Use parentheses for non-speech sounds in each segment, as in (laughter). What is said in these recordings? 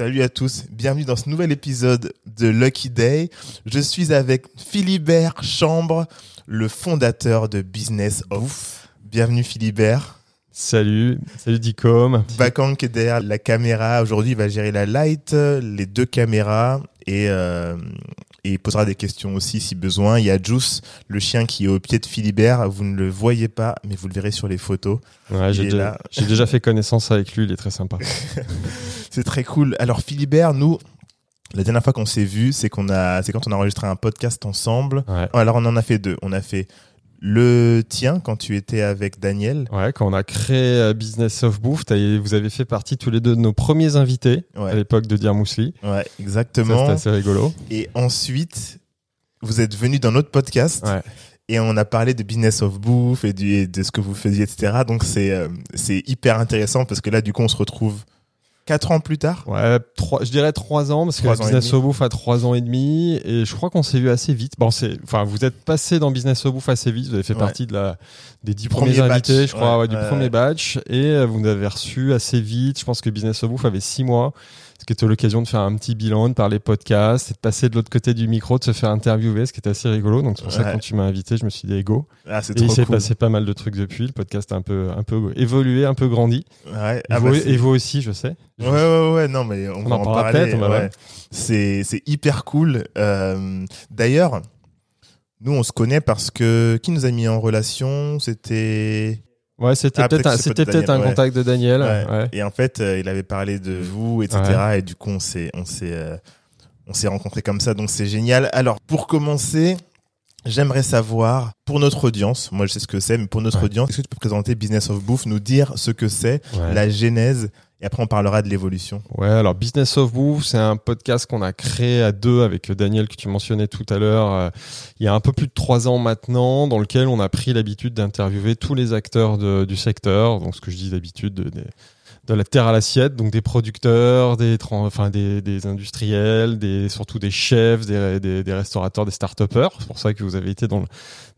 Salut à tous, bienvenue dans ce nouvel épisode de Lucky Day. Je suis avec Philibert Chambre, le fondateur de Business of. Bienvenue Philibert. Salut, salut Dicom. Bakang qui est derrière la caméra. Aujourd'hui, il va gérer la light, les deux caméras et, euh, et il posera des questions aussi si besoin. Il y a Juice, le chien qui est au pied de Philibert. Vous ne le voyez pas, mais vous le verrez sur les photos. Ouais, j'ai déjà, là. j'ai déjà fait connaissance avec lui, il est très sympa. (laughs) C'est très cool. Alors Philibert, nous, la dernière fois qu'on s'est vu, c'est qu'on a, c'est quand on a enregistré un podcast ensemble. Ouais. Alors on en a fait deux. On a fait le tien quand tu étais avec Daniel. Ouais, quand on a créé euh, Business of Bouffe, vous avez fait partie tous les deux de nos premiers invités à l'époque de Dire Mousli. ouais, exactement. c'était assez rigolo. Et ensuite, vous êtes venu dans notre podcast. Ouais. Et on a parlé de business of bouffe et, du, et de ce que vous faisiez, etc. Donc c'est euh, c'est hyper intéressant parce que là, du coup, on se retrouve quatre ans plus tard. Ouais, trois, je dirais trois ans, parce que ans Business of Bouffe a trois ans et demi, et je crois qu'on s'est vu assez vite. Bon, c'est, enfin, vous êtes passé dans Business of Bouffe assez vite, vous avez fait Ouais. partie de la, des dix Premier premiers batch. invités, je crois, Ouais, ouais, du premier batch, et euh, vous nous avez reçu assez vite. Je pense que Business of Bouffe avait six mois, ce qui était l'occasion de faire un petit bilan, de parler podcast, et de passer de l'autre côté du micro, de se faire interviewer, ce qui était assez rigolo. Donc, c'est pour ça que quand tu m'as invité, je me suis dit, hey, go. Ah, Et il s'est cool. passé pas mal de trucs depuis. Le podcast a un peu, un peu évolué, un peu grandi. Ouais. Et, Ah, vous, bah, aussi, je sais. Ouais, ouais, ouais, non, mais on, On va en en parler. ouais. c'est hyper cool. Euh, d'ailleurs, nous, on se connaît parce que qui nous a mis en relation C'était. Ouais, c'était Ah, peut-être un, c'était peut-être ouais. contact de Daniel. Ouais. ouais. Et en fait, euh, il avait parlé de vous, etc. Et du coup, on s'est, on s'est, euh, on s'est rencontrés comme ça. Donc, c'est génial. Alors, pour commencer, j'aimerais savoir, pour notre audience, moi, je sais ce que c'est, mais pour notre audience, est-ce que tu peux présenter Business of Bouffe, nous dire ce que c'est, la genèse, et après, on parlera de l'évolution. Ouais, alors Business of Bouffe, c'est un podcast qu'on a créé à deux avec Daniel que tu mentionnais tout à l'heure, euh, il y a un peu plus de trois ans maintenant, dans lequel on a pris l'habitude d'interviewer tous les acteurs du secteur, donc ce que je dis d'habitude, de, de- la terre à l'assiette, donc des producteurs, des, enfin des, des industriels, des, surtout des chefs, des, des, des restaurateurs, des start-upers. C'est pour ça que vous avez été dans, le-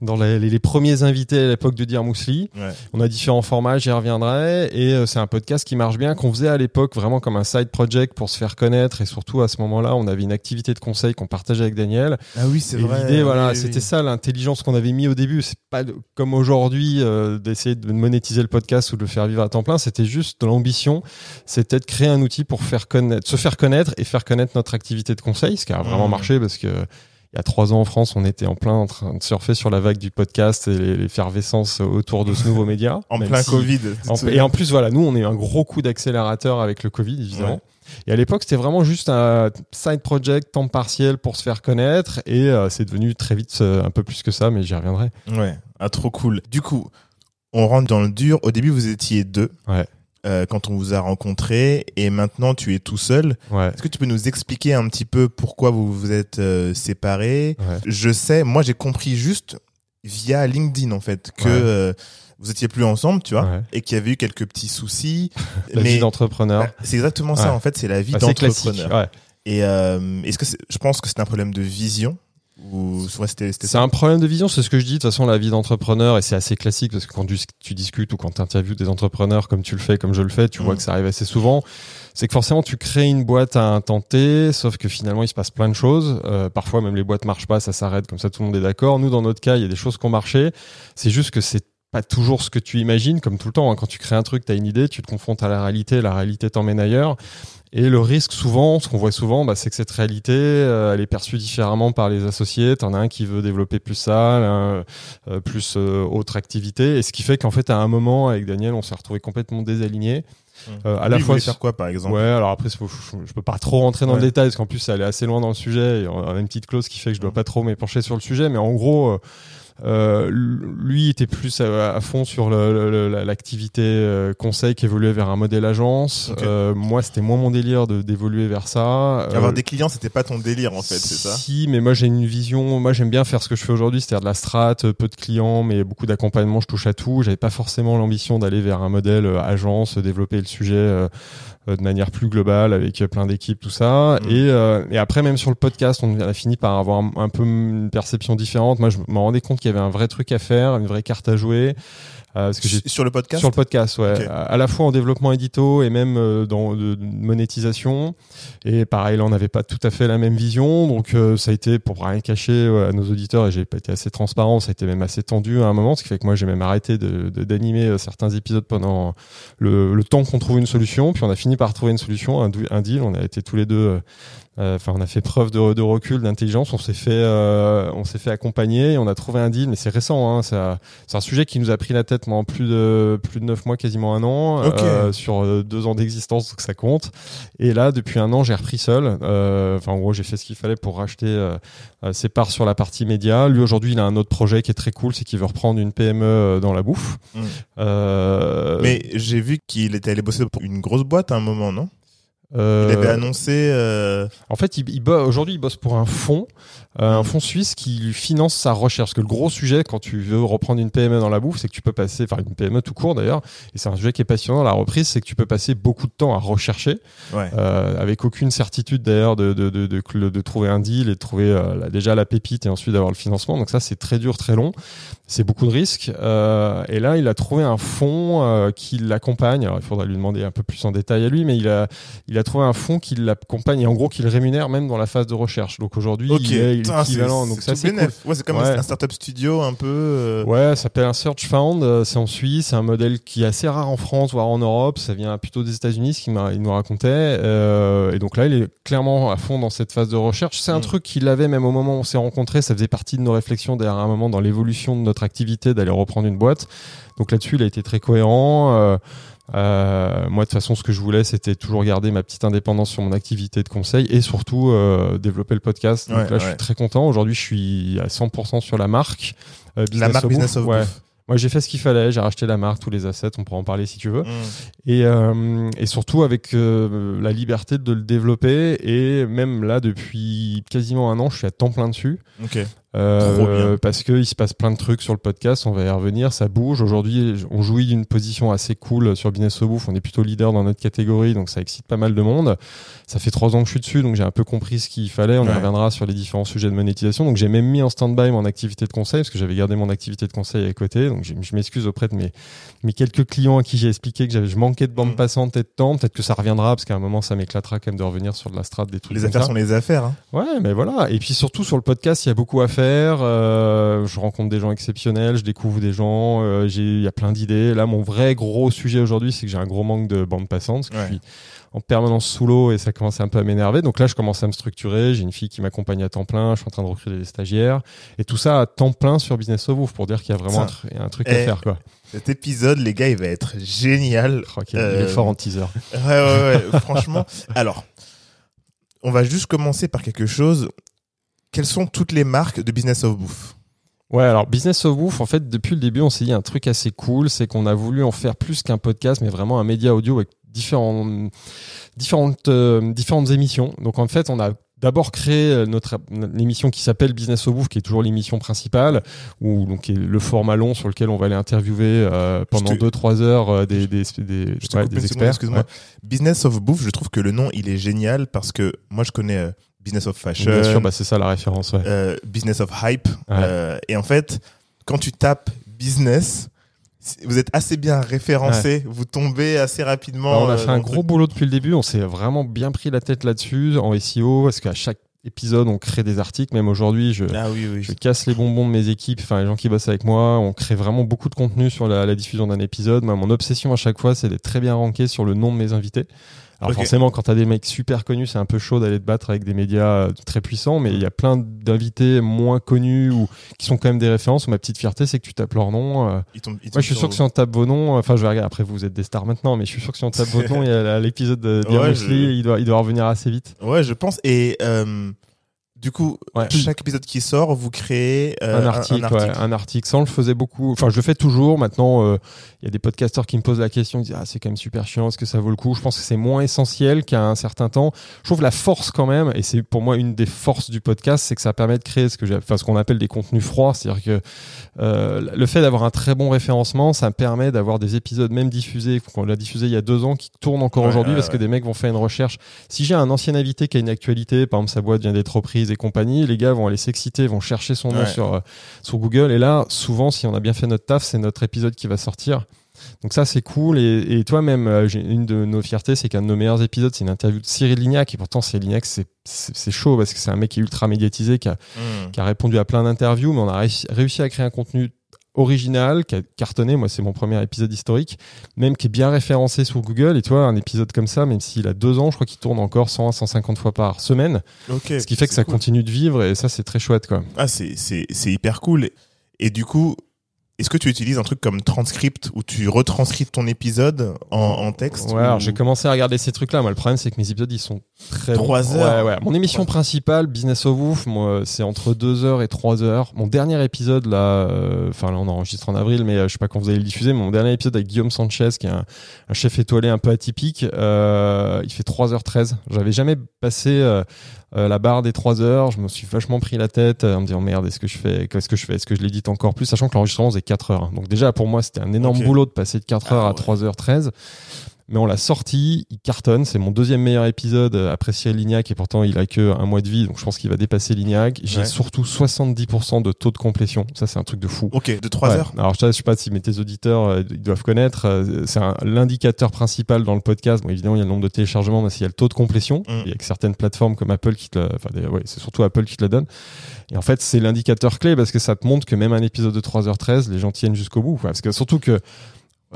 dans les, les premiers invités à l'époque de Dire Mousli. Ouais. On a différents formats, j'y reviendrai. Et euh, c'est un podcast qui marche bien, qu'on faisait à l'époque vraiment comme un side project pour se faire connaître. Et surtout, à ce moment-là, on avait une activité de conseil qu'on partageait avec Daniel. Ah oui, c'est vrai. l'idée, voilà, oui, c'était oui. ça l'intelligence qu'on avait mis au début. C'est pas de- comme aujourd'hui euh, d'essayer de monétiser le podcast ou de le faire vivre à temps plein. C'était juste l'ambition, c'était de créer un outil pour faire connaître, se faire connaître et faire connaître notre activité de conseil, ce qui a vraiment Mhm. marché parce que il y a trois ans en France, on était en plein en train de surfer sur la vague du podcast et l'effervescence autour de ce nouveau média. (laughs) En plein si- Covid. en- et en plus, voilà, nous, on a eu un gros coup d'accélérateur avec le Covid, évidemment. Et à l'époque, c'était vraiment juste un side project, temps partiel pour se faire connaître. Et euh, c'est devenu très vite euh, un peu plus que ça, mais j'y reviendrai. Ouais, ah, trop cool. Du coup, on rentre dans le dur. Au début, vous étiez deux. Ouais. Euh, quand on vous a rencontré et maintenant tu es tout seul. Ouais. Est-ce que tu peux nous expliquer un petit peu pourquoi vous vous êtes euh, séparés? Ouais. Je sais, moi j'ai compris juste via LinkedIn en fait que Ouais. euh, vous étiez plus ensemble, tu vois, Ouais. et qu'il y avait eu quelques petits soucis. (laughs) La vie d'entrepreneur. Bah, c'est exactement ça Ouais. en fait, c'est la vie Bah, d'entrepreneur. Ouais. Et euh, est-ce que c'est- je pense que c'est un problème de vision ou ouais, C'est un problème de vision, c'est ce que je dis. De toute façon, la vie d'entrepreneur, et c'est assez classique parce que quand tu, tu discutes ou quand tu interviews des entrepreneurs comme tu le fais, comme je le fais, tu vois Mm. que ça arrive assez souvent. C'est que forcément, tu crées une boîte à T, sauf que finalement, il se passe plein de choses. Euh, parfois, même les boîtes marchent pas, ça s'arrête, comme ça, tout le monde est d'accord. Nous, dans notre cas, il y a des choses qui ont marché. C'est juste que c'est pas toujours ce que tu imagines, comme tout le temps. hein. Quand tu crées un truc, tu as une idée, tu te confrontes à la réalité, la réalité t'emmène ailleurs. Et le risque, souvent, ce qu'on voit souvent, bah, c'est que cette réalité, euh, elle est perçue différemment par les associés. T'en as un qui veut développer plus ça, euh, plus euh, autre activité. Et ce qui fait qu'en fait, à un moment, avec Daniel, on s'est retrouvé complètement désalignés. Euh, à Lui, la fois faire quoi par exemple? Ouais, alors après, faut- je, peux pas trop rentrer dans Ouais. le détail parce qu'en plus, ça allait assez loin dans le sujet. Et on a une petite clause qui fait que je dois Mhm. pas trop m'épancher sur le sujet, mais en gros, euh, lui était plus à, à fond sur l'activité euh, conseil qui évoluait vers un modèle agence. Euh, moi, c'était moins mon délire d'évoluer vers ça. Euh, Avoir des clients, c'était pas ton délire en fait, c'est ça si, mais moi j'ai une vision. Moi j'aime bien faire ce que je fais aujourd'hui, c'est-à-dire de la strat, peu de clients, mais beaucoup d'accompagnement. Je touche à tout. J'avais pas forcément l'ambition d'aller vers un modèle agence, développer le sujet de manière plus globale avec euh, plein d'équipes, tout ça. Mm. Et, euh, et après même sur le podcast, on a fini par avoir un, un peu une perception différente. Moi je me rendais compte qu'il y avait un vrai truc à faire, une vraie carte à jouer. Euh, parce que j'ai sur le podcast sur le podcast ouais. À, la fois en développement édito et même euh, dans de, monétisation. Et pareil là on n'avait pas tout à fait la même vision. Donc euh, ça a été pour rien cacher à nos auditeurs et j'ai pas été assez transparent ça a été même assez tendu à un moment ce qui fait que moi j'ai même arrêté de d'animer certains épisodes pendant le, le temps qu'on trouve une solution. Puis on a fini par trouver une solution un, un deal. On a été tous les deux enfin, on a fait preuve de, de recul, d'intelligence. On s'est fait, euh, on s'est fait accompagner et on a trouvé un deal. Mais c'est récent. Hein, c'est un sujet qui nous a pris la tête pendant plus de plus de neuf mois, quasiment un an, euh, sur deux ans d'existence, donc ça compte. Et là, depuis un an, j'ai repris seul. Enfin, en gros, j'ai fait ce qu'il fallait pour racheter ses parts sur la partie média. Lui, aujourd'hui, il a un autre projet qui est très cool, c'est qu'il veut reprendre une PME dans la bouffe. Mmh. Mais j'ai vu qu'il était allé bosser pour une grosse boîte à un moment, non? Euh, il avait annoncé. Euh... En fait, il, il aujourd'hui, il bosse pour un fonds, euh, un fonds suisse qui lui finance sa recherche. Parce que le gros sujet, quand tu veux reprendre une PME dans la bouffe, c'est que tu peux passer, enfin une PME tout court d'ailleurs, et c'est un sujet qui est passionnant. La reprise, c'est que tu peux passer beaucoup de temps à rechercher, ouais. euh, avec aucune certitude d'ailleurs de de, de, de, de, trouver un deal et de trouver euh, déjà la pépite et ensuite d'avoir le financement. Donc ça, c'est très dur, très long. C'est beaucoup de risques. Euh, et là, il a trouvé un fonds qui l'accompagne. Il faudra lui demander un peu plus en détail à lui, mais il a il a trouver un fonds qui l'accompagne et en gros qui le rémunère même dans la phase de recherche. Donc aujourd'hui, il est, équivalent. Donc ça, c'est cool. Ouais, un startup studio un peu. Euh... Ouais, ça s'appelle un Search Found. Euh, c'est en Suisse. C'est un modèle qui est assez rare en France, voire en Europe. Ça vient plutôt des États-Unis, ce qu'il nous racontait. Euh, et donc là, il est clairement à fond dans cette phase de recherche. C'est un mm. truc qu'il avait même au moment où on s'est rencontrés. Ça faisait partie de nos réflexions derrière un moment dans l'évolution de notre activité d'aller reprendre une boîte. Donc là-dessus, il a été très cohérent. Euh, euh, moi, de toute façon, ce que je voulais, c'était toujours garder ma petite indépendance sur mon activité de conseil et surtout euh, développer le podcast. Donc là, je suis très content. Aujourd'hui, je suis à 100% sur la marque. Euh, la marque Business of ouais. Moi, j'ai fait ce qu'il fallait. J'ai racheté la marque, tous les assets. On pourra en parler si tu veux. Mm. Et, et surtout avec la liberté de le développer. Et même là, depuis quasiment un an, je suis à temps plein dessus. Okay. Euh, parce que il se passe plein de trucs sur le podcast, on va y revenir, ça bouge. Aujourd'hui, on jouit d'une position assez cool sur Business au Bouffe. On est plutôt leader dans notre catégorie, donc ça excite pas mal de monde. Ça fait trois ans que je suis dessus, donc j'ai un peu compris ce qu'il fallait. On y reviendra sur les différents sujets de monétisation. Donc j'ai même mis en stand-by mon activité de conseil parce que j'avais gardé mon activité de conseil à côté. Donc je m'excuse auprès de mes, mes quelques clients à qui j'ai expliqué que je manquais de bande mm. passante et de temps. Peut-être que ça reviendra parce qu'à un moment ça m'éclatera quand même de revenir sur de la strate des trucs. Les affaires sont les affaires. Hein. Ouais, mais voilà. Et puis surtout sur le podcast, il y a beaucoup à faire euh, je rencontre des gens exceptionnels, je découvre des gens. Euh, il y a plein d'idées. Là, mon vrai gros sujet aujourd'hui, c'est que j'ai un gros manque de bande passante. Parce que je suis en permanence sous l'eau et ça commence un peu à m'énerver. Donc là, je commence à me structurer. J'ai une fille qui m'accompagne à temps plein. Je suis en train de recruter des stagiaires et tout ça à temps plein sur Business of Wolf pour dire qu'il y a vraiment un, truc à eh, faire, quoi. Cet épisode, les gars, il va être génial. il est euh, fort en teaser. Ouais, ouais, ouais. (laughs) franchement. Alors, on va juste commencer par quelque chose quelles sont toutes les marques de Business of Bouffe Ouais, alors Business of Bouffe, en fait, depuis le début, on s'est dit un truc assez cool, c'est qu'on a voulu en faire plus qu'un podcast, mais vraiment un média audio avec différents, différentes, euh, différentes émissions. Donc en fait, on a d'abord créé euh, notre émission qui s'appelle Business of Bouffe, qui est toujours l'émission principale, ou donc est le format long sur lequel on va aller interviewer euh, pendant 2-3 heures des, des, des, des experts. Excuse-moi. Business of Bouffe, je trouve que le nom il est génial parce que moi je connais Business of Fashion. Bien sûr, bah c'est ça la référence. Ouais. Euh, business of Hype. Euh, et en fait, quand tu tapes business, vous êtes assez bien référencé, vous tombez assez rapidement. Bah, on a fait un gros boulot depuis le début, on s'est vraiment bien pris la tête là-dessus en SEO, parce qu'à chaque épisode, on crée des articles. Même aujourd'hui, je, ah oui, oui. je casse les bonbons de mes équipes, enfin les gens qui bossent avec moi. On crée vraiment beaucoup de contenu sur la, la diffusion d'un épisode. Moi, mon obsession à chaque fois, c'est d'être très bien ranké sur le nom de mes invités. Alors forcément, quand t'as des mecs super connus, c'est un peu chaud d'aller te battre avec des médias euh, très puissants, mais il y a plein d'invités moins connus ou qui sont quand même des références. Ma petite fierté, c'est que tu tapes leur nom. Euh. Moi, je suis sûr que si on tape vos noms, enfin, je vais regarder. Après, vous êtes des stars maintenant, mais je suis sûr que si on tape vos (laughs) noms, il y a l'épisode de ouais, il doit, il doit revenir assez vite. Ouais, je pense. Et euh, du coup, chaque épisode qui sort, vous créez euh, un, article, un, article. un, article. Ça, on le faisait beaucoup. Enfin, je le fais toujours. Maintenant, il y a des podcasteurs qui me posent la question, ils disent ah c'est quand même super chiant, est-ce que ça vaut le coup? Je pense que c'est moins essentiel qu'à un certain temps. Je trouve la force quand même, et c'est pour moi une des forces du podcast, c'est que ça permet de créer ce que enfin, ce qu'on appelle des contenus froids, c'est-à-dire que euh, le fait d'avoir un très bon référencement, ça permet d'avoir des épisodes même diffusés, qu'on l'a diffusé il y a deux ans, qui tournent encore aujourd'hui parce que des mecs vont faire une recherche. Si j'ai un ancien invité qui a une actualité, par exemple sa boîte vient d'être reprise et compagnie, les gars vont aller s'exciter, vont chercher son nom sur, euh, sur Google. Et là, souvent, si on a bien fait notre taf, c'est notre épisode qui va sortir. Donc ça, c'est cool. Et, et toi-même, euh, une de nos fiertés, c'est qu'un de nos meilleurs épisodes, c'est une interview de Cyril Lignac. Et pourtant, Cyril Lignac, c'est- chaud parce que c'est un mec qui est ultra médiatisé, qui a, Hmm. qui a répondu à plein d'interviews, mais on a réussi, réussi à créer un contenu original, qui a cartonné. Moi, c'est mon premier épisode historique, même qui est bien référencé sur Google. Et toi, un épisode comme ça, même s'il a deux ans, je crois qu'il tourne encore 100 à 150 fois par semaine. Ce qui fait que ça cool. continue de vivre et ça, c'est très chouette, quoi. Ah, c'est, hyper cool. Et du coup, est-ce que tu utilises un truc comme Transcript où tu retranscris ton épisode en, en texte Ouais, alors j'ai commencé à regarder ces trucs-là. Moi, le problème, c'est que mes épisodes, ils sont très longs. Trois heures. Ouais, ouais. Mon émission principale, Business of Ouf, moi, c'est entre 2 heures et 3 heures. Mon dernier épisode, là, euh, enfin, là, on enregistre en avril, mais euh, je sais pas quand vous allez le diffuser, mais mon dernier épisode avec Guillaume Sanchez, qui est un, un chef étoilé un peu atypique, euh, il fait 3h13. J'avais jamais passé, euh, la barre des 3 heures, je me suis vachement pris la tête euh, en me disant merde, est-ce que je fais, qu'est-ce que je fais, est-ce que je l'édite encore plus, sachant que l'enregistrement faisait 4 heures. Donc déjà pour moi c'était un énorme boulot de passer de 4 heures Ah à ouais. 3h13. Mais on l'a sorti, il cartonne, c'est mon deuxième meilleur épisode euh, après Cyril Lignac et pourtant il a que un mois de vie, donc je pense qu'il va dépasser Lignac. J'ai Ouais. surtout 70% de taux de complétion, ça c'est un truc de fou. Ok, de 3 Ouais. heures. Alors je sais- pas si mais tes auditeurs euh, ils doivent connaître, euh, c'est l'indicateur principal dans le podcast. Bon évidemment il y a le nombre de téléchargements, mais il y a le taux de complétion. Mm. Il y a que certaines plateformes comme Apple qui te, le- enfin ouais, c'est surtout Apple qui te la donne. Et en fait c'est l'indicateur clé parce que ça te montre que même un épisode de 3h13, les gens tiennent jusqu'au bout. quoi. Parce que surtout que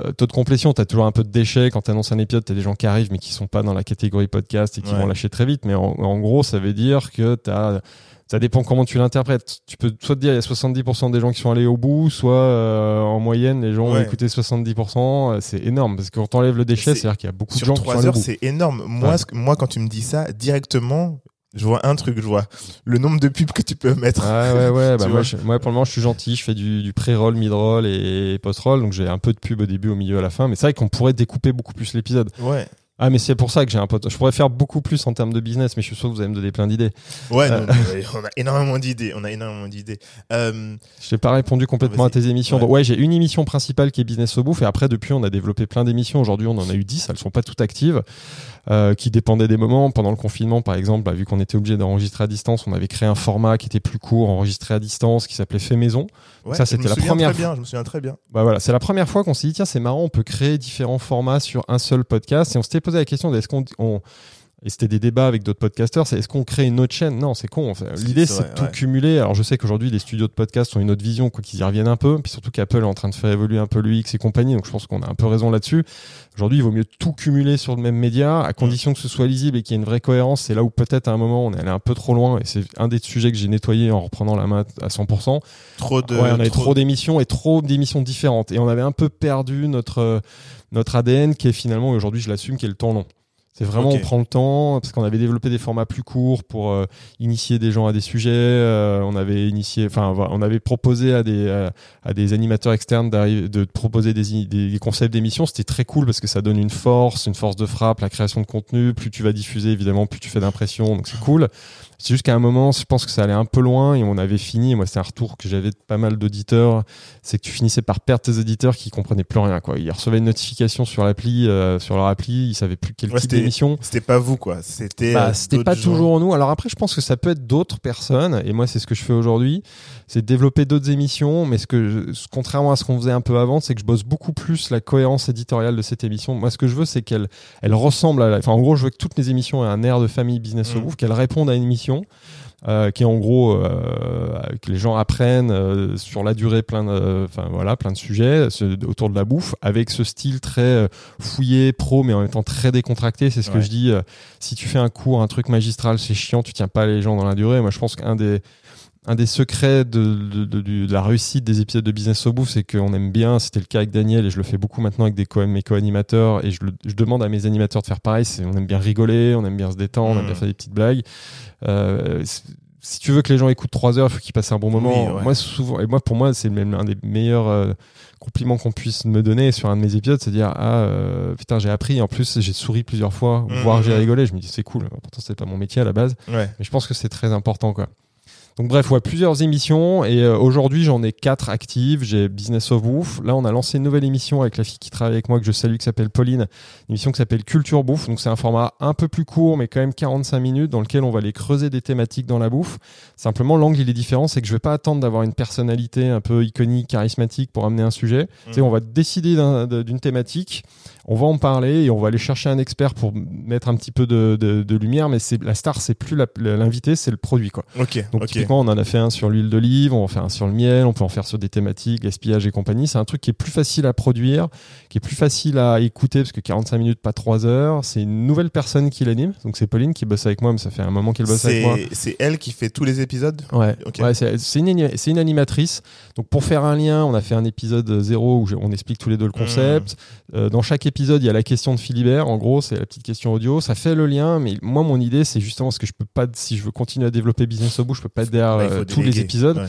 euh, taux de complétion, t'as toujours un peu de déchets quand t'annonces un épisode, t'as des gens qui arrivent mais qui sont pas dans la catégorie podcast et qui Ouais. vont lâcher très vite. Mais en, en gros ça veut dire que t'as ça dépend comment tu l'interprètes. Tu peux soit te dire il y a 70% des gens qui sont allés au bout, soit euh, en moyenne les gens ont Ouais. écouté 70%. euh, C'est énorme parce que quand t'enlèves le déchet, C'est- c'est-à-dire qu'il y a beaucoup de gens qui sont 3 allés au bout. c'est énorme. Moi, Ouais. ce que- moi, quand tu me dis ça, directement, je vois un truc, je vois le nombre de pubs que tu peux mettre. Ah (laughs) ouais ouais bah je- moi pour le moment je suis gentil je fais du, du pré-roll mid-roll et post-roll donc j'ai un peu de pub au début au milieu à la fin mais c'est vrai qu'on pourrait découper beaucoup plus l'épisode Ouais. Ah mais c'est pour ça que j'ai un pote je pourrais faire beaucoup plus en termes de business mais je suis sûr que vous allez me donner plein d'idées Ouais, Euh. non, on a énormément d'idées. On a énormément d'idées. Euh, Je t'ai pas répondu complètement à tes émissions. Ouais. J'ai une émission principale qui est Business au bouffe et après depuis on a développé plein d'émissions. Aujourd'hui on en a eu 10, elles sont pas toutes actives, euh, qui dépendaient des moments. Pendant le confinement par exemple, bah, vu qu'on était obligé d'enregistrer à distance, on avait créé un format qui était plus court, enregistré à distance, qui s'appelait Fait Maison. Ouais, Ça, c'était la première Très bien, je me souviens très bien. Bah voilà, c'est la première fois qu'on s'est dit tiens c'est marrant, on peut créer différents formats sur un seul podcast et on s'était posé la question de est-ce qu'on on- et c'était des débats avec d'autres podcasteurs, c'est est-ce qu'on crée une autre chaîne? Non, c'est con. L'idée, c'est de tout ouais. cumuler. Alors, je sais qu'aujourd'hui, les studios de podcast ont une autre vision, quoi qu'ils y reviennent un peu. Puis surtout qu'Apple est en train de faire évoluer un peu l'UX et compagnie. Donc, je pense qu'on a un peu raison là-dessus. Aujourd'hui, il vaut mieux tout cumuler sur le même média, à condition que ce soit lisible et qu'il y ait une vraie cohérence. C'est là où peut-être à un moment, on est allé un peu trop loin. Et c'est un des sujets que j'ai nettoyé en reprenant la main à 100%. Trop de. Ouais, on avait trop, d'émissions et trop d'émissions différentes. Et on avait un peu perdu notre, euh, notre ADN qui est finalement, aujourd'hui je l'assume, qui est le temps long. C'est vraiment, on prend le temps, parce qu'on avait développé des formats plus courts pour euh, initier des gens à des sujets. euh, on avait initié, enfin, on avait proposé à des, euh, à des animateurs externes d'arriver- de proposer des, des concepts d'émissions. C'était très cool parce que ça donne une force, une force de frappe, la création de contenu. Plus tu vas diffuser, évidemment, plus tu fais d'impression. Donc c'est cool. C'est juste qu'à un moment, je pense que ça allait un peu loin et on avait fini. Moi, c'est un retour que j'avais de pas mal d'auditeurs. C'est que tu finissais par perdre tes auditeurs qui comprenaient plus rien, quoi. Ils recevaient une notification sur l'appli, euh, sur leur appli. Ils savaient plus quel Ouais, type d'émission. C'était pas vous, quoi. C'était. Bah, euh, c'était pas gens. toujours nous. Alors après, je pense que ça peut être d'autres personnes. Et moi, c'est ce que je fais aujourd'hui. C'est de développer d'autres émissions. Mais ce que, je- contrairement à ce qu'on faisait un peu avant, c'est que je bosse beaucoup plus la cohérence éditoriale de cette émission. Moi, ce que je veux, c'est qu'elle, elle ressemble à la, enfin, en gros, je veux que toutes les émissions aient un air de famille business au Mm. bouffe, qu'elles répondent à une mission. Euh, qui est en gros euh, que les gens apprennent euh, sur la durée plein de, enfin voilà plein de sujets ce- autour de la bouffe avec ce style très euh, fouillé pro mais en même temps très décontracté c'est ce que je dis euh, si tu fais un cours un truc magistral c'est chiant tu tiens pas les gens dans la durée moi je pense qu'un des un des secrets de, de, de- de la réussite des épisodes de Business au Bouffe, c'est qu'on aime bien, c'était le cas avec Daniel et je le fais beaucoup maintenant avec des co mes co-animateurs et je, le- je demande à mes animateurs de faire pareil, c'est on aime bien rigoler, on aime bien se détendre, on aime Mm. bien faire des petites blagues. Euh, si tu veux que les gens écoutent trois heures, il faut qu'ils passent un bon moment. Oui, ouais. Moi, souvent, et moi, pour moi, c'est même un des meilleurs euh, compliments qu'on puisse me donner sur un de mes épisodes, c'est dire ah euh, putain j'ai appris, en plus j'ai souri plusieurs fois, voire j'ai rigolé. Je me dis c'est cool. Pourtant c'était pas mon métier à la base, Ouais. mais je pense que c'est très important quoi. Donc bref, ouais, plusieurs émissions et euh, aujourd'hui j'en ai quatre actives. J'ai Business of Bouffe. Là, on a lancé une nouvelle émission avec la fille qui travaille avec moi que je salue qui s'appelle Pauline, une émission qui s'appelle Culture Bouffe. Donc c'est un format un peu plus court mais quand même 45 minutes dans lequel on va aller creuser des thématiques dans la bouffe. Simplement l'angle il est différent, c'est que je vais pas attendre d'avoir une personnalité un peu iconique, charismatique pour amener un sujet. Tu sais, on va décider d'un- de- d'une thématique, on va en parler et on va aller chercher un expert pour mettre un petit peu de, de- de lumière. Mais c'est la star, c'est plus l'invité, c'est le produit quoi. Ok, Donc typiquement, on en a fait un sur l'huile d'olive, on va en faire un sur le miel, on peut en faire sur des thématiques, gaspillage et compagnie. C'est un truc qui est plus facile à produire, qui est plus facile à écouter parce que 45 minutes, pas 3 heures. C'est une nouvelle personne qui l'anime. Donc c'est Pauline qui bosse avec moi, mais ça fait un moment qu'elle bosse avec moi. C'est elle qui fait tous les épisodes? Ouais, Ok. ouais c'est une, une animatrice. Donc pour faire un lien, on a fait un épisode zéro où je- on explique tous les deux le concept. Euh, dans chaque épisode, il y a la question de Philibert. En gros, c'est la petite question audio. Ça fait le lien, mais moi, mon idée, c'est justement parce que je peux pas, si je veux continuer à développer Business au bout, je peux pas être derrière Ouais, euh, tous les épisodes. Ouais.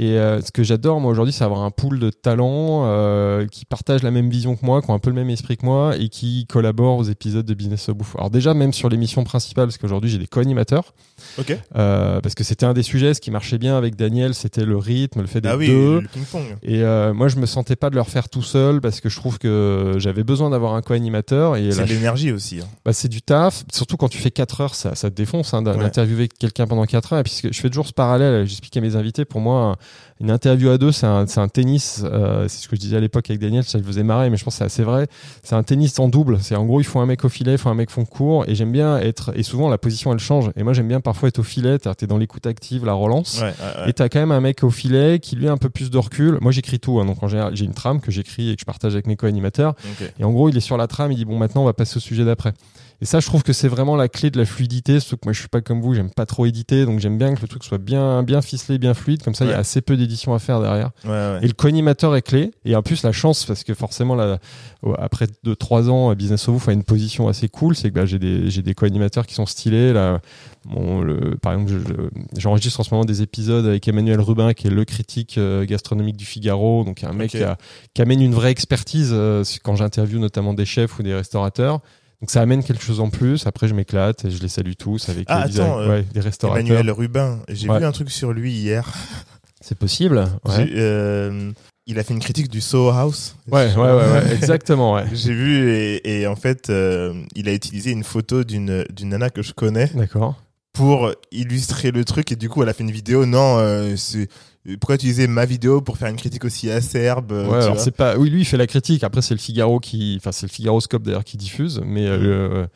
Et euh, ce que j'adore moi aujourd'hui, c'est avoir un pool de talents euh, qui partagent la même vision que moi, qui ont un peu le même esprit que moi et qui collaborent aux épisodes de Business Bouffe. Alors déjà, même sur l'émission principale, parce qu'aujourd'hui j'ai des co-animateurs, Ok. euh, parce que c'était un des sujets, ce qui marchait bien avec Daniel, c'était le rythme, le fait d'être Ah oui, deux. le ping-pong. Et euh, moi, je me sentais pas de le refaire tout seul parce que je trouve que j'avais besoin d'avoir un co-animateur et C'est de l'énergie aussi. hein. bah, c'est du taf. Surtout quand tu fais 4 heures, ça, ça te défonce hein, Ouais. d'interviewer quelqu'un pendant 4 heures. Et puis je fais toujours ce parallèle, j'explique à mes invités, pour moi, une interview à deux, c'est un, un tennis. euh, c'est ce que je disais à l'époque avec Daniel, ça le faisait marrer, mais je pense que c'est assez vrai. C'est un tennis en double. C'est en gros, il faut un mec au filet, il faut un mec fond court. Et j'aime bien être. Et souvent, la position, elle change. Et moi, j'aime bien parfois être au filet. Tu es dans l'écoute active, la relance. Ouais, ouais, ouais. Et t'as quand même un mec au filet qui lui a un peu plus de recul. Moi j'écris tout, hein, donc en général j'ai une trame que j'écris et que je partage avec mes co-animateurs. Ok. Et en gros il est sur la trame, il dit bon maintenant on va passer au sujet d'après. Et ça je trouve que c'est vraiment la clé de la fluidité. Surtout que moi je suis pas comme vous, j'aime pas trop éditer, donc j'aime bien que le truc soit bien bien ficelé, bien fluide. Comme ça il y a assez peu d'édition à faire derrière. Ouais, ouais. Et le co-animateur est clé. Et en plus, la chance, parce que forcément, là, après 2-3 ans, Business of Woof a une position assez cool. C'est que bah, j'ai des, j'ai des co-animateurs qui sont stylés. Là, Bon, le, par exemple, je- je- j'enregistre en ce moment des épisodes avec Emmanuel Rubin, qui est le critique euh, gastronomique du Figaro. Donc, un mec Ok. qui, a- qui amène une vraie expertise euh, quand j'interviewe notamment des chefs ou des restaurateurs. Donc, ça amène quelque chose en plus. Après, je m'éclate et je les salue tous avec Ah, euh, des- attends, euh, ouais, des restaurateurs. Emmanuel Rubin, j'ai Ouais. vu un truc sur lui hier. C'est possible. Ouais. Euh, il a fait une critique du Soho House. Ouais, ouais, ouais, ouais, exactement. Ouais. (laughs) J'ai vu et, et en fait, euh, il a utilisé une photo d'une d'une nana que je connais D'accord. pour illustrer le truc et du coup, elle a fait une vidéo. Non, euh, c'est pourquoi utiliser ma vidéo pour faire une critique aussi acerbe euh, Ouais, alors c'est pas. Oui, lui, il fait la critique. Après, c'est le Figaro qui. Enfin, c'est le Figaroscope d'ailleurs qui diffuse. Mais euh,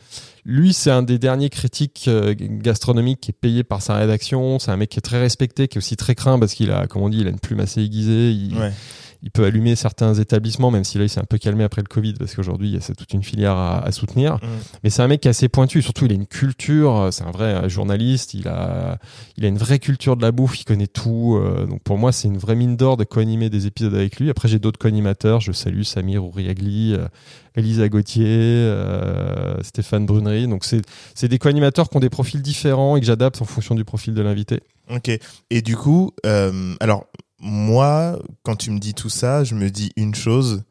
lui, c'est un des derniers critiques euh, gastronomiques qui est payé par sa rédaction. C'est un mec qui est très respecté, qui est aussi très craint parce qu'il a, comme on dit, il a une plume assez aiguisée. Il, Ouais. Il peut allumer certains établissements, même si là, il s'est un peu calmé après le Covid parce qu'aujourd'hui, il y a toute une filière à, à soutenir. Mm. Mais c'est un mec qui est assez pointu. Surtout, il a une culture. euh, C'est un vrai euh, journaliste. Il a, il a une vraie culture de la bouffe. Il connaît tout. euh, donc pour moi, c'est une vraie mine d'or de co-animer des épisodes avec lui. Après, j'ai d'autres co-animateurs. Je salue Samir Ouriagli, euh, Elisa Gauthier, euh, Stéphane Brunery. Donc c'est, c'est des co-animateurs qui ont des profils différents et que j'adapte en fonction du profil de l'invité. Ok. Et du coup, euh, alors moi, quand tu me dis tout ça, je me dis une chose,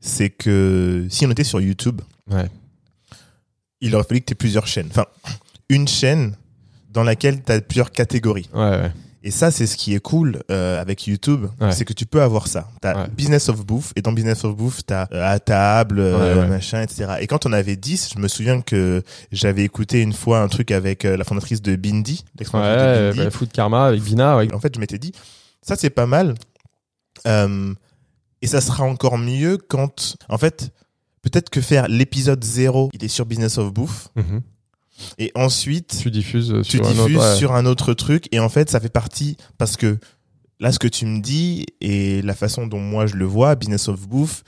c'est que si on était sur YouTube, Ouais. il aurait fallu que tu aies plusieurs chaînes. Enfin, une chaîne dans laquelle tu as plusieurs catégories. Ouais, ouais. Et ça, c'est ce qui est cool euh, avec YouTube, c'est que tu peux avoir ça. T'as Ouais. Business of Bouffe, et dans Business of Bouffe, t'as euh, à table, euh, machin, etc. Et quand on avait 10, je me souviens que j'avais écouté une fois un truc avec euh, la fondatrice de Bindi, l'ex-fondatrice de Bindi. bah, Food Karma avec Vina. En fait, je m'étais dit, ça c'est pas mal. Euh, et ça sera encore mieux quand, en fait, peut-être que faire l'épisode 0, il est sur Business of Bouffe, Mhm. et ensuite, Tu diffuses tu sur un diffuses autre. ouais. sur un autre truc, et en fait, ça fait partie, parce que là, ce que tu me dis, et la façon dont moi je le vois, Business of Bouffe,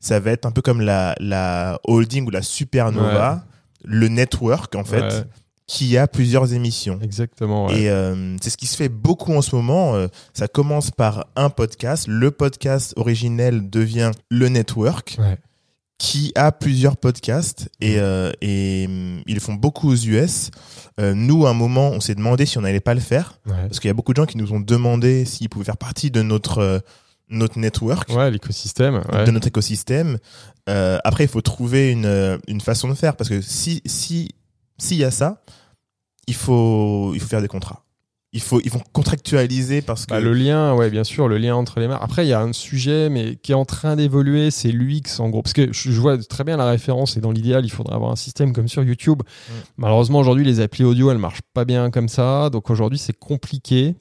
ça va être un peu comme la, la holding ou la supernova, le network, en fait, Ouais, qui a plusieurs émissions. exactement. ouais. Et euh, c'est ce qui se fait beaucoup en ce moment. Euh, ça commence par un podcast. Le podcast originel devient le network Ouais. qui a plusieurs podcasts et, euh, et hum, ils le font beaucoup aux US. Euh, nous, à un moment, on s'est demandé si on n'allait pas le faire Ouais. parce qu'il y a beaucoup de gens qui nous ont demandé s'ils pouvaient faire partie de notre notre network, Ouais, l'écosystème. Ouais. de notre écosystème. Euh, après, il faut trouver une une façon de faire parce que si si s'il y a ça, il faut il faut faire des contrats. il faut ils vont contractualiser parce que Bah, le lien, ouais, bien sûr, le lien entre les marques. Après, il y a un sujet, mais qui est en train d'évoluer, c'est l'UX en gros. Parce que je vois très bien la référence, et dans l'idéal, il faudrait avoir un système comme sur YouTube. Mm. Malheureusement, aujourd'hui, les applis audio, elles marchent pas bien comme ça. Donc aujourd'hui, c'est compliqué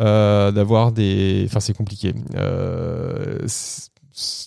euh, d'avoir des. Enfin, c'est compliqué. Euh, c'est-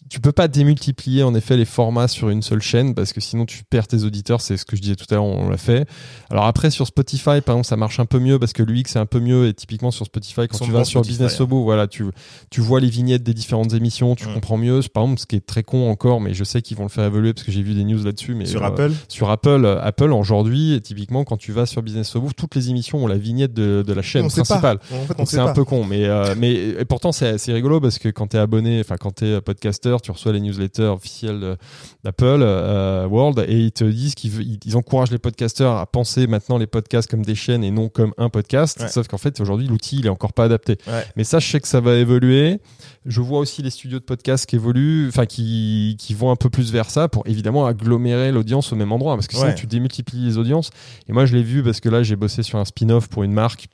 tu peux pas démultiplier en effet les formats sur une seule chaîne parce que sinon tu perds tes auditeurs. C'est ce que je disais tout à l'heure, on l'a fait. Alors après sur Spotify, par exemple, ça marche un peu mieux parce que l'UX c'est un peu mieux et typiquement sur Spotify quand tu vas sur Spotify, Business hein. Obo, voilà, tu tu vois les vignettes des différentes émissions, tu Mm. comprends mieux. Par exemple, ce qui est très con encore, mais je sais qu'ils vont le faire évoluer parce que j'ai vu des news là-dessus. Mais sur euh, Apple, sur Apple, euh, Apple aujourd'hui, typiquement quand tu vas sur Business Obo, toutes les émissions ont la vignette de, de la chaîne on principale. En fait, c'est un peu con, mais euh, mais et pourtant c'est c'est rigolo parce que quand t'es abonné, enfin quand t'es tu reçois les newsletters officiels de- d'Apple euh, World et ils te disent qu'ils ils, encouragent les podcasters à penser maintenant les podcasts comme des chaînes et non comme un podcast. Ouais. Sauf qu'en fait aujourd'hui l'outil il est encore pas adapté. Ouais. Mais ça je sais que ça va évoluer. Je vois aussi les studios de podcast qui évoluent, enfin qui qui vont un peu plus vers ça pour évidemment agglomérer l'audience au même endroit parce que sinon Ouais. tu démultiplies les audiences. Et moi je l'ai vu parce que là j'ai bossé sur un spin-off pour une marque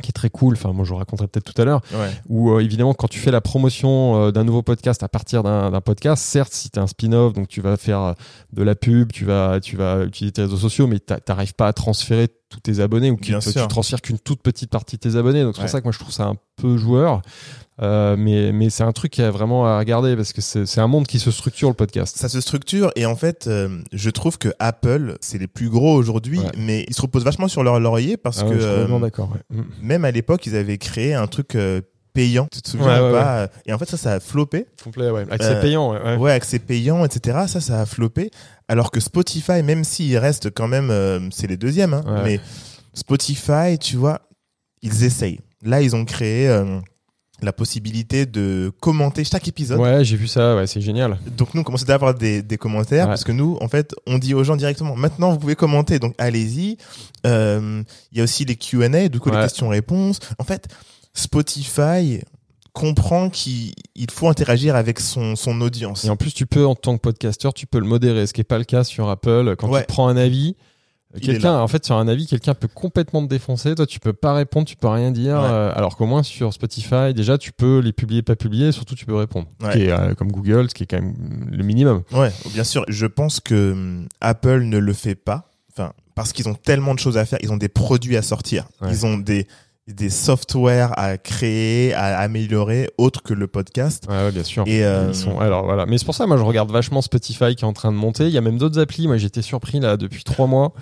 qui est très cool. Enfin, moi, je vous raconterai peut-être tout à l'heure. Ouais. Où, euh, évidemment, quand tu fais la promotion euh, d'un nouveau podcast à partir d'un podcast, certes, si tu un spin-off, donc tu vas faire euh, de la pub, tu vas, tu vas utiliser tes réseaux sociaux, mais t'a- t'arrives pas à transférer tous tes abonnés ou que tu, transfères qu'une toute petite partie de tes abonnés. Donc, c'est Ouais. pour ça que moi, je trouve ça un peu joueur. Euh, mais mais c'est un truc qui a vraiment à regarder parce que c'est un monde qui se structure le podcast. Ça se structure et en fait, euh, je trouve que Apple, c'est les plus gros aujourd'hui, Ouais. mais ils se reposent vachement sur leur laurier parce Ah que ouais, euh, complètement d'accord. ouais. Mm. même à l'époque, ils avaient créé un truc payant. Tu te souviens Ouais, ou ouais, pas Et en fait, ça, ça a floppé. Complet, ouais. Accès Euh, payant, ouais. ouais. Accès payant, etc. Ça, ça a floppé. Alors que Spotify, même s'il reste quand même, euh, c'est les deuxièmes, hein, mais Spotify, tu vois, ils essayent. Là, ils ont créé euh, la possibilité de commenter chaque épisode. Ouais, j'ai vu ça, ouais, c'est génial. Donc nous, on commence à avoir des, des commentaires Ouais. parce que nous, en fait, on dit aux gens directement, maintenant, vous pouvez commenter, donc allez-y. Euh, Il y a aussi les Q&A, du coup, les questions-réponses. En fait, Spotify comprend qu'il il faut interagir avec son, son audience. Et en plus, tu peux, en tant que podcasteur, tu peux le modérer, ce qui n'est pas le cas sur Apple. Quand tu prends un avis, quelqu'un, en fait, sur un avis, quelqu'un peut complètement te défoncer. Toi, tu peux pas répondre, tu peux rien dire. Ouais. euh, alors qu'au moins, sur Spotify, déjà, tu peux les publier, pas publier, et surtout, tu peux répondre. Ce Ouais. qui est, euh, comme Google, ce qui est quand même le minimum. Ouais, bien sûr. Je pense que hum, Apple ne le fait pas. Enfin, parce qu'ils ont tellement de choses à faire. Ils ont des produits à sortir. Ouais. Ils ont des des softwares à créer, à améliorer, autres que le podcast. Ouais, ouais, bien sûr. Et euh, Ils sont, alors voilà. Mais c'est pour ça, moi, je regarde vachement Spotify qui est en train de monter. Il y a même d'autres applis. Moi, j'étais surpris là depuis trois mois.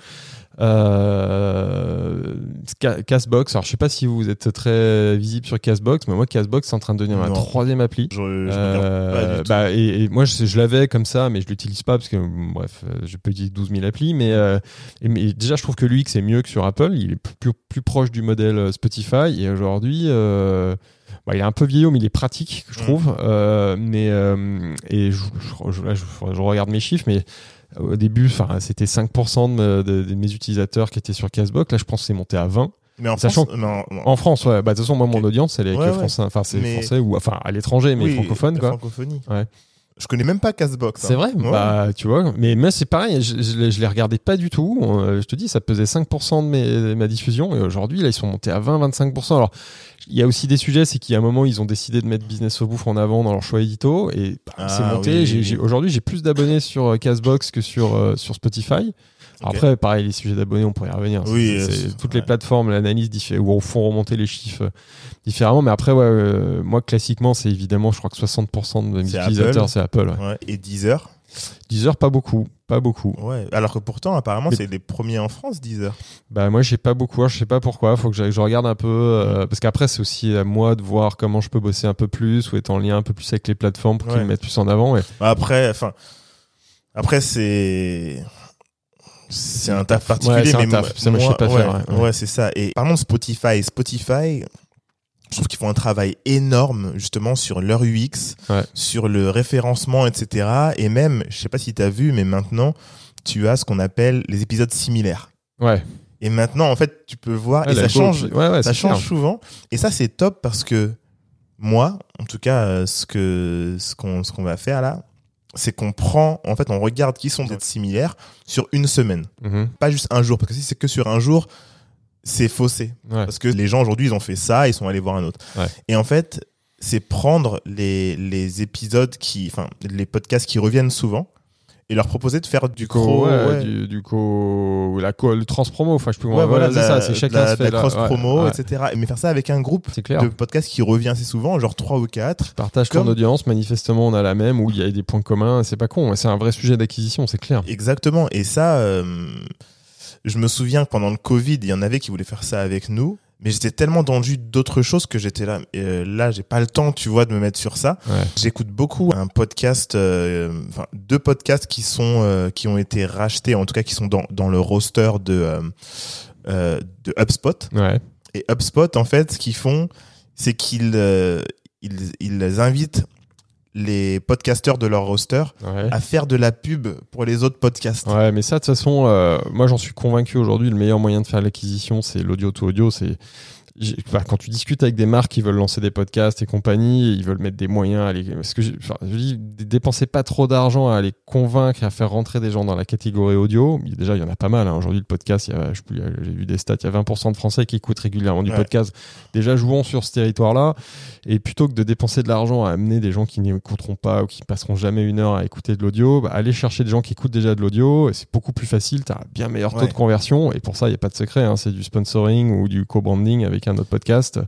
Euh, Ca- Castbox. Alors, je sais pas si vous êtes très visible sur Castbox, mais moi, Castbox, c'est en train de devenir ma troisième appli. je, je regarde Euh, pas du tout. bah, et, et moi, je, je l'avais comme ça, mais je l'utilise pas parce que, bref, euh, je peux utiliser 12 000 applis. Mais, euh, et- mais déjà, je trouve que l'UX est mieux que sur Apple. Il est plus, proche du modèle Spotify. Et aujourd'hui, euh, bah, il est un peu vieillot, mais il est pratique, je Mm. trouve. Mais et je, je, je- là, je- je regarde mes chiffres, mais au début, enfin, c'était 5% de, de- de mes utilisateurs qui étaient sur Castbox. Là, je pense que c'est monté à 20. mais en sachant France, mais en- France, ouais. Bah, de toute façon, moi, mon audience, elle est Ouais, ouais. français, enfin, c'est Mais- français ou, enfin, à l'étranger, mais oui, francophone, quoi. Francophonie. Ouais. Je connais même pas Castbox. hein. C'est vrai, Ouais. bah tu vois. Mais moi c'est pareil, je, je, les- je les regardais pas du tout. Euh, je te dis, ça pesait 5% de, mes, de ma diffusion et aujourd'hui là ils sont montés à 20-25%. Alors il y a aussi des sujets, c'est a un moment ils ont décidé de mettre Business au bouffe en avant dans leur choix édito et bah, Ah, c'est monté. oui, Aujourd'hui j'ai plus d'abonnés sur euh, Castbox que sur euh, sur Spotify. Après, pareil, les sujets d'abonnés, on pourrait y revenir. Oui, C'est- euh, toutes ouais. les plateformes, l'analyse où on font remonter les chiffres euh, différemment. Mais après, ouais, euh, moi, classiquement, c'est évidemment, je crois que 60% de mes C'est utilisateurs, Apple. c'est Apple. Ouais. Ouais. Et Deezer? Deezer, pas beaucoup. Pas beaucoup. Ouais. Alors que pourtant, apparemment, c'est les premiers en France, Deezer. Bah moi j'ai pas beaucoup, je sais pas pourquoi, faut que je, je regarde un peu euh, parce qu'après c'est aussi à moi de voir comment je peux bosser un peu plus ou être en lien un peu plus avec les plateformes pour qu'ils Ouais. me mettent plus en avant. Et... Après, enfin, après c'est c'est un taf particulier, Ouais, c'est un mais taf. moi- moi, je sais pas ouais, faire, ouais. ouais, c'est ça. Et parlons de Spotify. Spotify, je trouve qu'ils font un travail énorme justement sur leur UX, sur le référencement, etc. Et même, je sais pas si tu as vu, mais maintenant, tu as ce qu'on appelle les épisodes similaires. Ouais. Et maintenant, en fait, tu peux voir et ça change. Ça change clair. souvent et ça c'est top parce que moi en tout cas ce que ce qu'on ce qu'on va faire là c'est qu'on prend en fait on regarde qui sont peut-être similaires sur une semaine Mhm. pas juste un jour parce que si c'est que sur un jour c'est faussé. Ouais. Parce que les gens aujourd'hui, ils ont fait ça, ils sont allés voir un autre. Ouais. Et en fait, c'est prendre les, les épisodes qui, enfin, les podcasts qui reviennent souvent et leur proposer de faire du Co, ouais, ouais. du, du co, la co, le trans promo, enfin, je peux Ouais, voilà, c'est ça, c'est chacun la, se fait la cross promo, etc. Mais faire ça avec un groupe de podcasts qui revient assez souvent, genre 3 ou 4. Partage ton Comme- audience, manifestement on a la même, où il y a des points communs, c'est pas con, c'est un vrai sujet d'acquisition, c'est clair. Exactement. Et ça, euh, je me souviens que pendant le Covid, il y en avait qui voulaient faire ça avec nous. Mais j'étais tellement dans le jus d'autres choses que j'étais là. Euh, là, j'ai pas le temps, tu vois, de me mettre sur ça. Ouais. J'écoute beaucoup un podcast, euh, enfin deux podcasts qui sont euh, qui ont été rachetés, en tout cas qui sont dans dans le roster de euh, euh, de HubSpot. Ouais. Et HubSpot, en fait, ce qu'ils font, c'est qu'ils euh, ils, ils invitent les podcasteurs de leur roster Ouais. à faire de la pub pour les autres podcasts. Ouais, mais ça, de toute façon, euh, moi j'en suis convaincu aujourd'hui, le meilleur moyen de faire l'acquisition, c'est l'audio to audio. C'est quand tu discutes avec des marques qui veulent lancer des podcasts et compagnie, ils veulent mettre des moyens à les. Parce que enfin, je dis, dépensez pas trop d'argent à les convaincre et à faire rentrer des gens dans la catégorie audio. Déjà, il y en a pas mal. hein. Aujourd'hui, le podcast, j'ai vu des stats, il y a 20% de Français qui écoutent régulièrement du Ouais. podcast. Déjà, jouons sur ce territoire-là. Et plutôt que de dépenser de l'argent à amener des gens qui n'écouteront pas ou qui passeront jamais une heure à écouter de l'audio, bah, aller chercher des gens qui écoutent déjà de l'audio, c'est beaucoup plus facile, tu as un bien meilleur taux Ouais. de conversion, et pour ça, il n'y a pas de secret, hein, c'est du sponsoring ou du co-branding avec un autre podcast.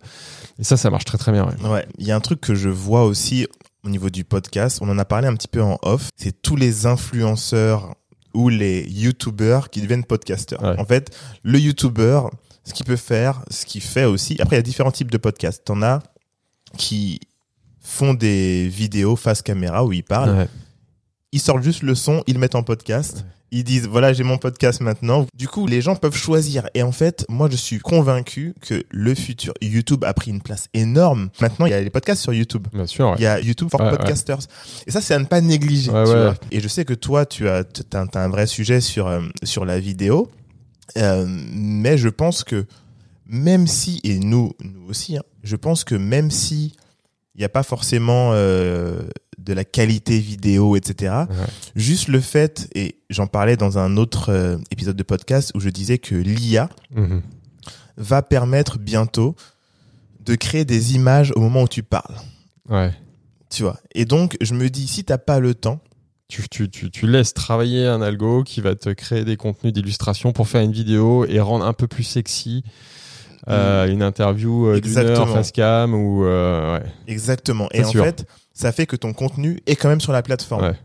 Et ça, ça marche très très bien. ouais. Ouais, il y a un truc que je vois aussi au niveau du podcast, on en a parlé un petit peu en off, c'est tous les influenceurs ou les youtubeurs qui deviennent podcasteurs. Ouais. En fait, le youtuber, ce qu'il peut faire, ce qu'il fait aussi, après il y a différents types de podcasts. T'en as qui font des vidéos face caméra où ils parlent, ils sortent juste le son, ils le mettent en podcast. Ils disent voilà j'ai mon podcast maintenant. Du coup les gens peuvent choisir et en fait moi je suis convaincu que le futur YouTube a pris une place énorme. Maintenant il y a les podcasts sur YouTube. Bien sûr, ouais. Il y a YouTube for Ouais, ouais. Podcasters. Et ça, c'est à ne pas négliger. Tu vois. Et je sais que toi, tu as, t'as, t'as un vrai sujet sur, euh, sur la vidéo. Euh, mais je pense que même si, et nous, nous aussi, hein, je pense que même si il n'y a pas forcément euh, de la qualité vidéo, etc., Ouais. juste le fait, et j'en parlais dans un autre euh, épisode de podcast où je disais que l'IA Mhm. va permettre bientôt de créer des images au moment où tu parles. Ouais. Tu vois. Et donc, je me dis, si t'as pas le temps, Tu, tu, tu, tu laisses travailler un algo qui va te créer des contenus d'illustration pour faire une vidéo et rendre un peu plus sexy euh, une interview euh, d'une heure face cam ou euh, ouais. exactement. Et en sûr. fait, ça fait que ton contenu est quand même sur la plateforme.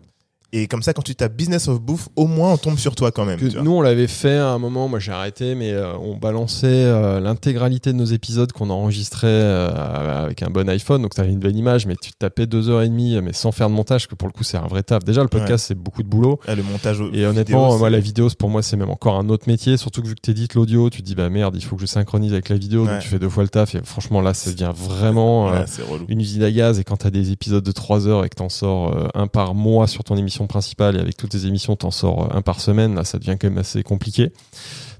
Et comme ça, quand tu tapes Business of Bouffe, au moins on tombe sur toi quand même. Que tu vois. nous, on l'avait fait à un moment, moi j'ai arrêté, mais euh, on balançait euh, l'intégralité de nos épisodes qu'on enregistrait euh, avec un bon iPhone. Donc tu avais une bonne image, mais tu tapais deux heures et demie, mais sans faire de montage, que pour le coup c'est un vrai taf. Déjà, le podcast, c'est beaucoup de boulot. Ah, le montage Et vidéo, honnêtement, moi, la vidéo, pour moi, c'est même encore un autre métier. Surtout que vu que tu édites l'audio, tu te dis, bah merde, il faut que je synchronise avec la vidéo. Ouais. Donc tu fais deux fois le taf. Et franchement, là, ça devient vraiment Ouais, une usine à gaz. Et quand tu as des épisodes de 3 heures et que tu en sors un par mois sur ton émission principale et avec toutes tes émissions, tu en sors euh, un par semaine, là, ça devient quand même assez compliqué.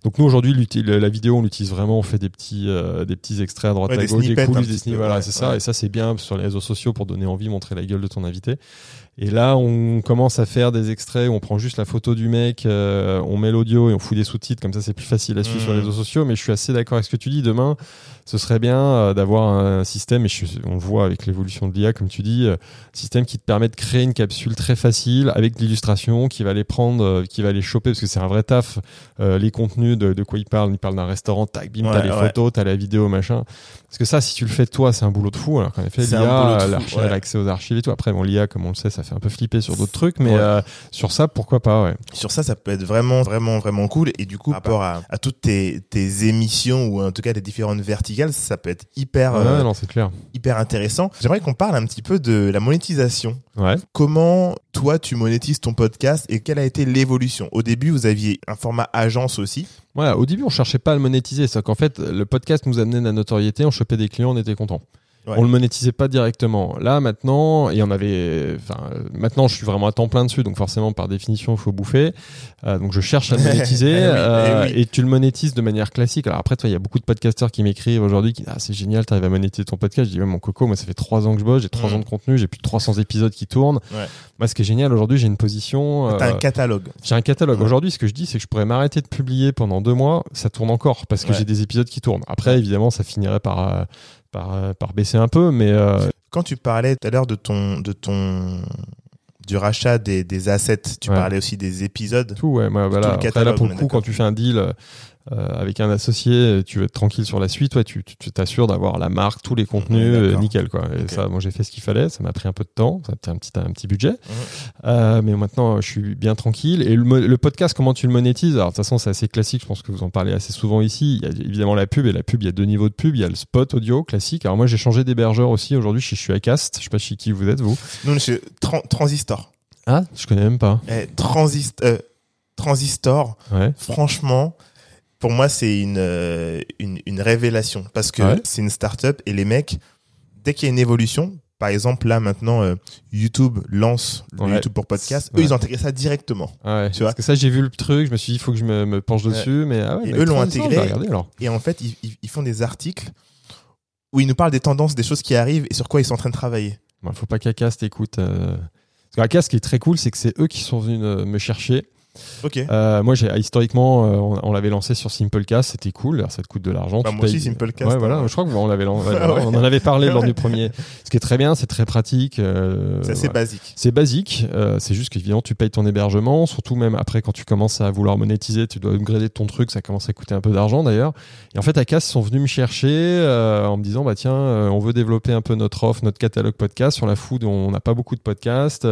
Donc nous aujourd'hui la vidéo on l'utilise vraiment on fait des petits euh, des petits extraits à droite Ouais, à des gauche des un coulisses des snippets voilà ouais, c'est ça ouais. et ça c'est bien sur les réseaux sociaux pour donner envie montrer la gueule de ton invité et là on commence à faire des extraits où on prend juste la photo du mec euh, on met l'audio et on fout des sous-titres comme ça c'est plus facile à suivre sur les réseaux sociaux. Mais je suis assez d'accord avec ce que tu dis. Demain ce serait bien euh, d'avoir un système et je, on le voit avec l'évolution de l'IA comme tu dis euh, système qui te permet de créer une capsule très facile avec de l'illustration qui va les prendre euh, qui va les choper parce que c'est un vrai taf euh, les contenus de, de quoi il parle il parle d'un restaurant tac bim t'as les ouais. photos t'as la vidéo machin parce que ça si tu le fais toi c'est un boulot de fou alors qu'en effet l'IA ouais. l'accès aux archives et tout après bon l'IA comme on le sait ça fait un peu flipper sur d'autres trucs mais Ouais. euh, sur ça pourquoi pas ouais Sur ça, ça peut être vraiment, vraiment, vraiment cool. Et du coup, par rapport à, à toutes tes, tes émissions ou en tout cas tes différentes verticales, ça peut être hyper, ouais euh, non c'est clair hyper intéressant. J'aimerais qu'on parle un petit peu de la monétisation. Comment toi tu monétises ton podcast et quelle a été l'évolution? Au début, vous aviez un format agence aussi. Voilà, au début, on cherchait pas à le monétiser. C'est qu'en fait, le podcast nous amenait de la notoriété, on chopait des clients, on était content. Ouais. On le monétisait pas directement. Là, maintenant, et on avait, enfin, maintenant, je suis vraiment à temps plein dessus, donc forcément, par définition, il faut bouffer. Euh, donc, je cherche à le (laughs) monétiser, Eh oui, eh euh, oui. et tu le monétises de manière classique. Alors après, toi, il y a beaucoup de podcasteurs qui m'écrivent aujourd'hui, qui disent, ah, c'est génial, t'arrives à monétiser ton podcast. Je dis, ouais, mon coco, moi, ça fait trois ans que je bosse, j'ai trois Mm. ans de contenu, j'ai plus de 300 épisodes qui tournent. Ouais. Moi, ce qui est génial aujourd'hui, j'ai une position. T'as euh, un catalogue. j'ai un catalogue. Aujourd'hui, ce que je dis, c'est que je pourrais m'arrêter de publier pendant deux mois. Ça tourne encore parce que Ouais. j'ai des épisodes qui tournent. Après, évidemment, ça finirait par, euh, par, euh, par baisser un peu, mais euh, Quand tu parlais tout à l'heure de ton, de ton, du rachat des, des assets, tu Ouais. parlais aussi des épisodes. tout, ouais, le Après, catalogue, là, pour le coup, quand tu fais un deal avec un associé, tu veux être tranquille sur la suite, ouais, tu t'assures d'avoir la marque, tous les contenus, euh, nickel, quoi. Et ça, moi, j'ai fait ce qu'il fallait. Ça m'a pris un peu de temps. Ça a été un petit, un petit budget. Mhm. Euh, mais maintenant, je suis bien tranquille. Et le, podcast, comment tu le monétises? Alors, de toute façon, c'est assez classique. Je pense que vous en parlez assez souvent ici. Il y a évidemment la pub. Et la pub, il y a deux niveaux de pub. Il y a le spot audio classique. Alors, moi, j'ai changé d'hébergeur aussi. Aujourd'hui, je suis chez Acast. Je sais pas chez qui vous êtes, vous. Nous, c'est Tran- Transistor. Ah, je connais même pas. Eh, Transist, euh, Transistor, Ouais. franchement, pour moi, c'est une, euh, une, une révélation parce que Ouais. c'est une start-up et les mecs, dès qu'il y a une évolution, par exemple, là, maintenant, euh, YouTube lance le Ouais. YouTube pour podcast, eux, Ouais. ils ont intégré ça directement. Ah ouais. Tu vois Parce que ça, j'ai vu le truc. Je me suis dit, il faut que je me, me penche dessus. Mais ah Et eux l'ont intégré. regarder, alors. Et en fait, ils, font des articles où ils nous parlent des tendances, des choses qui arrivent et sur quoi ils sont en train de travailler. Bon, faut pas qu'Acast écoute. Euh... Parce qu'Acast, ce qui est très cool, c'est que c'est eux qui sont venus euh, me chercher. Ok. Euh, moi, j'ai historiquement, euh, on, on l'avait lancé sur Simplecast, c'était cool. Alors, ça te coûte de l'argent. Bah, moi aussi, Simplecast, Ouais, voilà. hein. Je crois qu'on l'avait, Ah (laughs) ouais. on en avait parlé lors du premier. Ce qui est très bien, c'est très pratique. euh, c'est assez basique. C'est basique, euh, c'est juste qu'évidemment tu payes ton hébergement, surtout même après quand tu commences à vouloir monétiser, tu dois upgrader ton truc, ça commence à coûter un peu d'argent d'ailleurs. Et en fait, Acas sont venus me chercher en me disant bah tiens, on veut développer un peu notre offre, notre catalogue podcast sur la food, on n'a pas beaucoup de podcasts,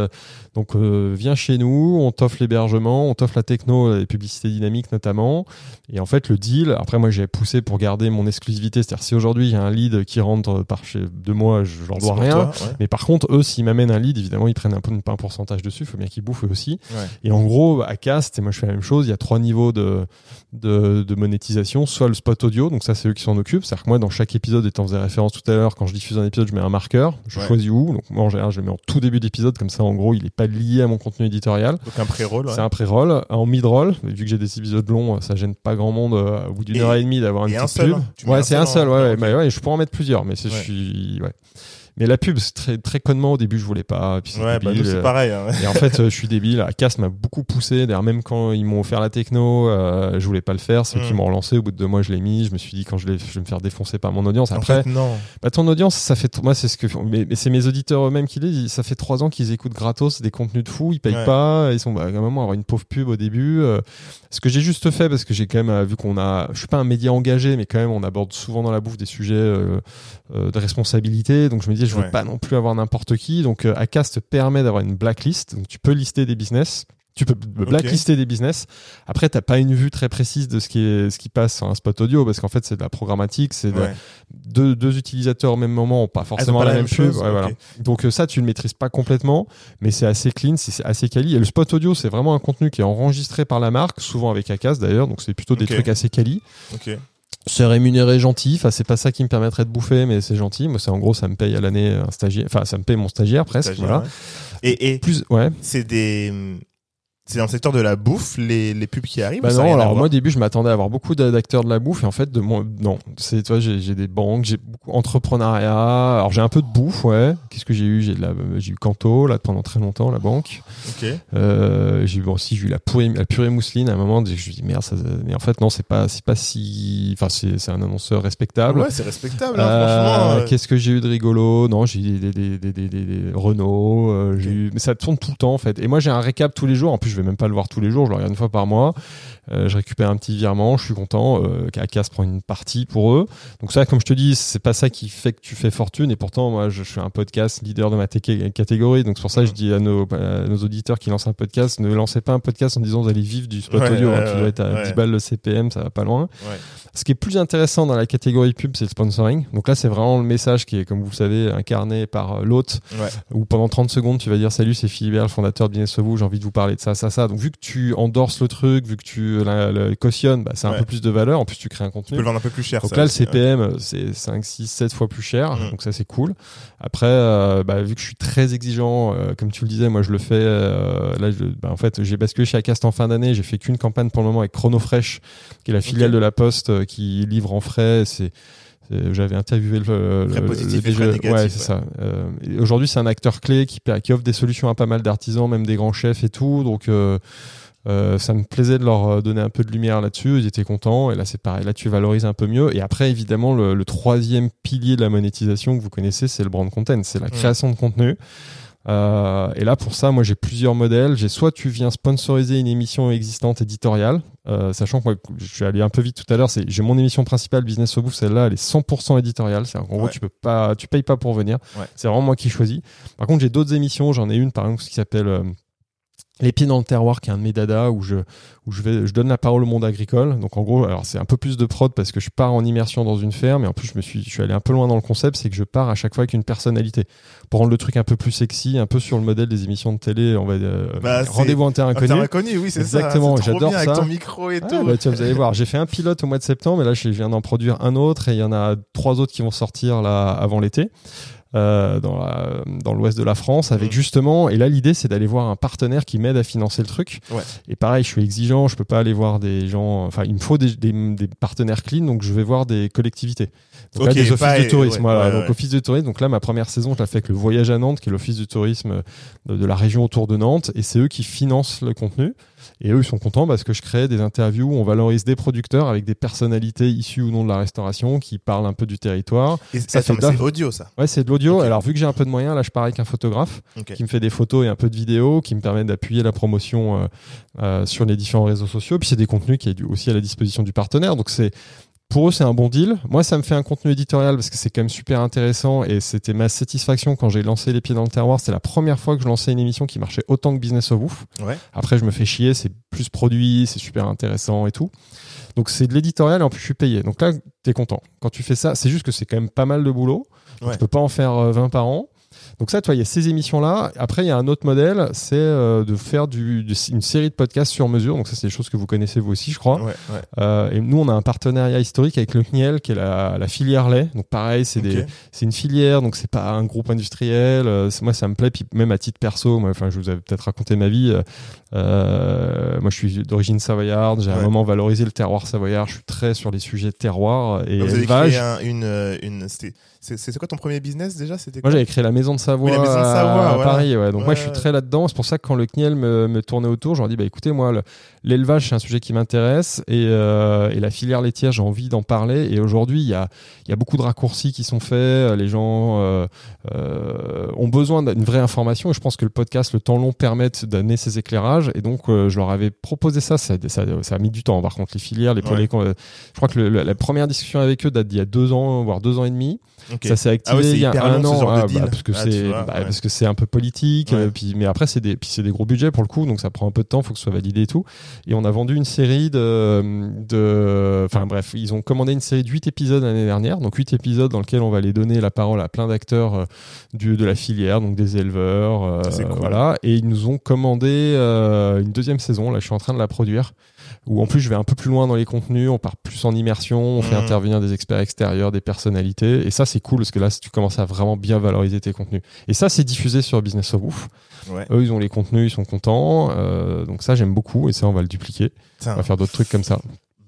donc viens chez nous, on t'offre l'hébergement, on t'offre la techno, les publicités dynamiques notamment. Et en fait, le deal, après moi j'ai poussé pour garder mon exclusivité, c'est-à-dire si aujourd'hui il y a un lead qui rentre par chez de moi, je leur dois rien. toi, ouais. Mais par contre, eux, s'ils m'amènent un lead, évidemment, ils prennent un peu un pourcentage dessus. Il faut bien qu'ils bouffent eux aussi. Ouais. Et en gros, à Cast, et moi je fais la même chose, il y a trois niveaux de, de, de monétisation. Soit le spot audio, donc ça c'est eux qui s'en occupent. C'est-à-dire que moi, dans chaque épisode, et t'en faisais référence tout à l'heure, quand je diffuse un épisode, je mets un marqueur. Je Ouais. choisis où. Donc moi, en général, je le mets en tout début d'épisode. Comme ça, en gros, il est pas lié à mon contenu éditorial. Donc un pré-roll. C'est un pré-roll. En mid-roll, vu que j'ai des épisodes longs, ça gêne pas grand monde euh, au bout d'une heure et demie d'avoir une et un petite seul, pub. hein. Ouais, c'est un seul, en- ouais, bah ouais, je pourrais en mettre plusieurs, mais c'est, je suis, ouais. Mais la pub, c'est très, très connement au début, je voulais pas. Puis Ouais, bah débile, nous c'est pareil. hein. et en fait, euh, je suis débile. Acast m'a beaucoup poussé. D'ailleurs, même quand ils m'ont offert la techno, euh, je voulais pas le faire. C'est eux Mm. qui m'ont relancé. Au bout de deux mois, je l'ai mis. Je me suis dit, quand je, je vais me faire défoncer par mon audience. En Après, fait, non. bah, ton audience, ça fait, moi, c'est ce que, mais, mais c'est mes auditeurs eux-mêmes qui disent. Ça fait trois ans qu'ils écoutent gratos des contenus de fou. Ils payent Ouais. pas. Ils sont, bah, à un moment, avoir une pauvre pub au début. euh, ce que j'ai juste fait, parce que j'ai quand même, euh, vu qu'on a, je suis pas un média engagé, mais quand même, on aborde souvent dans la bouffe des sujets euh, de responsabilité. Donc, je me je veux Ouais. pas non plus avoir n'importe qui. Donc, euh, Acast te permet d'avoir une blacklist. Donc, tu peux lister des business. Tu peux blacklister des business. Après, t'as pas une vue très précise de ce qui est, ce qui passe sur un spot audio parce qu'en fait, c'est de la programmatique, c'est de- Ouais. deux, deux utilisateurs au même moment ont pas forcément pas la, la même même chose, Ouais, ok. voilà. Donc euh, ça, tu le maîtrises pas complètement, mais c'est assez clean, c'est assez quali. Et le spot audio, c'est vraiment un contenu qui est enregistré par la marque, souvent avec Acas d'ailleurs, donc c'est plutôt des trucs assez quali. Ok. C'est rémunéré gentil, enfin c'est pas ça qui me permettrait de bouffer, mais c'est gentil. Moi, c'est en gros, ça me paye à l'année un stagiaire, enfin ça me paye mon stagiaire presque. Stagiaire, voilà. ouais. Et, et Plus, ouais. c'est des. C'est dans le secteur de la bouffe, les, les pubs qui arrivent Bah non, alors moi au début je m'attendais à avoir beaucoup d'a- d'acteurs de la bouffe et en fait de moi non, c'est toi j'ai j'ai des banques, j'ai beaucoup entrepreneuriat, alors j'ai un peu de bouffe ouais. Qu'est-ce que j'ai eu? J'ai de la j'ai eu Canto là pendant très longtemps la banque. Ok. Euh, j'ai eu bon, aussi j'ai eu la purée la purée mousseline à un moment je me suis dit merde ça mais en fait non, c'est pas c'est pas si enfin c'est c'est un annonceur respectable. Ouais, c'est respectable, hein, Euh, franchement. euh, Qu'est-ce que j'ai eu de rigolo? Non, j'ai eu des, des, des, des, des, Renault, euh, j'ai eu... mais ça tourne tout le temps en fait. Et moi j'ai un récap tous les jours. En plus, je vais même pas le voir tous les jours, je le regarde une fois par mois. Euh, je récupère un petit virement, je suis content. Euh, Acas prend une partie pour eux. Donc ça, comme je te dis, c'est pas ça qui fait que tu fais fortune. Et pourtant, moi, je, je suis un podcast leader de ma té- catégorie. Donc c'est pour ça, que je dis à nos, à nos auditeurs qui lancent un podcast, ne lancez pas un podcast en disant vous allez vivre du spot Ouais, audio. hein. ouais, tu dois être à ouais. 10 balles le CPM, ça va pas loin. Ce qui est plus intéressant dans la catégorie pub, c'est le sponsoring. Donc là, c'est vraiment le message qui est, comme vous le savez, incarné par euh, l'hôte, Ouais. où pendant 30 secondes, tu vas dire Salut, c'est Philibert, le fondateur de Business of Vous, j'ai envie de vous parler de ça, ça, ça. Donc vu que tu endorses le truc, vu que tu la, la cautionnes, bah, c'est un peu plus de valeur. En plus, tu crées un Tu contenu. peux le vendre un peu plus cher. Donc ça là, le ouais. CPM, c'est 5, 6, 7 fois plus cher. Mm. Donc ça, c'est cool. Après, euh, bah, vu que je suis très exigeant, euh, comme tu le disais, moi, je le fais. euh, là, je- bah, en fait, j'ai basculé chez Acast en fin d'année. J'ai fait qu'une campagne pour le moment avec Chronofresh, qui est la filiale de la Poste, qui livre en frais. C'est j'avais interviewé le, Frais le- positif le et frais DG négatifs, ouais, ouais. c'est ça. Euh, et Aujourd'hui, c'est un acteur clé qui, qui offre des solutions à pas mal d'artisans, même des grands chefs et tout. Donc, euh, euh, ça me plaisait de leur euh, donner un peu de lumière là-dessus. Ils étaient contents. Et là, c'est pareil. Là, tu valorises un peu mieux. Et après, évidemment, le, le troisième pilier de la monétisation que vous connaissez, c'est le brand content. C'est la création de contenu. Euh, et là, pour ça, moi, j'ai plusieurs modèles. J'ai soit tu viens sponsoriser une émission existante éditoriale, euh, sachant que moi, je suis allé un peu vite tout à l'heure. C'est j'ai mon émission principale Business au bouffe. Celle-là, elle est 100% éditoriale. C'est en gros, Ouais. tu peux pas, tu payes pas pour venir. Ouais. C'est vraiment moi qui choisis. Par contre, j'ai d'autres émissions. J'en ai une, par exemple, qui s'appelle euh, les pieds dans le terroir, qui est un de mes dadas, où je, où je vais, je donne la parole au monde agricole. Donc, en gros, alors c'est un peu plus de prod parce que je pars en immersion dans une ferme, et en plus, je me suis, je suis allé un peu loin dans le concept, c'est que je pars à chaque fois avec une personnalité. Pour rendre le truc un peu plus sexy, un peu sur le modèle des émissions de télé, on va, euh, Bah, rendez-vous en terrain Ah, inconnu. t'as inconnu, oui, c'est ça. Exactement, j'adore bien avec ça. ton micro et Ah, tout. bah, tiens, vous allez voir, j'ai fait un pilote au mois de septembre et là je viens d'en produire un autre et il y en a trois autres qui vont sortir là avant l'été. Euh, dans la- dans l'ouest de la France avec Mhm. justement et là l'idée c'est d'aller voir un partenaire qui m'aide à financer le truc. Ouais. et pareil je suis exigeant je peux pas aller voir des gens enfin il me faut des, des, des partenaires clean donc je vais voir des collectivités. Donc là, Ok, des offices de tourisme ouais, voilà. ouais, donc office de tourisme donc là ma première saison je l'ai fait avec le voyage à Nantes qui est l'office du tourisme de, de la région autour de Nantes et c'est eux qui financent le contenu et eux, ils sont contents parce que je crée des interviews où on valorise des producteurs avec des personnalités issues ou non de la restauration qui parlent un peu du territoire. Et Ça fait mais de- c'est audio, ça. Ouais, c'est de l'audio. Alors, vu que j'ai un peu de moyens, là, je pars avec un photographe qui me fait des photos et un peu de vidéos, qui me permet d'appuyer la promotion euh, euh, sur les différents réseaux sociaux. Puis c'est des contenus qui est aussi à la disposition du partenaire. Donc c'est pour eux, c'est un bon deal. Moi, ça me fait un contenu éditorial parce que c'est quand même super intéressant et c'était ma satisfaction quand j'ai lancé Les Pieds dans le Terroir. C'était la première fois que je lançais une émission qui marchait autant que Business of Ouf. Ouais. Après, je me fais chier, c'est plus produit, c'est super intéressant et tout. Donc, c'est de l'éditorial et en plus, je suis payé. Donc là, t'es content. Quand tu fais ça, c'est juste que c'est quand même pas mal de boulot. Ouais. Tu peux pas en faire euh, 20 par an. Donc ça, toi, il y a ces émissions-là. Après, il y a un autre modèle, c'est euh, de faire du, de- une série de podcasts sur mesure. Donc ça, c'est des choses que vous connaissez vous aussi, je crois. Ouais, ouais. Euh, et nous, on a un partenariat historique avec le CNIEL, qui est la, la filière lait. Donc pareil, c'est des, Ok. c'est une filière, donc c'est pas un groupe industriel. Euh, moi, ça me plaît. Puis même à titre perso, moi, enfin, je vous avais peut-être raconté ma vie. euh, euh, moi, je suis d'origine savoyarde. J'ai à un moment valorisé le terroir savoyard. Je suis très sur les sujets de terroir et Donc, vous avez élevage. créé un- une, une, c'est quoi ton premier business déjà? C'était Moi, j'avais créé la Maison de Savoie, Oui, la Maison de à- Savoie, à voilà. Paris. Ouais. Donc, moi, je suis très là-dedans. C'est pour ça que quand le CNIEL me, me tournait autour, je leur dis bah, écoutez, moi, le- l'élevage, c'est un sujet qui m'intéresse et, euh, et la filière laitière, j'ai envie d'en parler. Et aujourd'hui, il y a, il y a beaucoup de raccourcis qui sont faits. Les gens euh, euh, ont besoin d'une vraie information. Et je pense que le podcast, le temps long, permettent d'amener ces éclairages. Et donc, euh, je leur avais proposé ça. Ça, ça. ça a mis du temps. Par contre, les filières, les Ouais. les- je crois que le- le- la première discussion avec eux date d'il y a deux ans, voire deux ans et demi. Ça s'est activé Ah ouais, c'est il y a un long, ce an genre de ah, deal. bah, parce que Ah, c'est bah, ouais. parce que c'est un peu politique Ouais. euh, puis mais après c'est des puis c'est des gros budgets pour le coup donc ça prend un peu de temps faut que ce soit validé et tout et on a vendu une série de de enfin bref ils ont commandé une série de 8 épisodes l'année dernière donc 8 épisodes dans lesquels on va aller donner la parole à plein d'acteurs euh, du de la filière donc des éleveurs euh, cool. voilà et ils nous ont commandé euh, une deuxième saison là je suis en train de la produire où en plus je vais un peu plus loin dans les contenus, on part plus en immersion, on fait Mhm. intervenir des experts extérieurs, des personnalités, et ça c'est cool parce que là tu commences à vraiment bien valoriser tes contenus. Et ça c'est diffusé sur Business of Ouf. Ouais. Eux ils ont les contenus, ils sont contents, euh, donc ça j'aime beaucoup et ça on va le dupliquer. Tiens, On va faire d'autres trucs comme ça.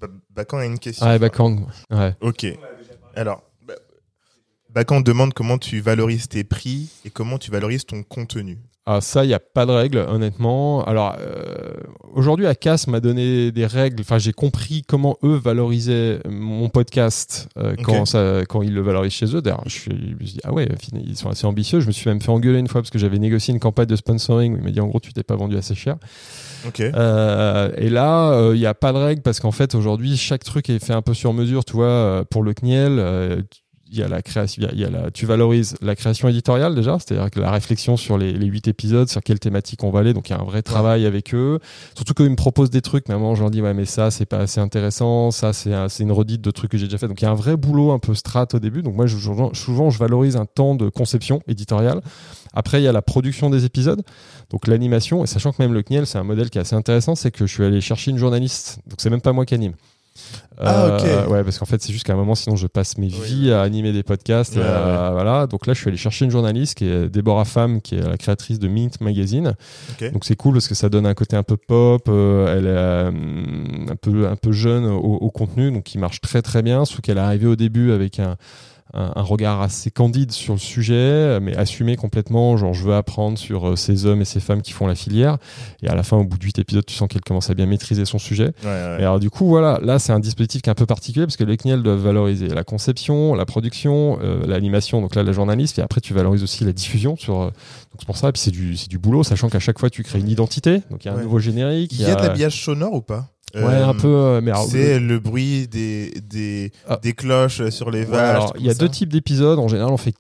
Ba- Bacan a une question. Ah bah ouais. Ok. Alors, Ba- Bacan demande comment tu valorises tes prix et comment tu valorises ton contenu. Ah, ça, il n'y a pas de règle, honnêtement. Alors, euh, aujourd'hui, Acas m'a donné des règles. Enfin, j'ai compris comment eux valorisaient mon podcast euh, quand, ça, quand ils le valorisent chez eux. D'ailleurs, je, suis- je me suis dit, ah ouais, ils sont assez ambitieux. Je me suis même fait engueuler une fois parce que j'avais négocié une campagne de sponsoring où il m'a dit, en gros, tu t'es pas vendu assez cher. Ok. Euh, et là, euh, il n'y a pas de règle parce qu'en fait, aujourd'hui, chaque truc est fait un peu sur mesure. Tu vois, euh, pour le CNIEL, euh, il y a la création, il y a, il y a la, tu valorises la création éditoriale déjà, c'est-à-dire que la réflexion sur les, les huit épisodes, sur quelle thématique on va aller. Donc il y a un vrai travail avec eux. Surtout qu'ils me proposent des trucs, mais à un moment je leur dis ouais mais ça c'est pas assez intéressant, ça c'est un- c'est une redite de trucs que j'ai déjà fait. Donc il y a un vrai boulot un peu strat au début. Donc moi je, souvent, souvent je valorise un temps de conception éditoriale. Après il y a la production des épisodes, donc l'animation. Et sachant que même le CNIEL c'est un modèle qui est assez intéressant, c'est que je suis allé chercher une journaliste. Donc c'est même pas moi qui anime. Ah, ok. Ouais, parce qu'en fait, c'est juste qu'à un moment, sinon, je passe mes Oui. vies à animer des podcasts. et Ouais, à- Voilà. Donc là, je suis allé chercher une journaliste qui est Déborah Pham, qui est la créatrice de Mint Magazine. Donc c'est cool parce que ça donne un côté un peu pop. euh, elle est euh, un peu un peu jeune au, au contenu, donc qui marche très très bien. Sauf qu'elle est arrivée au début avec un un, un regard assez candide sur le sujet, mais assumé complètement. Genre, je veux apprendre sur euh, ces hommes et ces femmes qui font la filière. Et à la fin, au bout de huit épisodes, tu sens qu'elle commence à bien maîtriser son sujet. Ouais, ouais. Et alors du coup, voilà, là c'est un dispositif qui est un peu particulier parce que les CNIEL doivent valoriser la conception, la production, euh, l'animation, donc là la journaliste, et après tu valorises aussi la diffusion sur. euh, donc c'est pour ça, et puis c'est du c'est du boulot, sachant qu'à chaque fois tu crées une identité, donc il y a un Ouais. nouveau générique. Il y a de l'habillage sonore ou pas? Ouais, Euh, un peu. euh, mais alors, C'est le bruit des, des, Ah. des cloches sur les Ouais, vaches. il y a ça. deux types d'épisodes. En général, on fait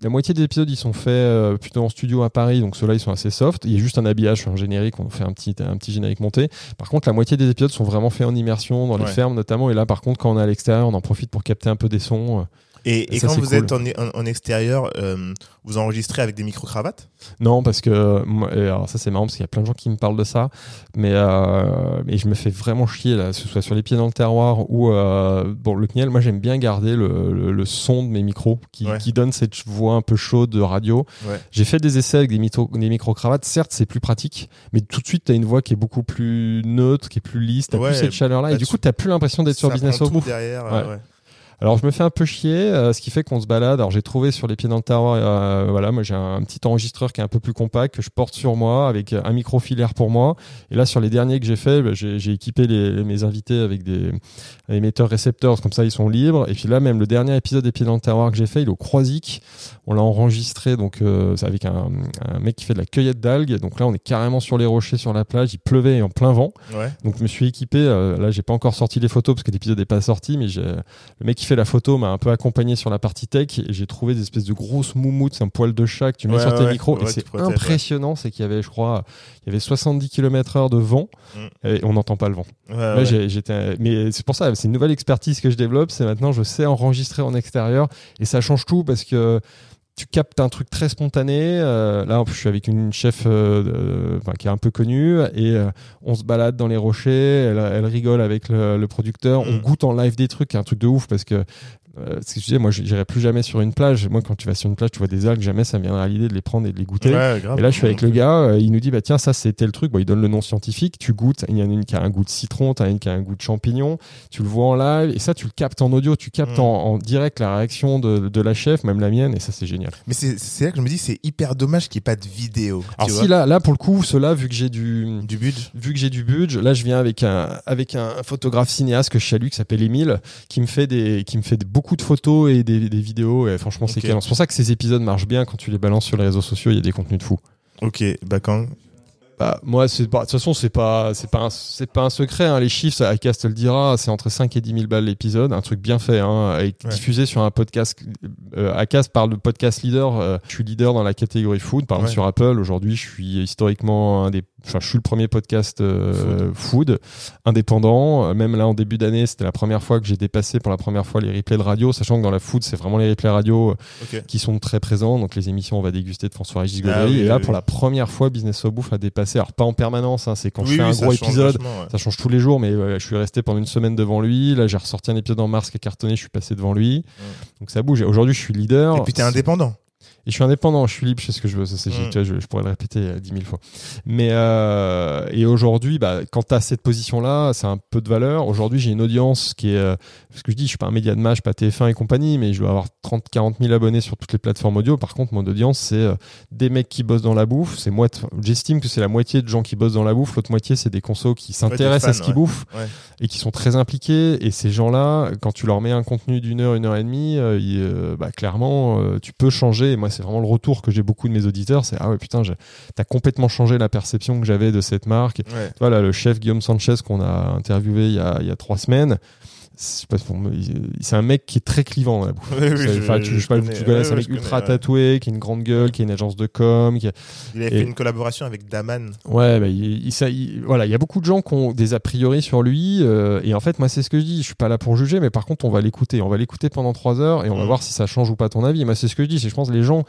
la moitié des épisodes, ils sont faits euh, plutôt en studio à Paris, donc ceux-là, ils sont assez soft. Il y a juste un habillage un générique, on fait un petit, un petit générique monté. Par contre, la moitié des épisodes sont vraiment faits en immersion, dans les Ouais. fermes notamment. Et là, par contre, quand on est à l'extérieur, on en profite pour capter un peu des sons. Et, et Ça, quand vous cool. êtes en, en, en extérieur, euh, vous enregistrez avec des micro-cravates? Non, parce que euh, alors ça c'est marrant parce qu'il y a plein de gens qui me parlent de ça, mais euh, je me fais vraiment chier là, que ce soit sur les pieds dans le terroir ou euh, bon le CNIEL. Moi j'aime bien garder le, le, le son de mes micros qui, Ouais. qui donne cette voix un peu chaude de radio. Ouais. J'ai fait des essais avec des, des micro cravates. Certes c'est plus pratique, mais tout de suite t'as une voix qui est beaucoup plus neutre, qui est plus lisse. T'as Ouais, plus cette chaleur là bah, et du tu- coup t'as plus l'impression d'être sur Business of Bouffe. derrière. Alors je me fais un peu chier, euh, ce qui fait qu'on se balade. Alors j'ai trouvé sur les pieds dans le terroir, euh, voilà, moi j'ai un petit enregistreur qui est un peu plus compact que je porte sur moi avec un micro filaire pour moi. Et là sur les derniers que j'ai fait, bah, j'ai équipé les, mes invités avec des émetteurs récepteurs, comme ça ils sont libres. Et puis là même le dernier épisode des pieds dans le terroir que j'ai fait, il est au Croisic. On l'a enregistré donc euh, c'est avec un, un mec qui fait de la cueillette d'algues. Donc là on est carrément sur les rochers sur la plage, il pleuvait en plein vent. Ouais. Donc je me suis équipé. euh, là, j'ai pas encore sorti les photos parce que l'épisode n'est pas sorti, mais le mec qui fait la photo m'a un peu accompagné sur la partie tech j'ai trouvé des espèces de grosses moumoutes, un poil de chat que tu mets Ouais, sur tes ouais, micros et c'est impressionnant. C'est qu'il y avait, je crois, il y avait 70 km/h de vent Mm. et on n'entend pas le vent. Là, j'étais, mais c'est pour ça, c'est une nouvelle expertise que je développe. C'est maintenant, je sais enregistrer en extérieur et ça change tout parce que tu captes un truc très spontané. Euh, là, je suis avec une chef euh, enfin, qui est un peu connue et euh, on se balade dans les rochers. Elle, elle rigole avec le, le producteur. On Mm. goûte en live des trucs, un truc de ouf parce que. Euh, ce que je disais, moi, j'irai plus jamais sur une plage. Moi, quand tu vas sur une plage, tu vois des algues, jamais ça me viendra à l'idée de les prendre et de les goûter. Ouais, grave. Et là, je suis avec le gars, euh, il nous dit, bah tiens, ça c'était le truc. Bon, il donne le nom scientifique, tu goûtes. Il y en a une qui a un goût de citron, t'as une qui a un goût de champignon. Tu le vois en live, et ça, tu le captes en audio, tu captes Mm. en, en direct la réaction de, de la chef, même la mienne, et ça, c'est génial. Mais c'est là que je me dis, c'est hyper dommage qu'il n'y ait pas de vidéo. Alors si là, là pour le coup, cela, vu que j'ai du, du budget. vu que j'ai du budget, là, je viens avec un, avec un photographe cinéaste que je salue, qui s'appelle Émile, qui me fait des, qui me fait des- beaucoup de photos et des, des vidéos. Et franchement, c'est Ok. canon. C'est pour ça que ces épisodes marchent bien quand tu les balances sur les réseaux sociaux. Il y a des contenus de fou. Ok, Bakang. Bah, moi, c'est pas, de toute façon, c'est pas, c'est pas, c'est pas un secret. Hein. Les chiffres, ça, Acast te le dira, c'est entre 5 et 10 000 balles l'épisode, un truc bien fait, hein, et Ouais. diffusé sur un podcast. Euh, Acast parle de podcast leader. euh, je suis leader dans la catégorie food. Par exemple, Ouais. sur Apple, aujourd'hui, je suis historiquement un des, enfin, je suis le premier podcast euh, food. indépendant. Euh, Même là, en début d'année, c'était la première fois que j'ai dépassé pour la première fois les replays de radio, sachant que dans la food, c'est vraiment les replays radio Ok. qui sont très présents. Donc les émissions, on va déguster de François-Régis Ah oui, et là, oui, pour oui. la première fois, Business of Bouffe a dépassé. Alors pas en permanence, hein, c'est quand je fais un gros épisode. ouais. Ça change tous les jours, mais je suis resté pendant une semaine devant lui. Là, j'ai ressorti un épisode en mars qui a cartonné, je suis passé devant lui. Donc ça bouge. Aujourd'hui, je suis leader. Et puis t'es indépendant. Et je suis indépendant, je suis libre, je sais ce que je veux. Ça, c'est, Mm. je, je pourrais le répéter euh, dix mille fois. Mais euh, et aujourd'hui, bah, quand tu as cette position-là, c'est un peu de valeur. Aujourd'hui, j'ai une audience qui est, euh, ce que je dis, je suis pas un média de match, pas TF1 et compagnie, mais je dois avoir 30, 40 000 abonnés sur toutes les plateformes audio. Par contre, mon audience, c'est des mecs qui bossent dans la bouffe. C'est moi, j'estime que c'est la moitié de gens qui bossent dans la bouffe. L'autre moitié, c'est des consos qui s'intéressent à ce qu'ils ouais. bouffent Ouais. et qui sont très impliqués. Et ces gens-là, quand tu leur mets un contenu d'une heure, une heure et demie, euh, bah, clairement, euh, tu peux changer. Et moi, c'est vraiment le retour que j'ai beaucoup de mes auditeurs. C'est ah ouais putain, t'as complètement changé la perception que j'avais de cette marque. Ouais. Voilà, le chef Guillaume Sanchez qu'on a interviewé il y a, il y a trois semaines. C'est un mec qui est très clivant. (laughs) Oui, oui, C'est- je- enfin, tu, je sais pas, connais. tu connais, c'est un mec je ultra connais, ouais. tatoué, qui a une grande gueule, qui a une agence de com. Qui a- Il a Et- fait une collaboration avec Daman. Ouais, bah, il, il- ça, il- voilà, il y a beaucoup de gens qui ont des a priori sur lui. euh, et en fait, moi, c'est ce que je dis. Je suis pas là pour juger, mais par contre, on va l'écouter. On va l'écouter pendant trois heures et on va Mhm. voir si ça change ou pas ton avis. Et moi, c'est ce que je dis. C'est, je pense, que les gens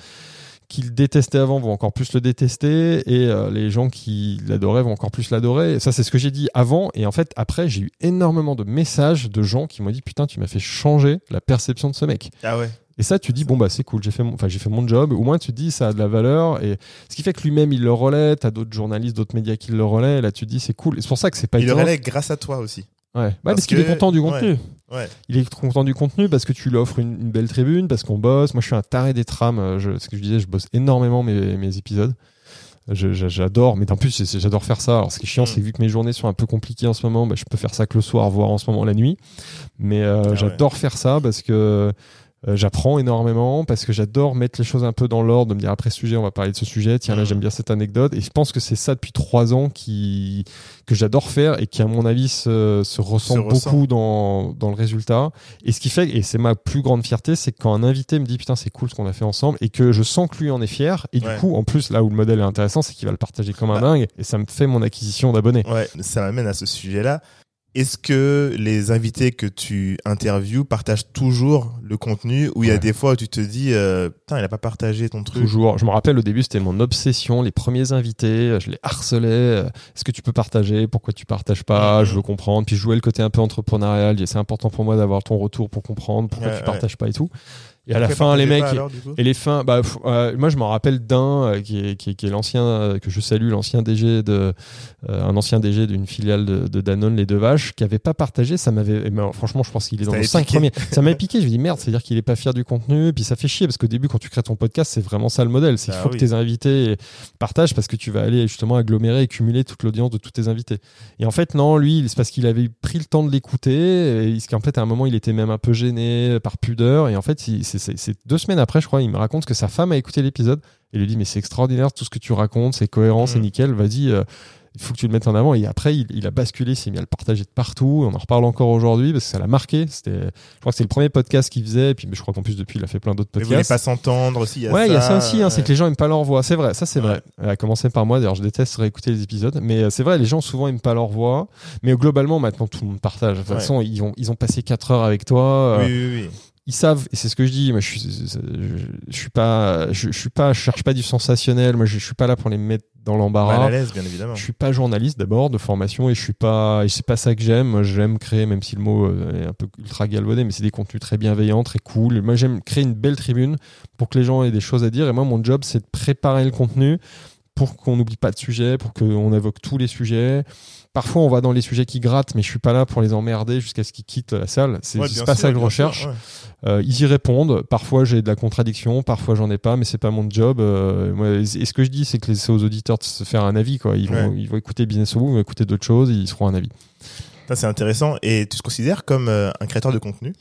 qui le détestaient avant vont encore plus le détester et euh, les gens qui l'adoraient vont encore plus l'adorer. Et ça, c'est ce que j'ai dit avant. Et en fait, après, j'ai eu énormément de messages de gens qui m'ont dit putain, tu m'as fait changer la perception de ce mec. Ah ouais. Et ça, tu dis, bon, bah, c'est cool, j'ai fait, mon, j'ai fait mon job. Au moins, tu te dis, ça a de la valeur. Et ce qui fait que lui-même, il le relaie. T'as d'autres journalistes, d'autres médias qui le relaient. Et là, tu te dis, c'est cool. Et c'est pour ça que c'est pas Il le relègue grâce à toi aussi. Ouais. Parce parce, qu'il que- est content du contenu. Ouais. Il est content du contenu parce que tu lui offres une, une belle tribune, parce qu'on bosse. Moi, je suis un taré des trames. euh, Je, ce que je disais, je bosse énormément mes, mes épisodes. Je- J'adore, mais en plus, j'adore faire ça. Alors, ce qui est chiant, Mm. c'est que vu que mes journées sont un peu compliquées en ce moment, bah, je peux faire ça que le soir, voire en ce moment la nuit. Mais euh, Ah ouais. j'adore faire ça parce que euh, j'apprends énormément, parce que j'adore mettre les choses un peu dans l'ordre, de me dire après ce sujet, on va parler de ce sujet. Tiens, là, j'aime bien cette anecdote. Et je pense que c'est ça depuis trois ans qui, que j'adore faire et qui, à mon avis, se, se ressent Se ressent. beaucoup dans, dans le résultat. Et ce qui fait, et c'est ma plus grande fierté, c'est quand un invité me dit putain, c'est cool ce qu'on a fait ensemble et que je sens que lui en est fier. Et Ouais. du coup, en plus, là où le modèle est intéressant, c'est qu'il va le partager comme un Bah. dingue et ça me fait mon acquisition d'abonnés. Ouais, ça m'amène à ce sujet-là. Est-ce que les invités que tu interviews partagent toujours le contenu ou il y a Ouais. des fois où tu te dis, euh, putain, il a pas partagé ton truc? Toujours. Je me rappelle au début, c'était mon obsession. Les premiers invités, je les harcelais. Euh, Est-ce que tu peux partager? Pourquoi tu partages pas? Je veux comprendre. Puis je jouais le côté un peu entrepreneurial. C'est important pour moi d'avoir ton retour pour comprendre pourquoi Ouais, tu ouais. partages pas et tout. Et à la fin, les mecs. alors, Et les fins, bah, euh, moi je m'en rappelle d'un euh, qui est, qui est, qui est l'ancien, euh, que je salue, l'ancien DG de, un ancien DG d'une filiale de, de Danone, les deux vaches, qui avait pas partagé. Ça m'avait, ben, franchement, je pense qu'il est Ça dans les cinq premiers. Ça m'avait piqué. Je me dis merde, c'est-à-dire qu'il est pas fier du contenu. Et puis ça fait chier parce qu'au début, quand tu crées ton podcast, c'est vraiment ça le modèle. C'est qu'il Ah faut oui. que tes invités partagent parce que tu vas aller justement agglomérer, accumuler toute l'audience de tous tes invités. Et en fait, non, lui, c'est parce qu'il avait pris le temps de l'écouter. Et qu'en fait, à un moment, il était même un peu gêné par pudeur. Et en fait, c'est- c'est deux semaines après, je crois, il me raconte que sa femme a écouté l'épisode et lui dit Mais c'est extraordinaire, tout ce que tu racontes, c'est cohérent, c'est Mm. nickel, vas-y. euh, il faut que tu le mettes en avant. Et après, il, il a basculé, il s'est mis à le partager de partout. On en reparle encore aujourd'hui parce que ça l'a marqué. Je crois que c'est le premier podcast qu'il faisait. Et puis, je crois qu'en plus, depuis, il a fait plein d'autres Mais vous podcasts. pas s'entendre aussi. Ouais, il y a ça aussi, hein, c'est que les gens aiment pas leur voix. C'est vrai, ça c'est Ouais. vrai. À commencer par moi, d'ailleurs, je déteste réécouter les épisodes, mais euh, c'est vrai, les gens souvent aiment pas leur voix. Mais globalement, maintenant, tout le monde partage. De toute Ouais. façon, ils ont, ils ont passé 4 heures avec toi. euh, Oui, oui, oui. Ils savent, et c'est ce que je dis. Moi, je suis, je, je suis pas, je, je suis pas, je cherche pas du sensationnel. Moi, je, je suis pas là pour les mettre dans Mal à l'embarras. l'aise, bien évidemment. Je suis pas journaliste d'abord de formation et je suis pas, et c'est pas ça que j'aime. Moi, j'aime créer, même si le mot euh, est un peu ultra galvaudé, mais c'est des contenus très bienveillants, très cool. Moi, j'aime créer une belle tribune pour que les gens aient des choses à dire. Et moi, mon job, c'est de préparer le contenu pour qu'on n'oublie pas de sujets, pour qu'on évoque tous les sujets. Parfois, on va dans les sujets qui grattent, mais je suis pas là pour les emmerder jusqu'à ce qu'ils quittent la salle. C'est Ouais, pas sûr, ça que je recherche. sûr, ouais. Euh, ils y répondent. Parfois, j'ai de la contradiction, parfois, j'en ai pas, mais c'est pas mon job. Euh, moi, et ce que je dis, c'est que c'est aux auditeurs de se faire un avis. Quoi. Ils, vont, Ouais. ils vont écouter Business au bout, ils vont écouter d'autres choses, ils se feront un avis. Ça, c'est intéressant. Et tu te considères comme euh, un créateur de contenu?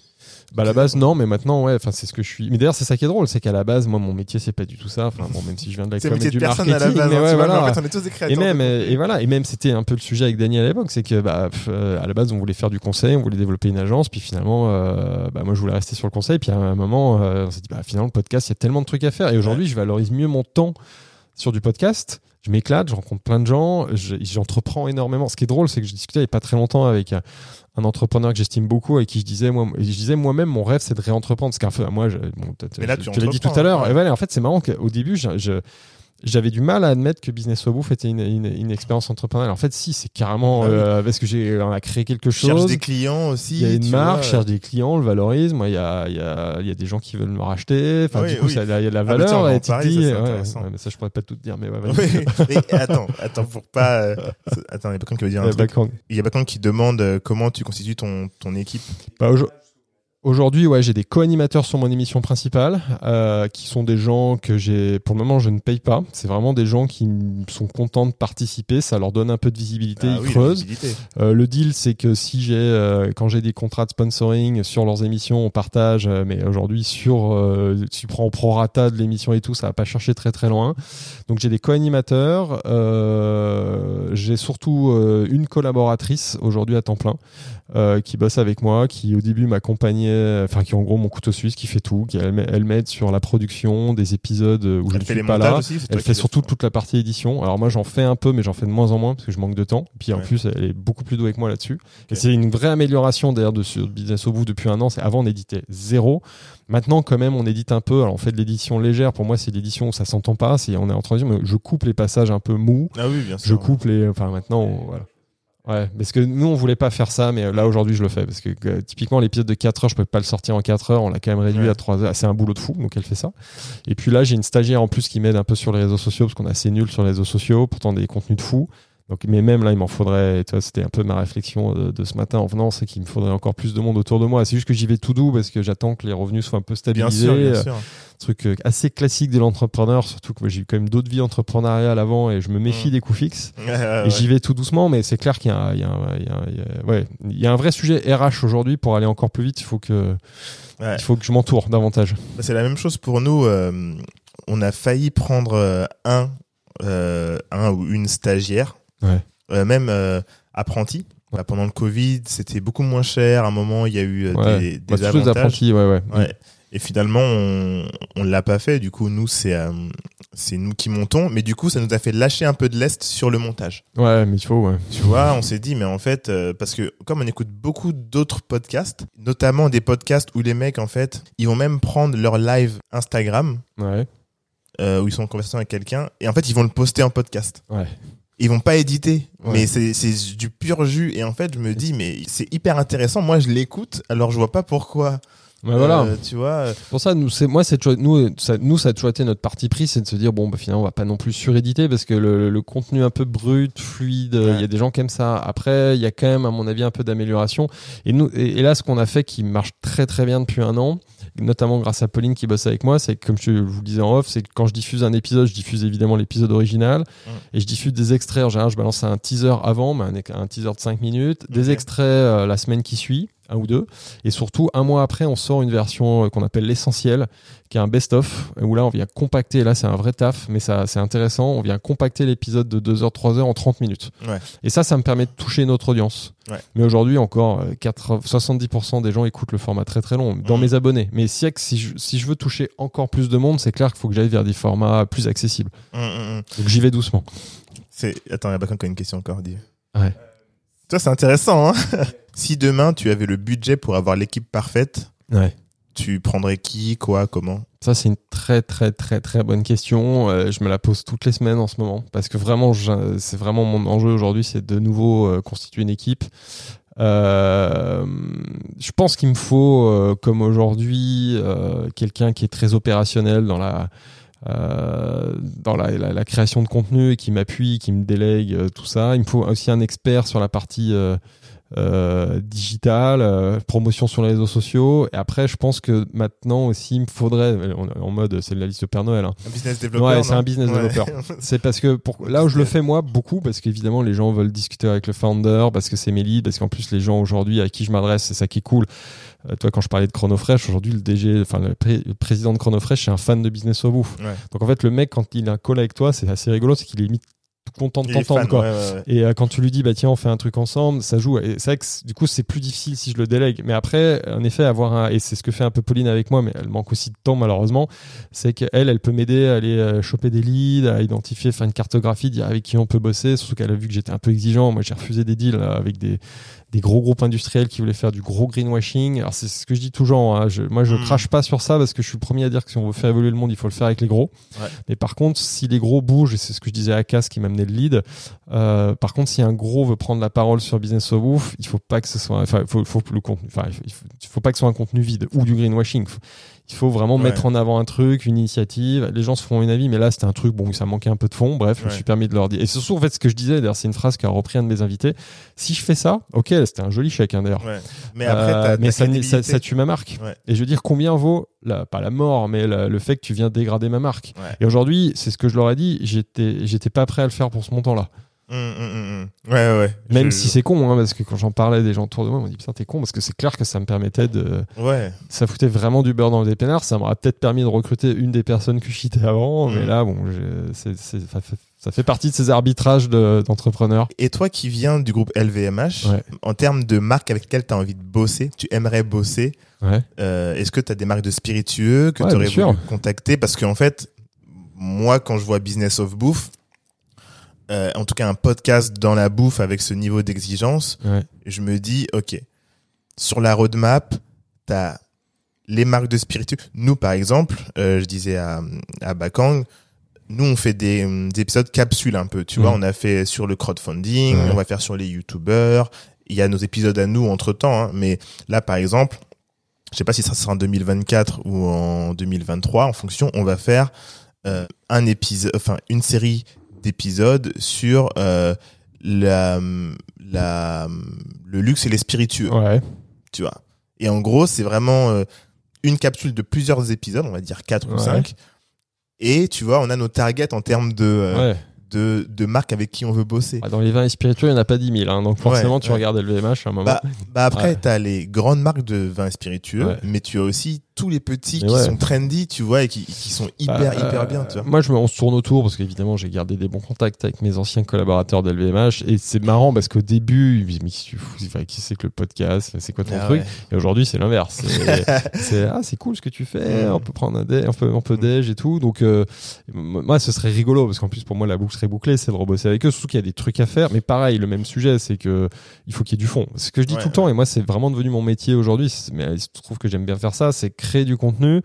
Bah, à la base, non, mais maintenant, ouais, enfin, c'est ce que je suis. Mais d'ailleurs, c'est ça qui est drôle, c'est qu'à la base, moi, mon métier, c'est pas du tout ça. Enfin, bon, même si je viens de la com et du marketing, à la base. mais hein, ouais, voilà. mais en fait, on est tous des Et créateurs. même, de et, voilà, et même c'était un peu le sujet avec Daniel à l'époque, c'est que bah, pff, euh, à la base on voulait faire du conseil, on voulait développer une agence, puis finalement, euh, bah, moi je voulais rester sur le conseil, puis à un moment euh, on s'est dit bah finalement le podcast il y a tellement de trucs à faire, et aujourd'hui je valorise mieux mon temps sur du podcast, je m'éclate, je rencontre plein de gens, je- j'entreprends énormément. Ce qui est drôle, c'est que je discutais il n'y a pas très longtemps avec un, un entrepreneur que j'estime beaucoup, avec qui je disais moi, je disais moi-même mon rêve c'est de réentreprendre, parce qu'un peu moi, je, bon, là, tu l'ai dit tout à l'heure, ouais. et voilà, en fait c'est marrant qu'au début je- je j'avais du mal à admettre que Business au Bouffe était une, une, une expérience entrepreneuriale. En fait, si, c'est carrément Ah oui. euh, parce que j'ai on a créé quelque Je cherche chose. des clients aussi. Il y a une marque, vois. cherche des clients, on le valorise. Moi, il y a, il y, a, il y a des gens qui veulent me racheter. Enfin, Ah oui, du coup, oui. il y a de la Ah, tiens, valeur. tu te parler, dis, ça, ouais, ouais, mais ça, je pourrais pas tout te dire, mais ouais. Oui, (laughs) mais attends, attends, pour pas. euh, Attends, il y a Bacon qui veut dire un truc. Il y a Bacon qui demande euh, comment tu constitues ton, ton équipe. Bah, Aujourd'hui, ouais, j'ai des co-animateurs sur mon émission principale, euh, qui sont des gens que j'ai, pour le moment, je ne paye pas. C'est vraiment des gens qui sont contents de participer. Ça leur donne un peu de visibilité. Ah ils oui, creusent. visibilité. Euh, le deal, c'est que si j'ai, euh, quand j'ai des contrats de sponsoring sur leurs émissions, on partage. euh, mais aujourd'hui, sur, euh, tu prends au prorata de l'émission et tout, ça va pas chercher très très loin. Donc j'ai des co-animateurs. euh, j'ai surtout une collaboratrice aujourd'hui à temps plein euh, qui bosse avec moi, qui au début m'accompagnait, enfin qui est en gros mon couteau suisse, qui fait tout, qui elle, elle m'aide sur la production des épisodes où je ne suis les pas là. aussi. Elle fait surtout toute la partie édition. Alors moi j'en fais un peu, mais j'en fais de moins en moins parce que je manque de temps. Puis en plus elle est beaucoup plus douée que moi là-dessus. Et c'est une vraie amélioration d'ailleurs de ce Business au bout depuis un an. C'est avant on éditait zéro. Maintenant quand même on édite un peu. Alors on fait de l'édition légère. Pour moi c'est l'édition où ça s'entend pas. C'est on est en transition. Mais je coupe les passages un peu mous. Ah oui, bien sûr. Je coupe les. Enfin maintenant on- voilà. Ouais, parce que nous on voulait pas faire ça, mais là aujourd'hui je le fais parce que euh, typiquement l'épisode de 4 heures, je peux pas le sortir en 4 heures, on l'a quand même réduit Ouais. à 3 heures. C'est un boulot de fou, donc elle fait ça. Et puis là j'ai une stagiaire en plus qui m'aide un peu sur les réseaux sociaux parce qu'on est assez nul sur les réseaux sociaux, pourtant des contenus de fou. Donc, mais même là, il m'en faudrait. Tu vois, c'était un peu ma réflexion de, de ce matin en venant, c'est qu'il me faudrait encore plus de monde autour de moi. C'est juste que j'y vais tout doux parce que j'attends que les revenus soient un peu Bien stabilisés. sûr, bien Euh, sûr. truc euh, assez classique de l'entrepreneur, surtout que j'ai eu quand même d'autres vies entrepreneuriales avant et je me méfie Mm. des coûts fixes. (laughs) Ouais, j'y vais tout doucement, mais c'est clair qu'il y, un- y un- y un- ouais, y a un vrai sujet RH aujourd'hui pour aller encore plus vite. Il faut que, ouais. il faut que je m'entoure davantage. Bah, C'est la même chose pour nous. euh, on a failli prendre euh, un, euh, un ou une stagiaire, Ouais. Euh, même euh, apprenti. Bah, pendant le Covid, c'était beaucoup moins cher. À un moment, il y a eu euh, Ouais. des, des Bah, avantages. apprentis, ouais, ouais. Ouais. Et finalement, on on l'a pas fait. Du coup, nous, c'est euh, c'est nous qui montons. Mais du coup, ça nous a fait lâcher un peu de l'est sur le montage. Ouais, mais il faut, ouais. Tu vois, on s'est dit, mais en fait, euh, parce que comme on écoute beaucoup d'autres podcasts, notamment des podcasts où les mecs, en fait, ils vont même prendre leur live Instagram Ouais, euh, où ils sont en conversation avec quelqu'un et en fait, ils vont le poster en podcast. ouais. Ils vont pas éditer, Ouais. mais c'est c'est du pur jus. Et en fait, je me dis, mais c'est hyper intéressant. Moi, je l'écoute, alors je vois pas pourquoi. Voilà. Euh, tu vois. euh, Pour ça, nous, c'est moi, c'est nous, ça, nous, ça a toujours été notre parti pris, c'est de se dire bon, bah, finalement, on va pas non plus suréditer parce que le, le contenu un peu brut, fluide, il Ouais. y a des gens qui aiment ça. Après, il y a quand même, à mon avis, un peu d'amélioration. Et nous, et, et là, ce qu'on a fait qui marche très très bien depuis un an, notamment grâce à Pauline qui bosse avec moi, c'est que, comme je vous le disais en off, c'est que quand je diffuse un épisode, je diffuse évidemment l'épisode original et je diffuse des extraits. En général, je balance un teaser avant, mais un, un teaser de 5 minutes, des extraits euh, la semaine qui suit, un ou deux. Et surtout, un mois après, on sort une version euh, qu'on appelle l'essentiel, qui est un best-of, où là, on vient compacter, là, c'est un vrai taf, mais ça, c'est intéressant, on vient compacter l'épisode de 2 heures, 3 heures en 30 minutes. Ouais. Et ça, ça me permet de toucher notre audience. Ouais. Mais aujourd'hui, encore, euh, 80 70% des gens écoutent le format très très long, dans mes abonnés. Mais si, si, je, si je veux toucher encore plus de monde, c'est clair qu'il faut que j'aille vers des formats plus accessibles. hum, hum, hum. Donc j'y vais doucement. C'est attends, il y a pas encore une question encore. Dis. Ouais. Toi, c'est intéressant. Hein (laughs) si demain tu avais le budget pour avoir l'équipe parfaite, Ouais. tu prendrais qui, quoi, comment? Ça, c'est une très, très, très, très bonne question. Euh, je me la pose toutes les semaines en ce moment parce que vraiment, c'est vraiment mon enjeu aujourd'hui, c'est de nouveau euh, constituer une équipe. Euh, je pense qu'il me faut, comme aujourd'hui, quelqu'un qui est très opérationnel dans la euh, dans la, la- la création de contenu et qui m'appuie, qui me délègue euh, tout ça. Il me faut aussi un expert sur la partie euh, euh, digitale, euh, promotion sur les réseaux sociaux. Et après, je pense que maintenant aussi, il me faudrait, on en mode, c'est la liste de Père Noël. hein. Un business développeur Ouais, c'est un business Ouais. développeur. (laughs) C'est parce que pour, là où je le fais moi beaucoup, parce qu'évidemment les gens veulent discuter avec le founder, parce que c'est mes leads, parce qu'en plus les gens aujourd'hui à qui je m'adresse, c'est ça qui est cool. Euh, toi, quand je parlais de Chronofresh, aujourd'hui le DG, enfin le, pré- le président de Chronofresh, c'est un fan de business au bouffe. Ouais. Donc en fait, le mec quand il a un call avec toi, c'est assez rigolo, c'est qu'il est limite content de t'entendre quoi. ouais, ouais, ouais. Et euh, quand tu lui dis, bah tiens, on fait un truc ensemble, ça joue. Et c'est vrai que du coup, c'est plus difficile si je le délègue. Mais après, en effet, avoir un, et c'est ce que fait un peu Pauline avec moi, mais elle manque aussi de temps malheureusement, c'est qu'elle, elle peut m'aider à aller euh, choper des leads, à identifier, faire une cartographie, dire avec qui on peut bosser. Surtout qu'elle a vu que j'étais un peu exigeant. Moi, j'ai refusé des deals là, avec des, des gros groupes industriels qui voulaient faire du gros greenwashing. Alors, c'est ce que je dis toujours. hein. Je- moi, je Mm. crache pas sur ça parce que je suis le premier à dire que si on veut faire évoluer le monde, il faut le faire avec les gros. Ouais. Mais par contre, si les gros bougent, et c'est ce que je disais à Cass qui m'a amené le lead, euh, par contre, si un gros veut prendre la parole sur Business of Ouf, il faut pas que ce soit, enfin, faut, faut le contenu, enfin, il faut, il faut- il faut pas que ce soit un contenu vide ou du greenwashing. Faut- Il faut vraiment Ouais. mettre en avant un truc, une initiative. Les gens se feront une avis, mais là, c'était un truc, bon, ça manquait un peu de fond. Bref, je me suis permis de leur dire. Et surtout, en fait, ce que je disais, d'ailleurs, c'est une phrase qu'a repris un de mes invités. Si je fais ça, ok, c'était un joli chèque, hein, d'ailleurs. Ouais. Mais après, Euh, mais ça, ça, crédibilité. ça tue ma marque. Et je veux dire, combien vaut, la, pas la mort, mais la- le fait que tu viens dégrader ma marque? Et aujourd'hui, c'est ce que je leur ai dit, j'étais, j'étais pas prêt à le faire pour ce montant-là. Hum, hum, hum. Ouais, ouais. Même Je- si c'est con, hein, parce que quand j'en parlais, des gens autour de moi m'ont dit putain, t'es con, parce que c'est clair que ça me permettait de. Ouais. Ça foutait vraiment du beurre dans le dépanneur. Ça m'aurait peut-être permis de recruter une des personnes que je citais avant, mais Mm. là, bon, c'est- c'est- ça, fait, partie de ces arbitrages de- d'entrepreneurs. Et toi qui viens du groupe LVMH, Ouais. en termes de marques avec lesquelles tu as envie de bosser, tu aimerais bosser, Ouais. euh, est-ce que tu as des marques de spiritueux que Ouais, tu aurais voulu contacter? Parce qu'en fait, moi, quand je vois Business of Bouffe, euh, en tout cas un podcast dans la bouffe avec ce niveau d'exigence, Ouais. je me dis, OK, sur la roadmap, tu as les marques de spiritueux. Nous, par exemple, euh, je disais à, à Bakang, nous, on fait des, hum, des épisodes capsules un peu. Tu vois, Mhm. on a fait sur le crowdfunding, Ouais. on va faire sur les youtubeurs. Il y a nos épisodes à nous entre temps, hein, mais là, par exemple, je sais pas si ça sera en 2024 ou en 2023, en fonction, on va faire euh, un épisode, enfin une série d'épisodes sur euh, la, la, le luxe et les spiritueux Ouais. tu vois. Et en gros, c'est vraiment euh, une capsule de plusieurs épisodes, on va dire 4 ou Ouais. 5. Et tu vois, on a nos targets en termes de, euh, ouais. de, de marques avec qui on veut bosser. Ah, Dans les vins et spiritueux, il n'y en a pas 10 000. hein, donc forcément, tu regardes LVMH à un moment. Bah, bah après, tu as les grandes marques de vins spiritueux, Ouais. mais tu as aussi tous les petits Mais qui ouais. sont trendy, tu vois, et qui, qui sont hyper, Bah, hyper euh, bien, tu vois. Moi, je me, on se tourne autour parce qu'évidemment, j'ai gardé des bons contacts avec mes anciens collaborateurs d'LVMH. Et c'est marrant parce qu'au début, ils me disaient, mais qui tu fous? Enfin, qui c'est que le podcast? C'est quoi ton Ah truc? ouais. Et aujourd'hui, c'est l'inverse. C'est, (laughs) ah, c'est cool ce que tu fais. On peut prendre un dé, on peut, on peut déj et tout. Donc, euh, moi, ce serait rigolo parce qu'en plus, pour moi, la boucle serait bouclée, c'est de rebosser avec eux. Surtout qu'il y a des trucs à faire. Mais pareil, le même sujet, c'est que il faut qu'il y ait du fond. C'est ce que je dis Ouais, tout le temps. Et moi, c'est vraiment devenu mon métier aujourd'hui. Mais il se trouve que j'aime bien faire ça. C'est créer du contenu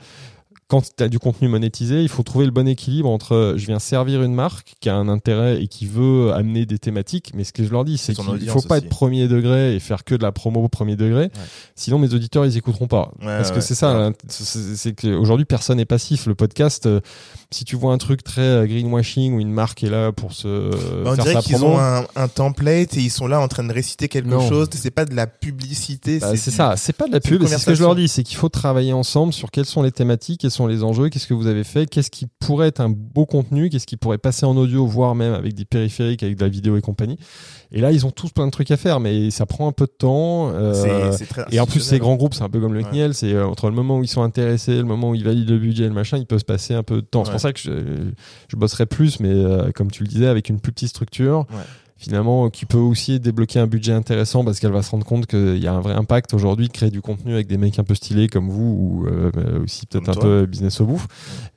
quand tu as du contenu monétisé, il faut trouver le bon équilibre entre euh, je viens servir une marque qui a un intérêt et qui veut amener des thématiques, mais ce que je leur dis, c'est qu'il faut audience pas aussi. être premier degré et faire que de la promo au premier degré. Sinon, mes auditeurs, ils écouteront pas. Ouais, Parce que c'est ça, hein, c'est qu'aujourd'hui, personne n'est passif. Le podcast, euh, si tu vois un truc très euh, greenwashing où une marque est là pour se euh, Bah, on faire dirait qu'ils ont un, un template et ils sont là en train de réciter quelque Non. chose. C'est pas de la publicité. Bah, c'est ça, c'est pas de la pub, c'est ce que je leur dis, c'est qu'il faut travailler ensemble sur quelles sont les thématiques, quels sont les enjeux, qu'est-ce que vous avez fait, qu'est-ce qui pourrait être un beau contenu, qu'est-ce qui pourrait passer en audio, voire même avec des périphériques, avec de la vidéo et compagnie. Et là, ils ont tous plein de trucs à faire, mais ça prend un peu de temps. euh, et en plus, ces grands groupes, c'est un peu comme le Ouais. CNIEL, c'est euh, entre le moment où ils sont intéressés, le moment où ils valident le budget et le machin, il peut se passer un peu de temps. C'est pour ça que je, je bosserai plus, mais euh, comme tu le disais, avec une plus petite structure. Ouais. Finalement, qui peut aussi débloquer un budget intéressant parce qu'elle va se rendre compte qu'il y a un vrai impact aujourd'hui de créer du contenu avec des mecs un peu stylés comme vous ou euh, aussi peut-être un peu business au bouffe.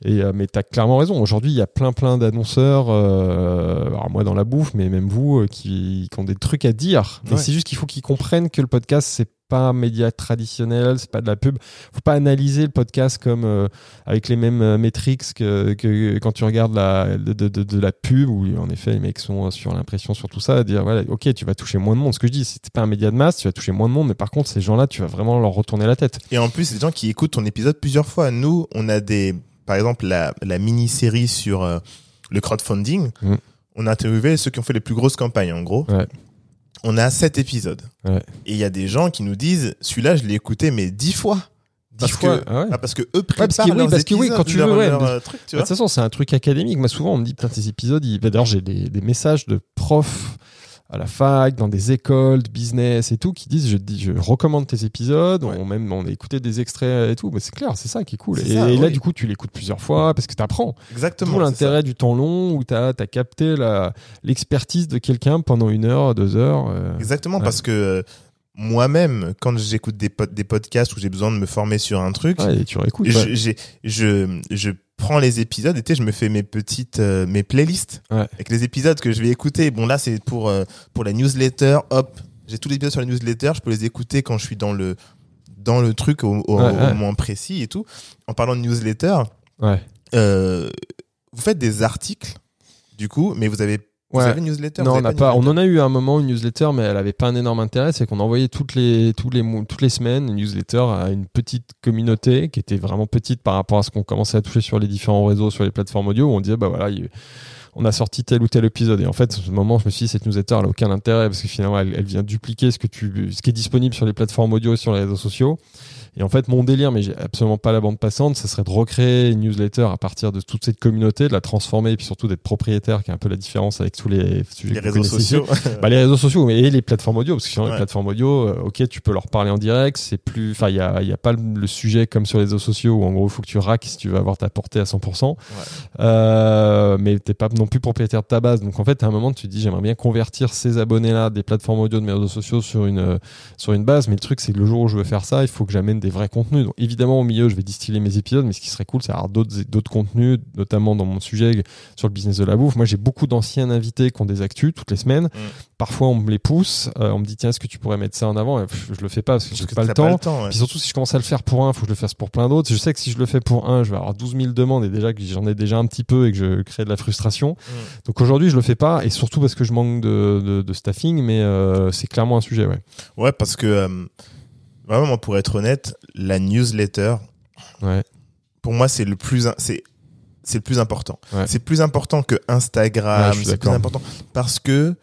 Et euh, mais t'as clairement raison. Aujourd'hui, il y a plein plein d'annonceurs, euh, alors moi dans la bouffe, mais même vous, euh, qui, qui ont des trucs à dire. Mais c'est juste qu'il faut qu'ils comprennent que le podcast c'est pas un média traditionnel, c'est pas de la pub. Faut pas analyser le podcast comme euh, avec les mêmes euh, métriques que, que quand tu regardes la de, de, de- de la pub où en effet les mecs sont sur l'impression sur tout ça, à dire voilà ok tu vas toucher moins de monde. Ce que je dis, c'est pas un média de masse, tu vas toucher moins de monde, mais par contre ces gens-là, tu vas vraiment leur retourner la tête. Et en plus, c'est des gens qui écoutent ton épisode plusieurs fois. Nous, on a des, par exemple, la, la mini-série sur euh, le crowdfunding. Mm. On a interviewé ceux qui ont fait les plus grosses campagnes, en gros. Ouais. On a sept épisodes. Ouais. Et il y a des gens qui nous disent, celui-là, je l'ai écouté, mais dix fois. Parce fois, que, ah ouais. ah, parce que eux préparent parce que oui, leurs parce que oui, quand tu leur- veux, ouais, leur, de- euh, truc, tu Bah, vois. De toute façon, c'est un truc académique. Moi, souvent, on me dit, putain, tes épisodes, ils... bah, d'ailleurs, j'ai des, des messages de profs à la fac, dans des écoles de business et tout, qui disent, je, dis, je recommande tes épisodes, Ouais. on, même, on a écouté des extraits et tout. Mais c'est clair, c'est ça qui est cool. Et, ça, et là, du coup, tu l'écoutes plusieurs fois parce que tu apprends. Exactement. L'intérêt du temps long où tu as, capté la- l'expertise de quelqu'un pendant une heure, deux heures. euh. Exactement, Ouais. parce que euh, moi-même, quand j'écoute des, pod- des podcasts où j'ai besoin de me former sur un truc, ouais, et tu réécoutes. je, ouais. je, je prends les épisodes et je me fais mes petites euh, mes playlists Ouais. avec les épisodes que je vais écouter. Bon là c'est pour euh, pour la newsletter. Hop, j'ai tous les épisodes sur la newsletter. Je peux les écouter quand je suis dans le dans le truc au, au, moment précis et tout. En parlant de newsletter, euh, vous faites des articles du coup, mais vous avez Vous Ouais. avez une newsletter Non, on n'a pas. On en a eu à un moment une newsletter, mais elle avait pas un énorme intérêt. C'est qu'on envoyait toutes les, tous les, toutes les semaines une newsletter à une petite communauté qui était vraiment petite par rapport à ce qu'on commençait à toucher sur les différents réseaux, sur les plateformes audio. Où on disait, bah voilà, il- on a sorti tel ou tel épisode. Et en fait, à ce moment, je me suis dit, cette newsletter, elle a aucun intérêt parce que finalement, elle, elle vient dupliquer ce que tu, ce qui est disponible sur les plateformes audio et sur les réseaux sociaux. Et en fait, mon délire, mais j'ai absolument pas la bande passante, ce serait de recréer une newsletter à partir de toute cette communauté, de la transformer et puis surtout d'être propriétaire, qui est un peu la différence avec tous les sujets les réseaux sociaux. (laughs) Bah, les réseaux sociaux et les plateformes audio, parce que sur les Ouais. plateformes audio, euh, ok, tu peux leur parler en direct, c'est plus, enfin, il y a, il y a pas le, sujet comme sur les réseaux sociaux où en gros, il faut que tu racks si tu veux avoir ta portée à 100%. Euh, mais t'es pas non plus propriétaire de ta base. Donc en fait, à un moment, tu te dis, j'aimerais bien convertir ces abonnés-là des plateformes audio de mes réseaux sociaux sur une, sur une base. Mais le truc, c'est que le jour où je veux faire ça, il faut que j'amène des vrais contenus. Donc évidemment, au milieu, je vais distiller mes épisodes, mais ce qui serait cool, c'est avoir d'autres, contenus, notamment dans mon sujet sur le business de la bouffe. Moi, j'ai beaucoup d'anciens invités qui ont des actus toutes les semaines. Parfois, on me les pousse. Euh, on me dit, tiens, est-ce que tu pourrais mettre ça en avant? Et, pff, je le fais pas parce que j'ai pas t'as le temps. ouais. Puis surtout, si je commence à le faire pour un, il faut que je le fasse pour plein d'autres. Je sais que si je le fais pour un, je vais avoir 12 000 demandes et déjà que j'en ai déjà un petit peu et que je crée de la frustration. Mm. Donc aujourd'hui, je le fais pas et surtout parce que je manque de, de, de staffing, mais euh, c'est clairement un sujet, ouais. Ouais, parce que euh, vraiment, moi, pour être honnête, la newsletter, Ouais. pour moi, c'est le plus, c'est, c'est le plus important. Ouais. C'est plus important que Instagram. Ouais, c'est plus important parce que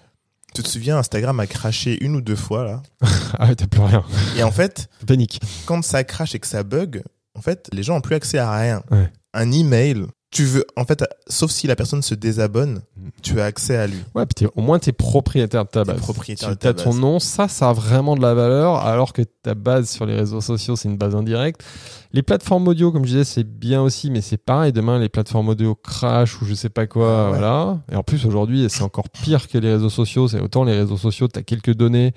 tu te souviens, Instagram a craché une ou deux fois là. (laughs) Ah ouais, t'as plus rien. Et en fait, (laughs) Panique. quand ça crache et que ça bug, en fait, les gens ont plus accès à rien. Un email, tu veux, en fait, sauf si la personne se désabonne, tu as accès à lui. Ouais, puis au moins t'es propriétaire de ta base. propriétaire Tu de ta as ton nom, ça, ça a vraiment de la valeur, alors que ta base sur les réseaux sociaux, c'est une base indirecte. Les plateformes audio, comme je disais, c'est bien aussi, mais c'est pareil. Demain, les plateformes audio crash ou je sais pas quoi, Ah ouais. voilà. Et en plus, aujourd'hui, c'est encore pire que les réseaux sociaux. C'est autant les réseaux sociaux, t'as quelques données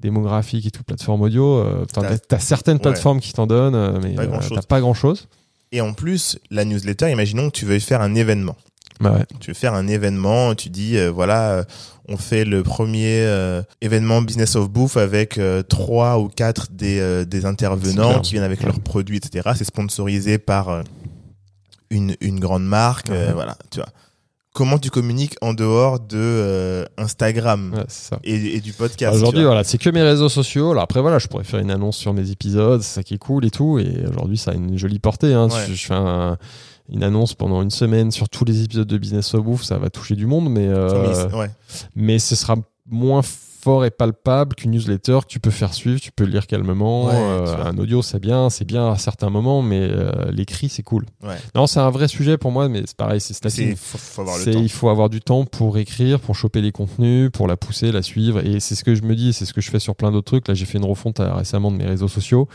démographiques et tout, plateformes audio. Euh, enfin, T'as- t'as, certaines ouais. plateformes qui t'en donnent, euh, mais euh, t'as pas grand chose. Et en plus, la newsletter, imaginons que tu veuilles faire un événement. Bah ouais. tu veux faire un événement, tu dis euh, voilà, euh, on fait le premier euh, événement business of bouffe avec trois ou quatre des, des intervenants qui viennent avec Ouais. leurs produits, etc. C'est sponsorisé par une, une grande marque, Ouais. voilà, tu vois. Comment tu communiques en dehors de euh, Instagram Ouais, c'est ça. et, et du podcast Aujourd'hui, voilà, c'est que mes réseaux sociaux. Alors après, voilà, je pourrais faire une annonce sur mes épisodes, c'est ça qui est cool et tout. Et aujourd'hui, ça a une jolie portée. Hein. Ouais. Je, je fais un- une annonce pendant une semaine sur tous les épisodes de Business of Bouffe, ça va toucher du monde, mais, euh, Mais- ouais. mais ce sera moins fort et palpable qu'une newsletter que tu peux faire suivre, tu peux lire calmement. Ouais, Euh, un audio, c'est bien, c'est bien à certains moments, mais euh, l'écrit, c'est cool. Ouais. Non, c'est un vrai sujet pour moi, mais c'est pareil, c'est statique. faut, faut avoir le C'est- temps. il faut avoir du temps pour écrire, pour choper les contenus, pour la pousser, la suivre. Et c'est ce que je me dis, c'est ce que je fais sur plein d'autres trucs. Là, j'ai fait une refonte euh, récemment de mes réseaux sociaux.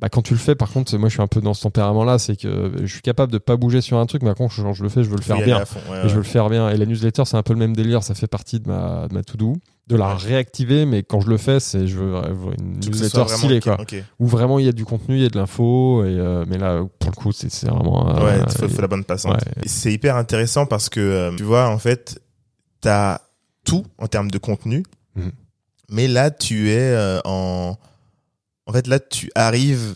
Bah, quand tu le fais, par contre, moi, je suis un peu dans ce tempérament-là, c'est que je suis capable de pas bouger sur un truc, mais genre, je le fais, je veux le faire bien. à fond, ouais, Et je veux le faire bien. Et la newsletter, c'est un peu le même délire. Ça fait partie de ma, de ma to-do. De la réactiver, mais quand je le fais, c'est je veux euh, une newsletter stylée, quoi. ok. Où vraiment il y a du contenu, il y a de l'info. Et euh, mais là, pour le coup, c'est vraiment. euh, Ouais, il faut, faut la bonne passante. ouais. C'est hyper intéressant parce que, euh, tu vois, en fait, t'as tout en termes de contenu, Mhm. mais là, tu es en... En fait, là, tu arrives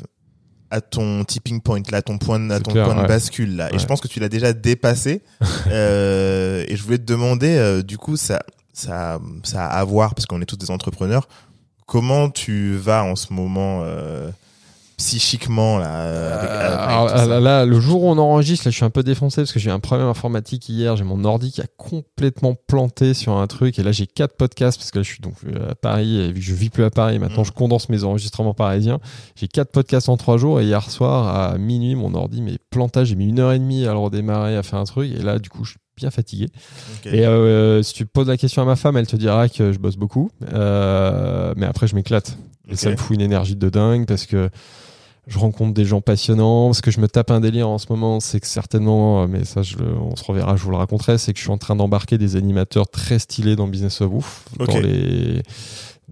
à ton tipping point, là, à ton point, à ton clair, point de bascule, là. Et je pense que tu l'as déjà dépassé. (laughs) euh, et je voulais te demander, euh, du coup, ça, ça, ça a à voir, parce qu'on est tous des entrepreneurs, comment tu vas en ce moment euh, psychiquement, là euh, avec- Euh, avec alors, là, là, le jour où on enregistre, là, je suis un peu défoncé parce que j'ai eu un problème informatique hier. J'ai mon ordi qui a complètement planté sur un truc. Et là, j'ai quatre podcasts parce que là, je suis donc à Paris et vu que je vis plus à Paris, maintenant, Mhm. je condense mes enregistrements parisiens. J'ai quatre podcasts en trois jours. Et hier soir, à minuit, mon ordi, mais plantage, j'ai mis une heure et demie à le redémarrer, à faire un truc. Et là, du coup, je suis bien fatigué. Et euh, si tu poses la question à ma femme, elle te dira que je bosse beaucoup. Euh, mais après, je m'éclate. Et ça me fout une énergie de dingue parce que je rencontre des gens passionnants. Ce que je me tape un délire en ce moment, c'est que certainement, euh, mais ça, je on se reverra, je vous le raconterai, c'est que je suis en train d'embarquer des animateurs très stylés dans Business of Ouf. Ok. Dans les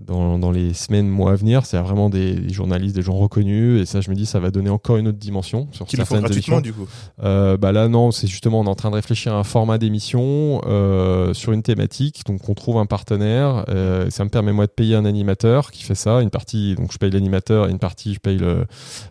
dans, dans les semaines, mois à venir. C'est vraiment des, des journalistes, des gens reconnus. Et ça, je me dis, ça va donner encore une autre dimension sur Qui le font gratuitement, émissions. du coup. Euh, bah là non, c'est justement on est en train de réfléchir à un format d'émission euh, sur une thématique. Donc on trouve un partenaire. Euh, ça me permet moi de payer un animateur qui fait ça. Une partie donc je paye l'animateur et une partie je paye le,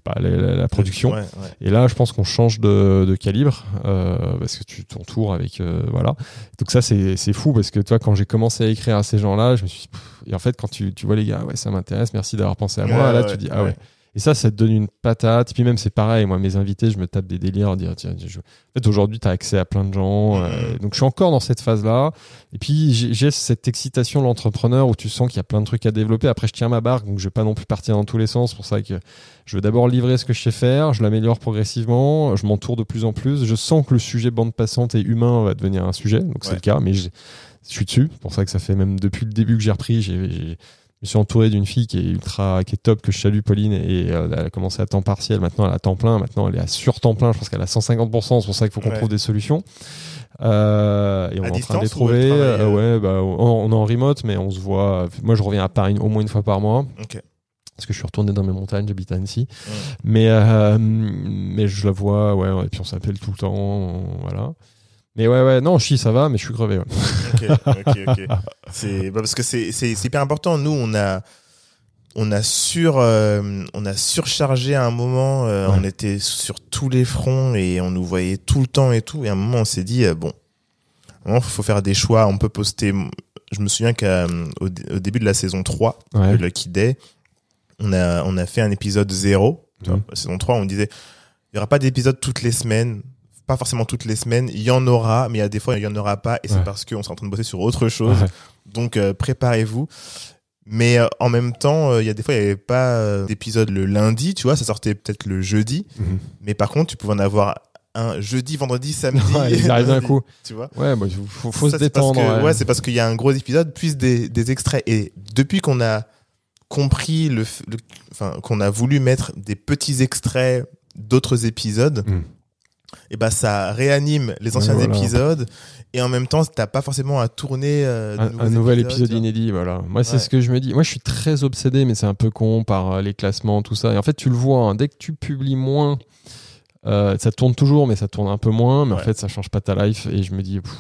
bah, la, la- la production. Ouais, ouais. Et là je pense qu'on change de, de calibre parce que tu t'entoures avec voilà. Donc ça c'est fou parce que toi quand j'ai commencé à écrire à ces gens-là, je me suis dit, et en fait quand tu tu vois les gars ouais ça m'intéresse, merci d'avoir pensé à moi. Là ouais, tu dis ah ouais. Et ça, ça te donne une patate. Puis même, c'est pareil. Moi, mes invités, je me tape des délires. Dire, tiens, je- En fait, aujourd'hui, tu as accès à plein de gens. euh, Mhm. donc, je suis encore dans cette phase-là. Et puis, j'ai cette excitation de l'entrepreneur où tu sens qu'il y a plein de trucs à développer. Après, je tiens ma barque, donc je vais pas non plus partir dans tous les sens. C'est pour ça que je veux d'abord livrer ce que je sais faire. Je l'améliore progressivement. Je m'entoure de plus en plus. Je sens que le sujet bande passante et humain va devenir un sujet. Donc, c'est Ouais. le cas. Mais je suis dessus. C'est pour ça que ça fait même depuis le début que j'ai repris. J'ai je me suis entouré d'une fille qui est ultra, qui est top, que je salue, Pauline, et euh, elle a commencé à temps partiel, maintenant elle à temps plein, maintenant elle est à sur temps plein, je pense qu'elle a 150%, c'est pour ça qu'il faut qu'on Ouais. trouve des solutions. Euh, et on À est en train de les trouver. Euh, ouais, bah, on, on est en remote, mais on se voit. Moi, je reviens à Paris au moins une fois par mois. Parce que je suis retourné dans mes montagnes, j'habite à Annecy. Mais, mais je la vois, ouais, ouais, et puis on s'appelle tout le temps, on- voilà. Mais ouais, ouais, non, chi, ça va, mais je suis crevé. ouais. Ok, ok, ok. C'est bah, parce que c'est hyper important. Nous, on a on a sur euh, on a surchargé à un moment. euh, Ouais. On était sur tous les fronts et on nous voyait tout le temps et tout. Et à un moment, on s'est dit euh, bon, il faut faire des choix. On peut poster. Je me souviens qu'au au début de la saison 3 Ouais. de Lucky Day, on a on a fait un épisode 0 tu vois, Mhm. la saison 3 on disait il y aura pas d'épisode toutes les semaines pas forcément toutes les semaines il y en aura mais il y a des fois il y en aura pas et c'est parce qu'on est en train de bosser sur autre chose Ouais. donc euh, préparez-vous mais euh, en même temps euh, il y a des fois il y avait pas d'épisode le lundi tu vois ça sortait peut-être le jeudi Mhm. mais par contre tu pouvais en avoir un jeudi vendredi samedi Ouais, ils arrivent d'un (laughs) coup. tu vois Ouais, bah, faut, faut, ça, se détendre. que- ouais. c'est parce qu'il y a un gros épisode, puis des, des extraits. Et depuis qu'on a compris le, enfin, qu'on a voulu mettre des petits extraits d'autres épisodes, Mm. Et ben ça réanime les anciens voilà. épisodes. Et en même temps, t'as pas forcément à tourner euh, un, nouvel épisodes, épisode inédit, voilà. Moi, c'est Ouais. ce que je me dis. Moi, je suis très obsédé, mais c'est un peu con par euh, les classements, tout ça. Et en fait, tu le vois, hein, dès que tu publies moins, euh, ça tourne toujours, mais ça tourne un peu moins. Mais en fait, ça change pas ta life. Et je me dis, pff.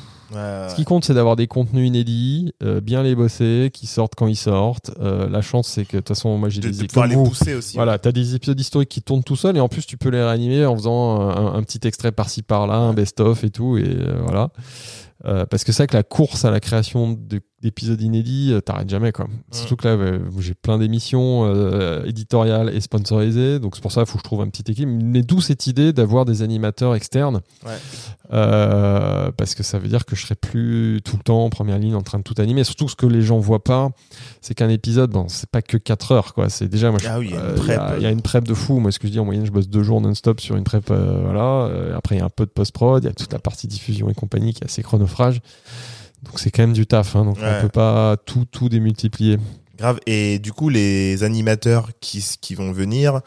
Ce qui compte, c'est d'avoir des contenus inédits, euh, bien les bosser, qui sortent quand ils sortent. Euh, la chance, c'est que de toute façon, moi, j'ai de, des de comme les pousser aussi. Voilà, t'as des épisodes historiques qui tournent tout seuls et en plus tu peux les réanimer en faisant un, un petit extrait par-ci par-là, un best-of et tout et euh, voilà. Euh, parce que c'est vrai que la course à la création de- d'épisodes inédits, euh, t'arrêtes jamais quoi. Surtout que là, j'ai plein d'émissions euh, éditoriales et sponsorisées, donc c'est pour ça qu'il faut que je trouve un petit équipe. Mais d'où cette idée d'avoir des animateurs externes, Ouais. Euh, parce que ça veut dire que je serai plus tout le temps en première ligne en train de tout animer. Surtout ce que les gens voient pas, c'est qu'un épisode, bon, c'est pas que 4 heures quoi. C'est déjà moi. Ah oui, il y a une prep. il y a une prep de fou. Moi, ce que je dis en moyenne, je bosse deux jours non-stop sur une prep. voilà. Après, il y a un peu de post-prod. Il y a toute la partie diffusion et compagnie qui est assez chronophage. Donc c'est quand même du taf. Hein, donc Ouais. on peut pas tout tout démultiplier. Grave. Et du coup, les animateurs qui, qui vont venir,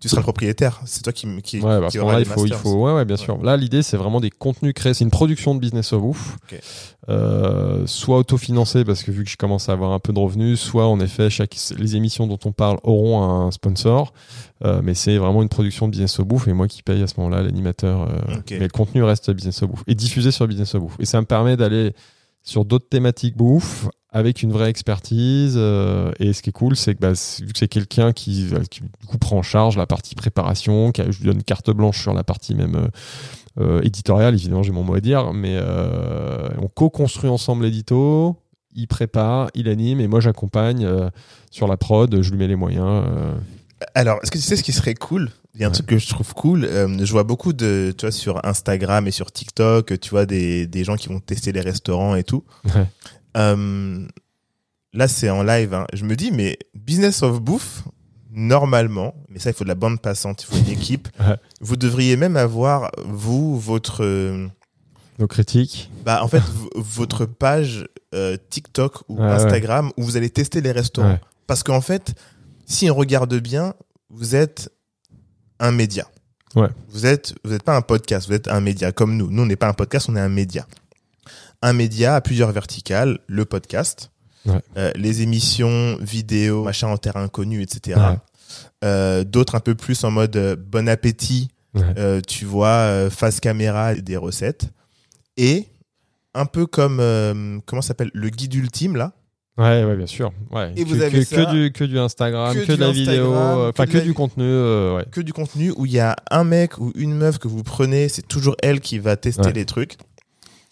tu seras le propriétaire. C'est toi qui, qui, Ouais, bah, qui aura les il faut, il faut, ouais, ouais, bien sûr. Là, l'idée, c'est vraiment des contenus créés. C'est une production de business of ouf. Euh, soit autofinancé parce que vu que je commence à avoir un peu de revenus, soit en effet, chaque, les émissions dont on parle auront un sponsor. Euh, mais c'est vraiment une production de business of bouffe et moi qui paye à ce moment-là l'animateur. euh. Mais le contenu reste business of bouffe et diffusé sur business of bouffe. Et ça me permet d'aller sur d'autres thématiques bouffe avec une vraie expertise. euh, et ce qui est cool, c'est que bah, vu que c'est quelqu'un qui, euh, qui, du coup prend en charge la partie préparation, qui a- je lui donne carte blanche sur la partie même euh, euh, éditoriale, évidemment j'ai mon mot à dire, mais euh, on co-construit ensemble l'édito, il prépare, il anime, et moi j'accompagne sur la prod, je lui mets les moyens. Alors, est-ce que tu sais ce qui serait cool? Il y a un Ouais. truc que je trouve cool. euh, je vois beaucoup de, tu vois, sur Instagram et sur TikTok, tu vois des, des gens qui vont tester les restaurants et tout. Ouais. Euh, là, c'est en live. hein. Je me dis, mais business of bouffe, normalement, mais ça, il faut de la bande passante, il faut une équipe. (laughs) Vous devriez même avoir vous votre, Nos critiques. bah, en fait, votre page euh, TikTok ou ouais. Instagram où vous allez tester les restaurants. Ouais. Parce qu'en fait, si on regarde bien, vous êtes un média. Ouais. Vous êtes, vous n'êtes pas un podcast, vous êtes un média comme nous. Nous, on n'est pas un podcast, on est un média. Un média à plusieurs verticales, le podcast, Ouais. Euh, les émissions vidéo, machin en terrain inconnu, etc. Ouais. Euh, D'autres un peu plus en mode euh, bon appétit, Ouais. tu vois, face caméra, des recettes. Et un peu comme, comment ça s'appelle, le guide ultime, là. Ouais, ouais, bien sûr. Ouais. Et que, vous avez que, ça- que du que du Instagram, que de la vidéo, euh, enfin que la du contenu. euh, ouais. que du contenu où il y a un mec ou une meuf que vous prenez, c'est toujours elle qui va tester Ouais. les trucs,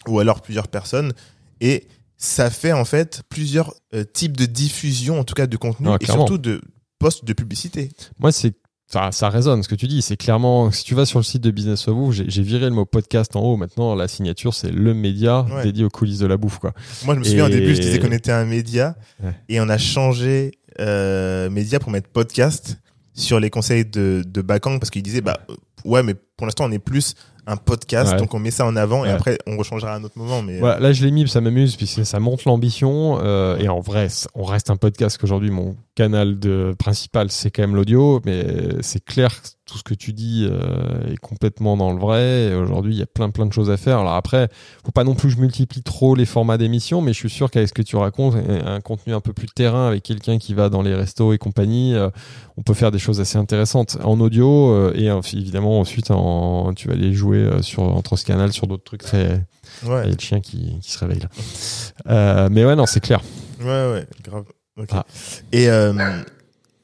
ou alors plusieurs personnes, et ça fait en fait plusieurs euh, types de diffusion, en tout cas de contenu, et surtout de postes de publicité. Moi, c'est ça, ça résonne ce que tu dis. C'est clairement, si tu vas sur le site de Business of Vous, j'ai viré le mot podcast en haut. Maintenant, la signature, c'est le média Ouais. dédié aux coulisses de la bouffe, quoi. Moi, je me souviens Et- au début, je disais qu'on était un média, Ouais. et on a changé euh, média pour mettre podcast sur les conseils de, de Bakang, parce qu'il disait, bah euh, ouais, mais pour l'instant, on est plus un podcast, Ouais. donc on met ça en avant, et Ouais. après, on rechangera à un autre moment. Mais Voilà, là, je l'ai mis, ça m'amuse, puisque ça monte l'ambition. euh, et en vrai, on reste un podcast qu'aujourd'hui, mon canal de, principal, c'est quand même l'audio. Mais c'est clair que tout ce que tu dis euh, est complètement dans le vrai. Aujourd'hui, il y a plein, plein de choses à faire. Alors après, faut pas non plus que je multiplie trop les formats d'émissions, mais je suis sûr qu'avec ce que tu racontes, un contenu un peu plus de terrain avec quelqu'un qui va dans les restos et compagnie, euh, on peut faire des choses assez intéressantes en audio. euh, et évidemment, ensuite, en, tu vas aller jouer euh, sur, entre ce canal sur d'autres trucs très, il y ouais, a le chien qui, qui se réveille là. Euh, mais ouais, non, c'est clair. ouais, ouais, grave. Ah. Et, euh,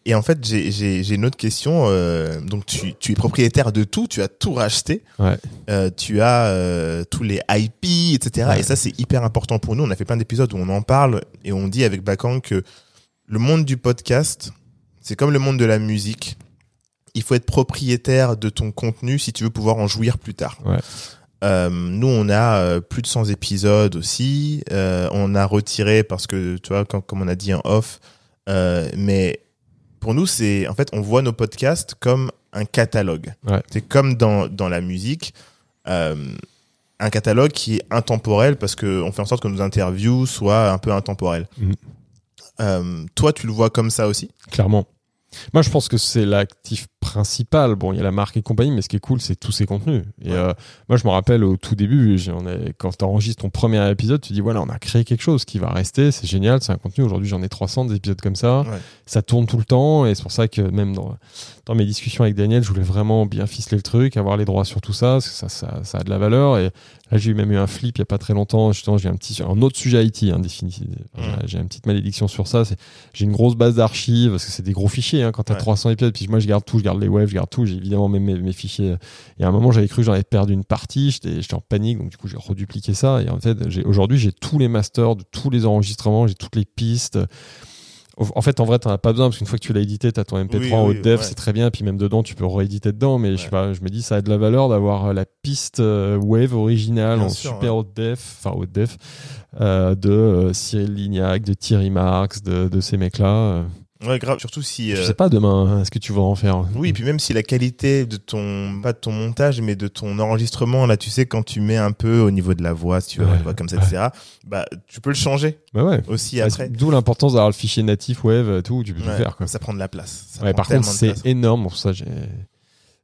et en fait, j'ai- j'ai j'ai une autre question. euh, donc, tu, tu es propriétaire de tout, tu as tout racheté. Ouais. Euh, tu as euh, tous les IP, etc. Ouais. Et ça, c'est hyper important pour nous. On a fait plein d'épisodes où on en parle et on dit avec Bakang que le monde du podcast, c'est comme le monde de la musique. Il faut être propriétaire de ton contenu si tu veux pouvoir en jouir plus tard. Ouais. Euh, nous, on a euh, plus de 100 épisodes aussi. Euh, on a retiré parce que, tu vois, comme, comme on a dit en off, euh, mais pour nous, c'est en fait, on voit nos podcasts comme un catalogue. Ouais. C'est comme dans, dans la musique, euh, un catalogue qui est intemporel parce que on fait en sorte que nos interviews soient un peu intemporelles. Mhm. Euh, toi, tu le vois comme ça aussi? Clairement. Moi, je pense que c'est l'actif principal. Bon, il y a la marque et compagnie, mais ce qui est cool, c'est tous ces contenus. Et Ouais. euh, moi, je me rappelle au tout début, quand tu enregistres ton premier épisode, tu dis voilà, on a créé quelque chose qui va rester, c'est génial, c'est un contenu. Aujourd'hui, j'en ai 300 des épisodes comme ça. Ouais. Ça tourne tout le temps, et c'est pour ça que même dans, dans mes discussions avec Daniel, je voulais vraiment bien ficeler le truc, avoir les droits sur tout ça, parce que ça, ça, ça a de la valeur. Et là, j'ai même eu un flip il y a pas très longtemps. Justement, j'ai un petit, un autre sujet IT, hein, J'ai une petite malédiction sur ça. J'ai une grosse base d'archives, parce que c'est des gros fichiers, hein, quand t'as Ouais. 300 épisodes. Puis moi, je garde tout, je garde les webs, je garde tout. J'ai évidemment même mes, mes fichiers. Et à un moment, j'avais cru que j'en avais perdu une partie. J'étais, en panique, donc du coup, j'ai redupliqué ça. Et en fait, aujourd'hui, j'ai tous les masters de tous les enregistrements, j'ai toutes les pistes. En fait, en vrai, t'en as pas besoin parce qu'une fois que tu l'as édité, t'as ton MP3 Oui, en oui, haute dev, ouais. c'est très bien. Puis même dedans, tu peux rééditer dedans. Mais je sais pas, je me dis, ça a de la valeur d'avoir euh, la piste euh, Wave originale Bien en sûr, super ouais. haute def, enfin haute def, euh, de euh, Cyril Lignac, de Thierry Marx, de, de ces mecs-là. Ouais, grave. Surtout si. Je euh, sais pas demain, est-ce que tu vas en faire? Oui, puis même si la qualité de ton, pas de ton montage, mais de ton enregistrement, là, tu sais, quand tu mets un peu au niveau de la voix, si tu veux, Ouais, une voix comme ça, ouais. etc., bah, tu peux le changer Bah ouais. aussi Bah, après. D'où l'importance d'avoir le fichier natif Wave, euh, tout, tu peux tout faire. Quoi. Ça prend de la place. Ça Ouais, prend par contre, c'est énorme. Pour ça, j'ai.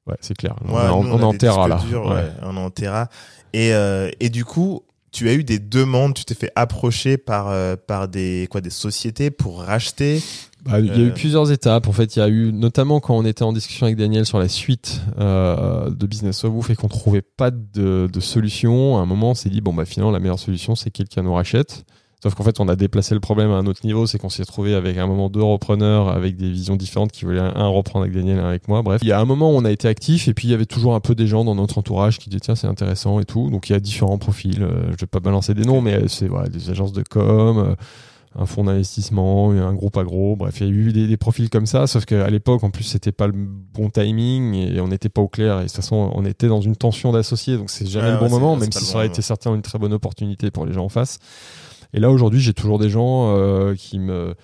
Ouais, c'est clair. On, Ouais, est en- nous, on en terra là. durs, on est en terra. Et, euh, et du coup, tu as eu des demandes, tu t'es fait approcher par, euh, par des, quoi, des sociétés pour racheter. Bah, il y a Euh, eu plusieurs étapes. En fait, il y a eu, notamment quand on était en discussion avec Daniel sur la suite euh, de Business of Woof et qu'on trouvait pas de, de solution, à un moment, on s'est dit, bon, bah, finalement, la meilleure solution, c'est que quelqu'un nous rachète. Sauf qu'en fait, on a déplacé le problème à un autre niveau, c'est qu'on s'est retrouvé avec à un moment deux repreneurs avec des visions différentes qui voulaient un reprendre avec Daniel, un avec moi. Bref, il y a un moment où on a été actif et puis il y avait toujours un peu des gens dans notre entourage qui disaient tiens c'est intéressant et tout. Donc il y a différents profils. Euh, je vais pas balancer des noms, mais c'est voilà, des agences de com. Un fonds d'investissement, un groupe agro, bref, il y a eu des, des profils comme ça, sauf qu'à l'époque, en plus, c'était pas le bon timing et on n'était pas au clair. Et de toute façon, on était dans une tension d'associés, donc c'est jamais le bon ouais, moment, même si ça aurait été certainement une très bonne opportunité pour les gens en face. Et là, aujourd'hui, j'ai toujours des gens euh, qui me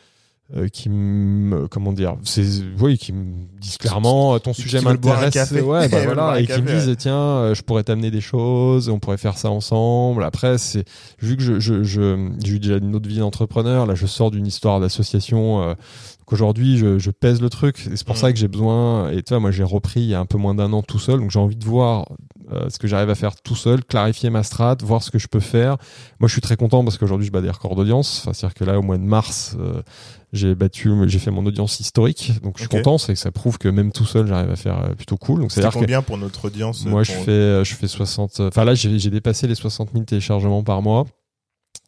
euh, qui me comment dire c'est oui qui me disent clairement ton sujet m'intéresse. ouais bah (laughs) voilà et qui me disent tiens euh, je pourrais t'amener des choses on pourrait faire ça ensemble. Après c'est vu que je je je- j'ai eu déjà une autre vie d'entrepreneur là je sors d'une histoire d'association euh, donc aujourd'hui je, je pèse le truc et c'est pour Mm. ça que j'ai besoin et tu vois moi j'ai repris il y a un peu moins d'un an tout seul donc j'ai envie de voir euh, ce que j'arrive à faire tout seul, clarifier ma strat, voir ce que je peux faire. Moi, je suis très content parce qu'aujourd'hui, je bats des records d'audience. Enfin, c'est-à-dire que là, au mois de mars, euh, j'ai battu, j'ai fait mon audience historique. Donc, je suis content. C'est que ça prouve que même tout seul, j'arrive à faire euh, plutôt cool. Donc, C'est c'est-à-dire que combien pour notre audience moi, je fais, euh, je fais 60. Enfin, là, j'ai j'ai dépassé les 60 000 téléchargements par mois.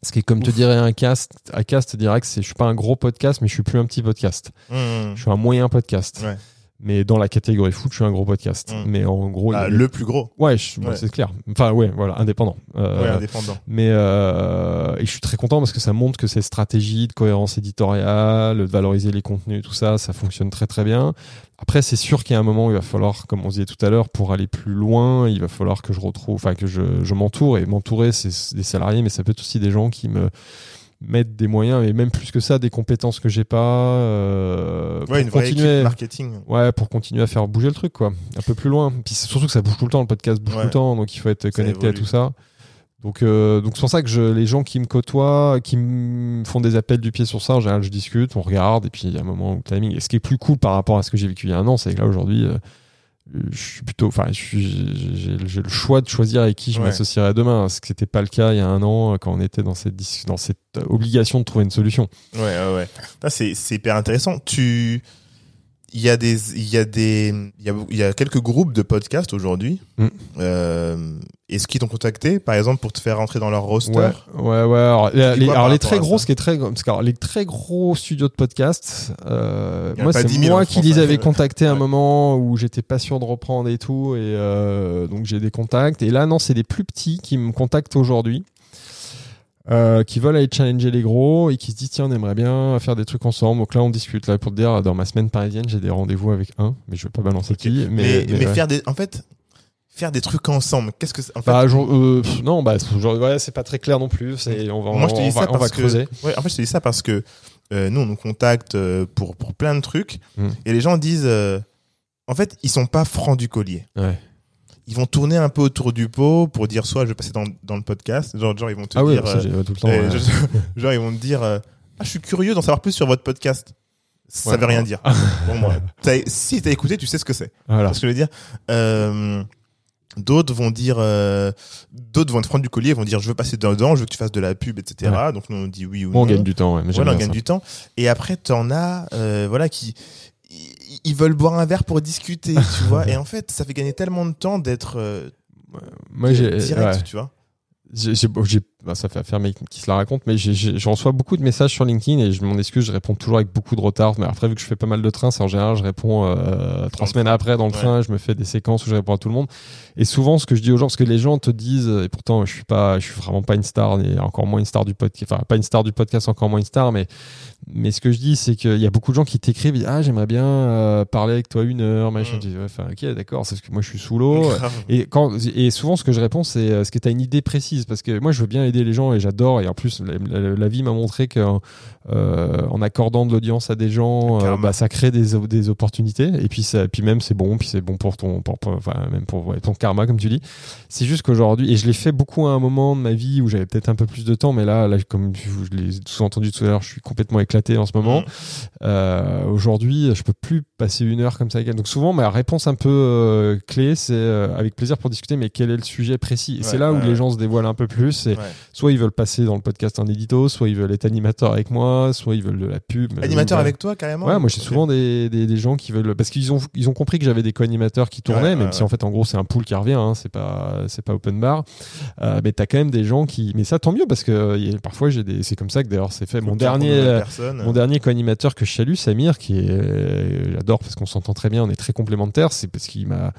Ce qui est comme te dirait un cast, un cast que c'est, je suis pas un gros podcast, mais je suis plus un petit podcast. Mmh. Je suis un moyen podcast. Ouais. Mais dans la catégorie foot, je suis un gros podcast. Mm. Mais en gros, Ah, a- le plus gros. ouais, je- bon, Ouais. c'est clair. Enfin, ouais, voilà, indépendant. Euh, Ouais, indépendant. mais euh, et je suis très content parce que ça montre que cette stratégie de cohérence éditoriale, de valoriser les contenus, tout ça, ça fonctionne très très bien. Après, c'est sûr qu'il y a un moment où il va falloir, comme on disait tout à l'heure, pour aller plus loin, il va falloir que je retrouve, enfin que je, je m'entoure. Et m'entourer, c'est des salariés, mais ça peut être aussi des gens qui me mettent des moyens, et même plus que ça, des compétences que j'ai pas. Euh, pour Ouais, une vraie équipe marketing. Ouais, pour continuer à faire bouger le truc, quoi. Un peu plus loin. Puis c'est surtout que ça bouge tout le temps, le podcast bouge Ouais. tout le temps, donc il faut être connecté à tout ça. Donc, euh, donc c'est pour ça que je, les gens qui me côtoient, qui me font des appels du pied sur ça, en général, je discute, on regarde, et puis il y a un moment où le timing. Et ce qui est plus cool par rapport à ce que j'ai vécu il y a un an, c'est que là aujourd'hui, euh, je suis plutôt, enfin, j'ai le choix de choisir avec qui je Ouais. m'associerai demain, ce qui n'était pas le cas il y a un an euh, quand on était dans cette, dans cette euh, obligation de trouver une solution. Ouais, ouais, ouais. C'est hyper intéressant. Tu, il y a des, il y a des, il y a, il y a quelques groupes de podcasts aujourd'hui. Mm. Euh, est-ce qu'ils t'ont contacté, par exemple, pour te faire rentrer dans leur roster? Ouais, ouais, ouais. Alors, les, alors, les très gros, ce qui est très, parce que, alors, les très gros studios de podcast, euh, moi, c'est 10 000 moi qui France, les hein. avais contactés à un moment où j'étais pas sûr de reprendre et tout, et euh, donc j'ai des contacts. Et là, non, c'est des plus petits qui me contactent aujourd'hui. Euh, qui veulent aller challenger les gros et qui se disent tiens on aimerait bien faire des trucs ensemble donc là on discute là pour te dire dans ma semaine parisienne j'ai des rendez-vous avec un mais je vais pas balancer Ok. qui Mais, mais, mais, ouais. faire des, en fait, faire des trucs ensemble. Qu'est-ce que c'est, en fait, Bah, genre, euh, pff, non, bah, c'est- genre, ouais, c'est pas très clair non plus. C'est, on va, Moi, je te on dis va, ça on va parce que- creuser. Ouais, en fait, je te dis ça parce que euh, nous, on nous contacte pour, pour plein de trucs Mm. et les gens disent, en fait, ils sont pas francs du collier. Ouais. Ils vont tourner un peu autour du pot pour dire soit je vais passer dans, dans le podcast, genre, genre ils vont te Ah oui, dire, ça, euh, j'ai- ouais, tout le temps. euh, ouais. je- genre ils vont te dire, euh, ah, je suis curieux d'en savoir plus sur votre podcast. Ça Ouais. veut rien dire. (laughs) pour moi, T'as- si t'as écouté, tu sais ce que c'est. Voilà. Parce que je veux dire, euh, d'autres vont dire, euh, d'autres vont être francs du collier, vont dire je veux passer dedans, je veux que tu fasses de la pub, etc. Donc nous on dit oui ou Bon, on non. gagne du temps, ouais, mais Voilà, on gagne ça. du temps. Et après, t'en as, euh, voilà, qui ils- veulent boire un verre pour discuter, (laughs) tu vois. Et en fait, ça fait gagner tellement de temps d'être euh, Moi, direct, ouais. tu vois. J'ai- bah, ça fait affaire mec qui se la raconte, mais je reçois beaucoup de messages sur LinkedIn et je m'en excuse, je réponds toujours avec beaucoup de retard. Mais après, vu que je fais pas mal de trains, c'est en général, je réponds euh, trois semaines train. après dans le Ouais. train, je me fais des séquences où je réponds à tout le monde. Et souvent, ce que je dis aux gens, parce que les gens te disent, et pourtant, je suis pas, je suis vraiment pas une star, et encore moins une star du podcast, enfin, pas une star du podcast, encore moins une star, mais mais ce que je dis, c'est qu'il y a beaucoup de gens qui t'écrivent, ah, j'aimerais bien euh, parler avec toi une heure, machin. Mm. Ouais, enfin, ok, d'accord, c'est parce que moi, je suis sous l'eau. Et, quand, et souvent, ce que je réponds, c'est euh, est-ce que tu as une idée précise? Parce que moi, je veux bien aider les gens et j'adore. Et en plus, la, la- la vie m'a montré que euh, en accordant de l'audience à des gens, euh, bah, ça crée des, des opportunités. Et puis, ça, puis même, c'est bon. Puis c'est bon pour ton, pour, pour- enfin, même pour ouais, ton karma, comme tu dis. C'est juste qu'aujourd'hui, et je l'ai fait beaucoup à un moment de ma vie où j'avais peut-être un peu plus de temps, mais là, là comme je l'ai sous-entendu tout à l'heure, je suis complètement éclaté en ce moment. Mm. Euh, Aujourd'hui, je peux plus passer une heure comme ça avec elle. Donc souvent, ma réponse un peu euh, clé, c'est euh, avec plaisir pour discuter, mais quel est le sujet précis? Et Ouais, c'est là où les gens se dévoilent un peu plus. Ouais. Soit ils veulent passer dans le podcast en édito, soit ils veulent être animateur avec moi, soit ils veulent de la pub. Animateur avec toi, carrément Ouais, moi j'ai souvent des, des, des gens qui veulent parce qu'ils ont ils ont compris que j'avais des co-animateurs qui tournaient, Ouais, même ouais, si en fait en gros c'est un pool qui revient, hein, c'est pas pas open bar. Euh, mais t'as quand même des gens qui, mais ça tant mieux parce que euh, y a- parfois j'ai des, c'est comme ça que d'ailleurs c'est fait. Mon dernier mon dernier co-animateur que je salue, Samir, qui est, euh, j'adore parce qu'on s'entend très bien, on est très complémentaires, c'est parce qu'il m'a-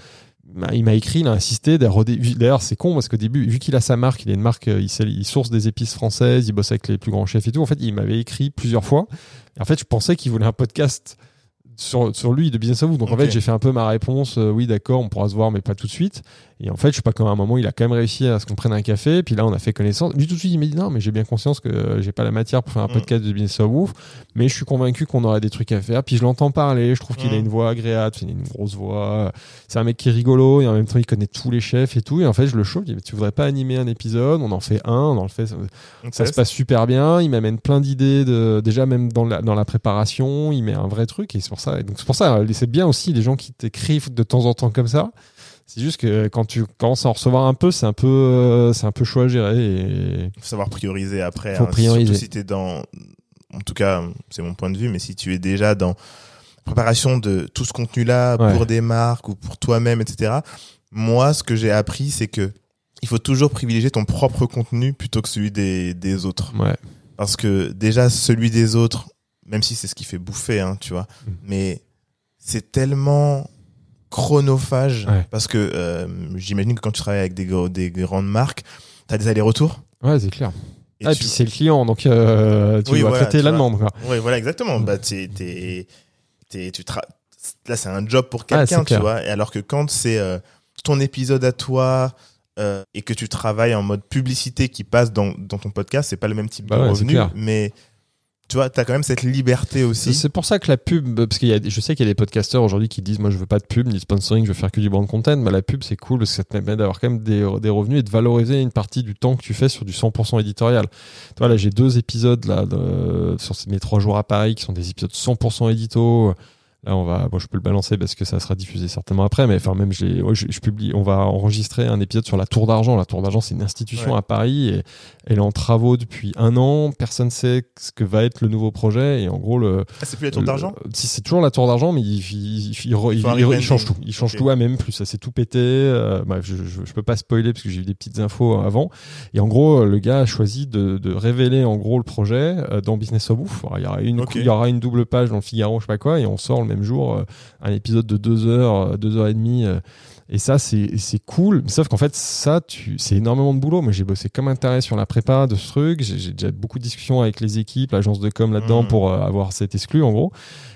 il m'a écrit, il a insisté. D'ailleurs, c'est con parce qu'au début, vu qu'il a sa marque, il a une marque, euh, il, source des épices françaises, il bosse avec les plus grands chefs et tout. En fait, il m'avait écrit plusieurs fois. Et en fait, je pensais qu'il voulait un podcast sur, sur lui de Business of Vous. Donc en fait, j'ai fait un peu ma réponse, euh, oui, d'accord, on pourra se voir, mais pas tout de suite. Et en fait, je sais pas comment à un moment, il a quand même réussi à ce qu'on prenne un café. Puis là, on a fait connaissance. Lui, tout de suite, il m'a dit non, mais j'ai bien conscience que euh, j'ai pas la matière pour faire un Mm. podcast de Business of Wolf, mais je suis convaincu qu'on aurait des trucs à faire. Puis je l'entends parler, je trouve qu'il a Mm. une voix agréable, il a une grosse voix. C'est un mec qui est rigolo et en même temps, il connaît tous les chefs et tout. Et en fait, je le chauffe. Mais tu voudrais pas animer un épisode On en fait un, on en fait. Ça, se passe super bien. Il m'amène plein d'idées de, déjà même dans la, dans la préparation. Il met un vrai truc et c'est pour ça. Et donc c'est pour ça. C'est bien aussi les gens qui t'écrivent de temps en temps comme ça. C'est juste que quand tu commences à en recevoir un peu, c'est un peu, euh, c'est un peu chaud à gérer. Et... Faut savoir prioriser après. Faut hein. prioriser. Surtout si t'es dans, en tout cas, c'est mon point de vue, mais si tu es déjà dans préparation de tout ce contenu-là Ouais. pour des marques ou pour toi-même, etc. Moi, ce que j'ai appris, c'est que il faut toujours privilégier ton propre contenu plutôt que celui des, des autres. Ouais. Parce que déjà, celui des autres, même si c'est ce qui fait bouffer, hein, tu vois, Mm. mais c'est tellement chronophage Ouais. parce que euh, j'imagine que quand tu travailles avec des, grandes marques, tu as des allers-retours. Ouais, c'est clair. Et Ah, et puis c'est le client, donc euh, tu Oui, dois voilà, traiter tu la demande. Quoi. Ouais, voilà, exactement. Mm. Bah, t'es, t'es, t'es- tu tra- là, c'est un job pour quelqu'un, tu vois. Et alors que quand c'est euh, ton épisode à toi et que tu travailles en mode publicité qui passe dans, dans ton podcast, c'est pas le même type Bah de ouais, revenu, mais tu vois, t'as quand même cette liberté aussi. C'est pour ça que la pub, parce des- je sais qu'il y a des podcasteurs aujourd'hui qui disent moi je veux pas de pub ni de sponsoring, je veux faire que du brand content. Mais la pub c'est cool parce que ça te permet d'avoir quand même des, des revenus et de valoriser une partie du temps que tu fais sur du 100% éditorial. Tu vois là j'ai deux épisodes là de- sur mes trois jours à Paris qui sont des épisodes 100% édito. Là on va, bon je peux le balancer parce que ça sera diffusé certainement après, mais enfin même je, l'ai- ouais, je, je publie, on va enregistrer un épisode sur la Tour d'Argent. La Tour d'Argent c'est une institution Ouais. à Paris et elle est en travaux depuis un an. Personne sait ce que va être le nouveau projet et en gros le Ah, c'est plus la tour d'argent? Si c'est toujours la tour d'argent, mais il, il, il, il, change tout. Il change tout à même plus. Ça s'est tout pété. Euh, bref, je, je, je peux pas spoiler parce que j'ai eu des petites infos avant. Et en gros, le gars a choisi de, de révéler en gros le projet euh, dans Business of Ouf. Il y aura une, il y aura une double page dans le Figaro, je sais pas quoi, et on sort le même jour euh, un épisode de deux heures, euh, deux heures et demie. euh, et ça, c'est cool. Sauf qu'en fait, ça, tu, c'est énormément de boulot. Moi, j'ai bossé comme intérêt sur la prépa de ce truc. J'ai déjà beaucoup de discussions avec les équipes, l'agence de com là-dedans Mhm. pour euh, avoir cet exclu, en gros.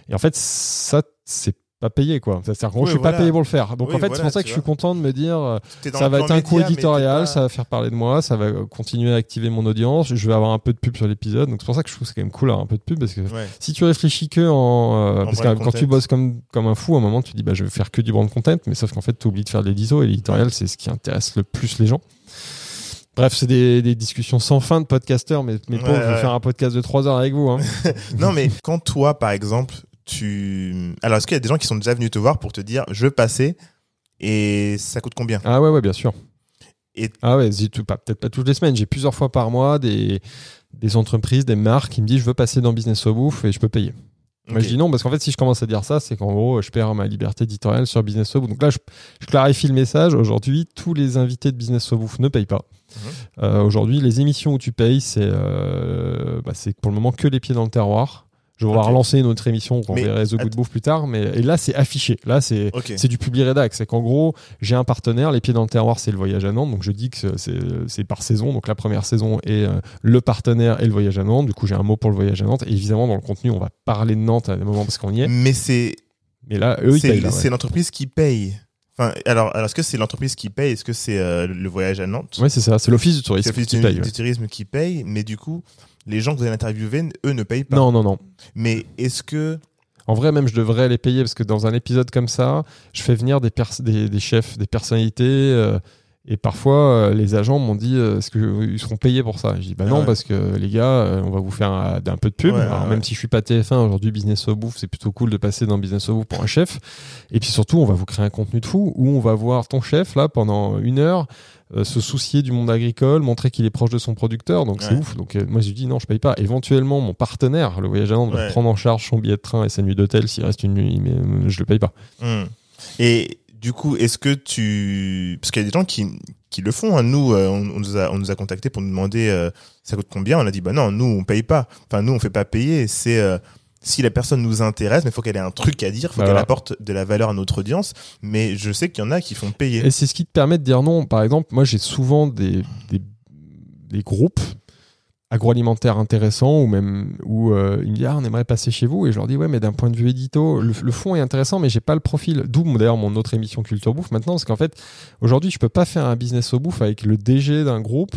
Et en fait, ça, c'est pas payé, quoi. C'est-à-dire qu'en gros, Ouais, je suis voilà. pas payé pour le faire. Donc, Oui, en fait, voilà, c'est pour ça que je suis content de me dire, euh, ça va être un coup éditorial, pas- ça va faire parler de moi, ça va euh, continuer à activer mon audience, je vais avoir un peu de pub sur l'épisode. Donc, c'est pour ça que je trouve que c'est quand même cool d'avoir un peu de pub parce que Ouais. si tu réfléchis que en, euh, En parce que quand tu bosses comme comme un fou à un moment tu dis bah je vais faire que du brand content mais sauf qu'en fait tu oublies de faire de l'édito et l'éditorial c'est ce qui intéresse le plus les gens bref c'est des, des discussions sans fin de podcasteurs mais mais Ouais, je vais faire un podcast de 3 heures avec vous hein. (laughs) Non, mais quand toi, par exemple, tu. Alors, est-ce qu'il y a des gens qui sont déjà venus te voir pour te dire je veux passer et ça coûte combien? Ah ouais ouais bien sûr Et- ah ouais peut-être pas toutes les semaines j'ai plusieurs fois par mois des des entreprises des marques qui me disent je veux passer dans business au bouffe et je peux payer Moi, Ok. je dis non parce qu'en fait, si je commence à dire ça, c'est qu'en gros, je perds ma liberté éditoriale sur Business Bouffe. Donc là, je, je clarifie le message. Aujourd'hui, tous les invités de Business Bouffe ne payent pas. Mhm. Euh, Aujourd'hui, les émissions où tu payes, c'est euh, bah, c'est pour le moment que les pieds dans le terroir. Je vais Ok. relancer une autre émission qu'on Mais verrait The Good Bouffe plus tard, mais et là c'est affiché. Là c'est c'est du public rédac. C'est qu'en gros j'ai un partenaire. Les pieds dans le terroir, c'est le voyage à Nantes. Donc je dis que c'est par saison. Donc la première saison est euh, le partenaire et le voyage à Nantes. Du coup j'ai un mot pour le voyage à Nantes. Et évidemment dans le contenu on va parler de Nantes à des moments parce qu'on y est. Mais c'est Mais là eux ils c'est ouais. l'entreprise qui paye. Enfin, alors, alors est-ce que c'est l'entreprise qui paye? Est-ce que c'est euh, le voyage à Nantes? Ouais c'est ça. C'est l'office du tourisme l'office qui du, paye. du ouais. tourisme qui paye, mais du coup, les gens que vous allez interviewer, eux, ne payent pas. Non non non. Mais est-ce que En vrai, même, je devrais les payer parce que dans un épisode comme ça, je fais venir des, pers- des, des chefs, des personnalités. euh, et parfois, euh, les agents m'ont dit euh, est-ce qu'ils seront payés pour ça? Je dis bah Ah non, ouais. parce que les gars, on va vous faire un, un peu de pub. Ouais, Alors, ouais, même si je suis pas TF1 aujourd'hui, Business au Bouffe, c'est plutôt cool de passer dans Business au Bouffe pour un chef. Et puis surtout, on va vous créer un contenu de fou où on va voir ton chef là pendant une heure. Euh, se soucier du monde agricole, montrer qu'il est proche de son producteur, donc c'est ouf. Donc euh, moi je lui dis non, je paye pas. Éventuellement, mon partenaire, le voyage à Nantes, va prendre en charge son billet de train et sa nuit d'hôtel s'il reste une nuit, mais euh, je le paye pas. Hmm. Et du coup, est-ce que tu... Parce qu'il y a des gens qui, qui le font. hein. Nous, euh, on, on nous a, on nous a contactés pour nous demander euh, ça coûte combien? On a dit, bah non, nous, on paye pas. Enfin, nous, on fait pas payer. C'est... euh, si la personne nous intéresse, mais il faut qu'elle ait un truc à dire, il faut Voilà. qu'elle apporte de la valeur à notre audience. Mais je sais qu'il y en a qui font payer. Et c'est ce qui te permet de dire non. Par exemple, moi j'ai souvent des, des, des groupes agroalimentaires intéressants ou même où euh, ils me disent ah, on aimerait passer chez vous et je leur dis ouais mais d'un point de vue édito le, le fond est intéressant mais j'ai pas le profil d'où d'ailleurs mon autre émission culture bouffe maintenant parce qu'en fait aujourd'hui je peux pas faire un business au bouffe avec le DG d'un groupe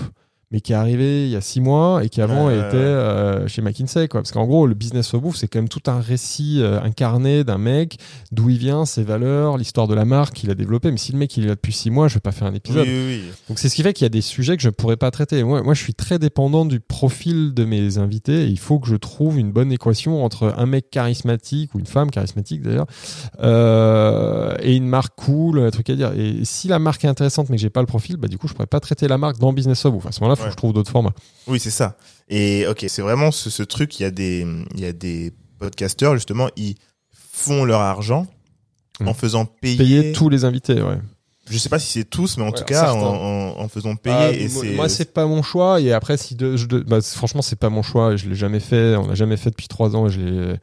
mais qui est arrivé il y a six mois et qui avant ouais, était euh, chez McKinsey. Quoi. Parce qu'en gros, le business of bouffe, c'est quand même tout un récit euh, incarné d'un mec, d'où il vient, ses valeurs, l'histoire de la marque qu'il a développée. Mais si le mec il est là depuis six mois, je vais pas faire un épisode. oui, oui. Donc c'est ce qui fait qu'il y a des sujets que je ne pourrais pas traiter. Moi, moi, je suis très dépendant du profil de mes invités. Et il faut que je trouve une bonne équation entre un mec charismatique ou une femme charismatique d'ailleurs euh, et une marque cool, un truc à dire. Et si la marque est intéressante mais que j'ai pas le profil, bah du coup je pourrais pas traiter la marque dans Business of Bouffe. À ce moment-là, faut Ouais. que je trouve d'autres formats. Oui, c'est ça. Et ok, c'est vraiment ce, ce truc. Il y a des, il y a des podcasteurs justement, ils font leur argent Mm. en faisant payer. Payer tous les invités, ouais. Je sais pas si c'est tous, mais en Ouais, tout cas, en, certains. en, en faisant payer. Ah, et moi- c'est. moi, c'est pas mon choix. Et après, si de, je de- bah, franchement, c'est pas mon choix. Je l'ai jamais fait. On l'a jamais fait depuis trois ans. Je l'ai-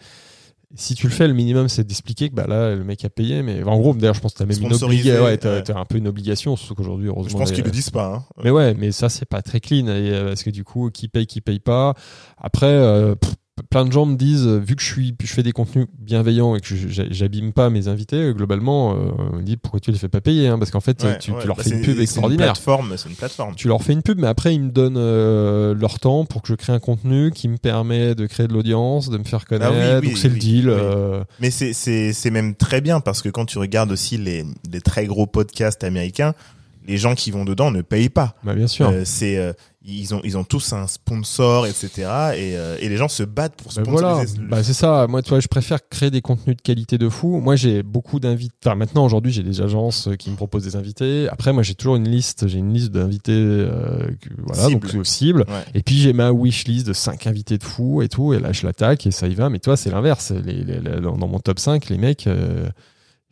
Si tu le fais, le minimum, c'est d'expliquer que bah là, le mec a payé. Mais en gros, d'ailleurs, je pense que t'as même une obligation. Ouais, t'as ouais. t'as un peu une obligation, surtout qu'aujourd'hui, heureusement. Je pense les- qu'ils le disent pas. Hein. Mais ouais, mais ça, c'est pas très clean. Et, euh, parce que du coup, qui paye, qui paye pas. Après, euh, pff, plein de gens me disent, euh, vu que je suis, je fais des contenus bienveillants et que j'abîme pas mes invités, euh, globalement, euh, on me dit pourquoi tu les fais pas payer, hein, parce qu'en fait, Ouais, tu, ouais. tu leur Bah, fais une pub C'est extraordinaire. une plateforme. C'est une plateforme. Tu leur fais une pub, mais après, ils me donnent euh, leur temps pour que je crée un contenu qui me permet de créer de l'audience, de me faire connaître. Ah oui, oui, Donc, c'est le deal. euh, Mais c'est même très bien parce que quand tu regardes aussi les les très gros podcasts américains, les gens qui vont dedans ne payent pas. bah, bien sûr. Euh, c'est euh, ils ont ils ont tous un sponsor etc et euh, et les gens se battent pour Bah voilà, sponsoriser. le- bah c'est ça. Moi, tu vois, je préfère créer des contenus de qualité de fou. Moi, j'ai beaucoup d'invités. Enfin, maintenant, aujourd'hui, j'ai des agences euh, qui me proposent des invités. Après, moi, j'ai toujours une liste. J'ai une liste d'invités, euh, voilà, Cible. donc cible. Ouais. Et puis j'ai ma wish list de 5 invités de fou et tout. Et là, je l'attaque et ça y va. Mais toi, c'est l'inverse. Les, les- les- dans, mon top 5, les mecs, euh,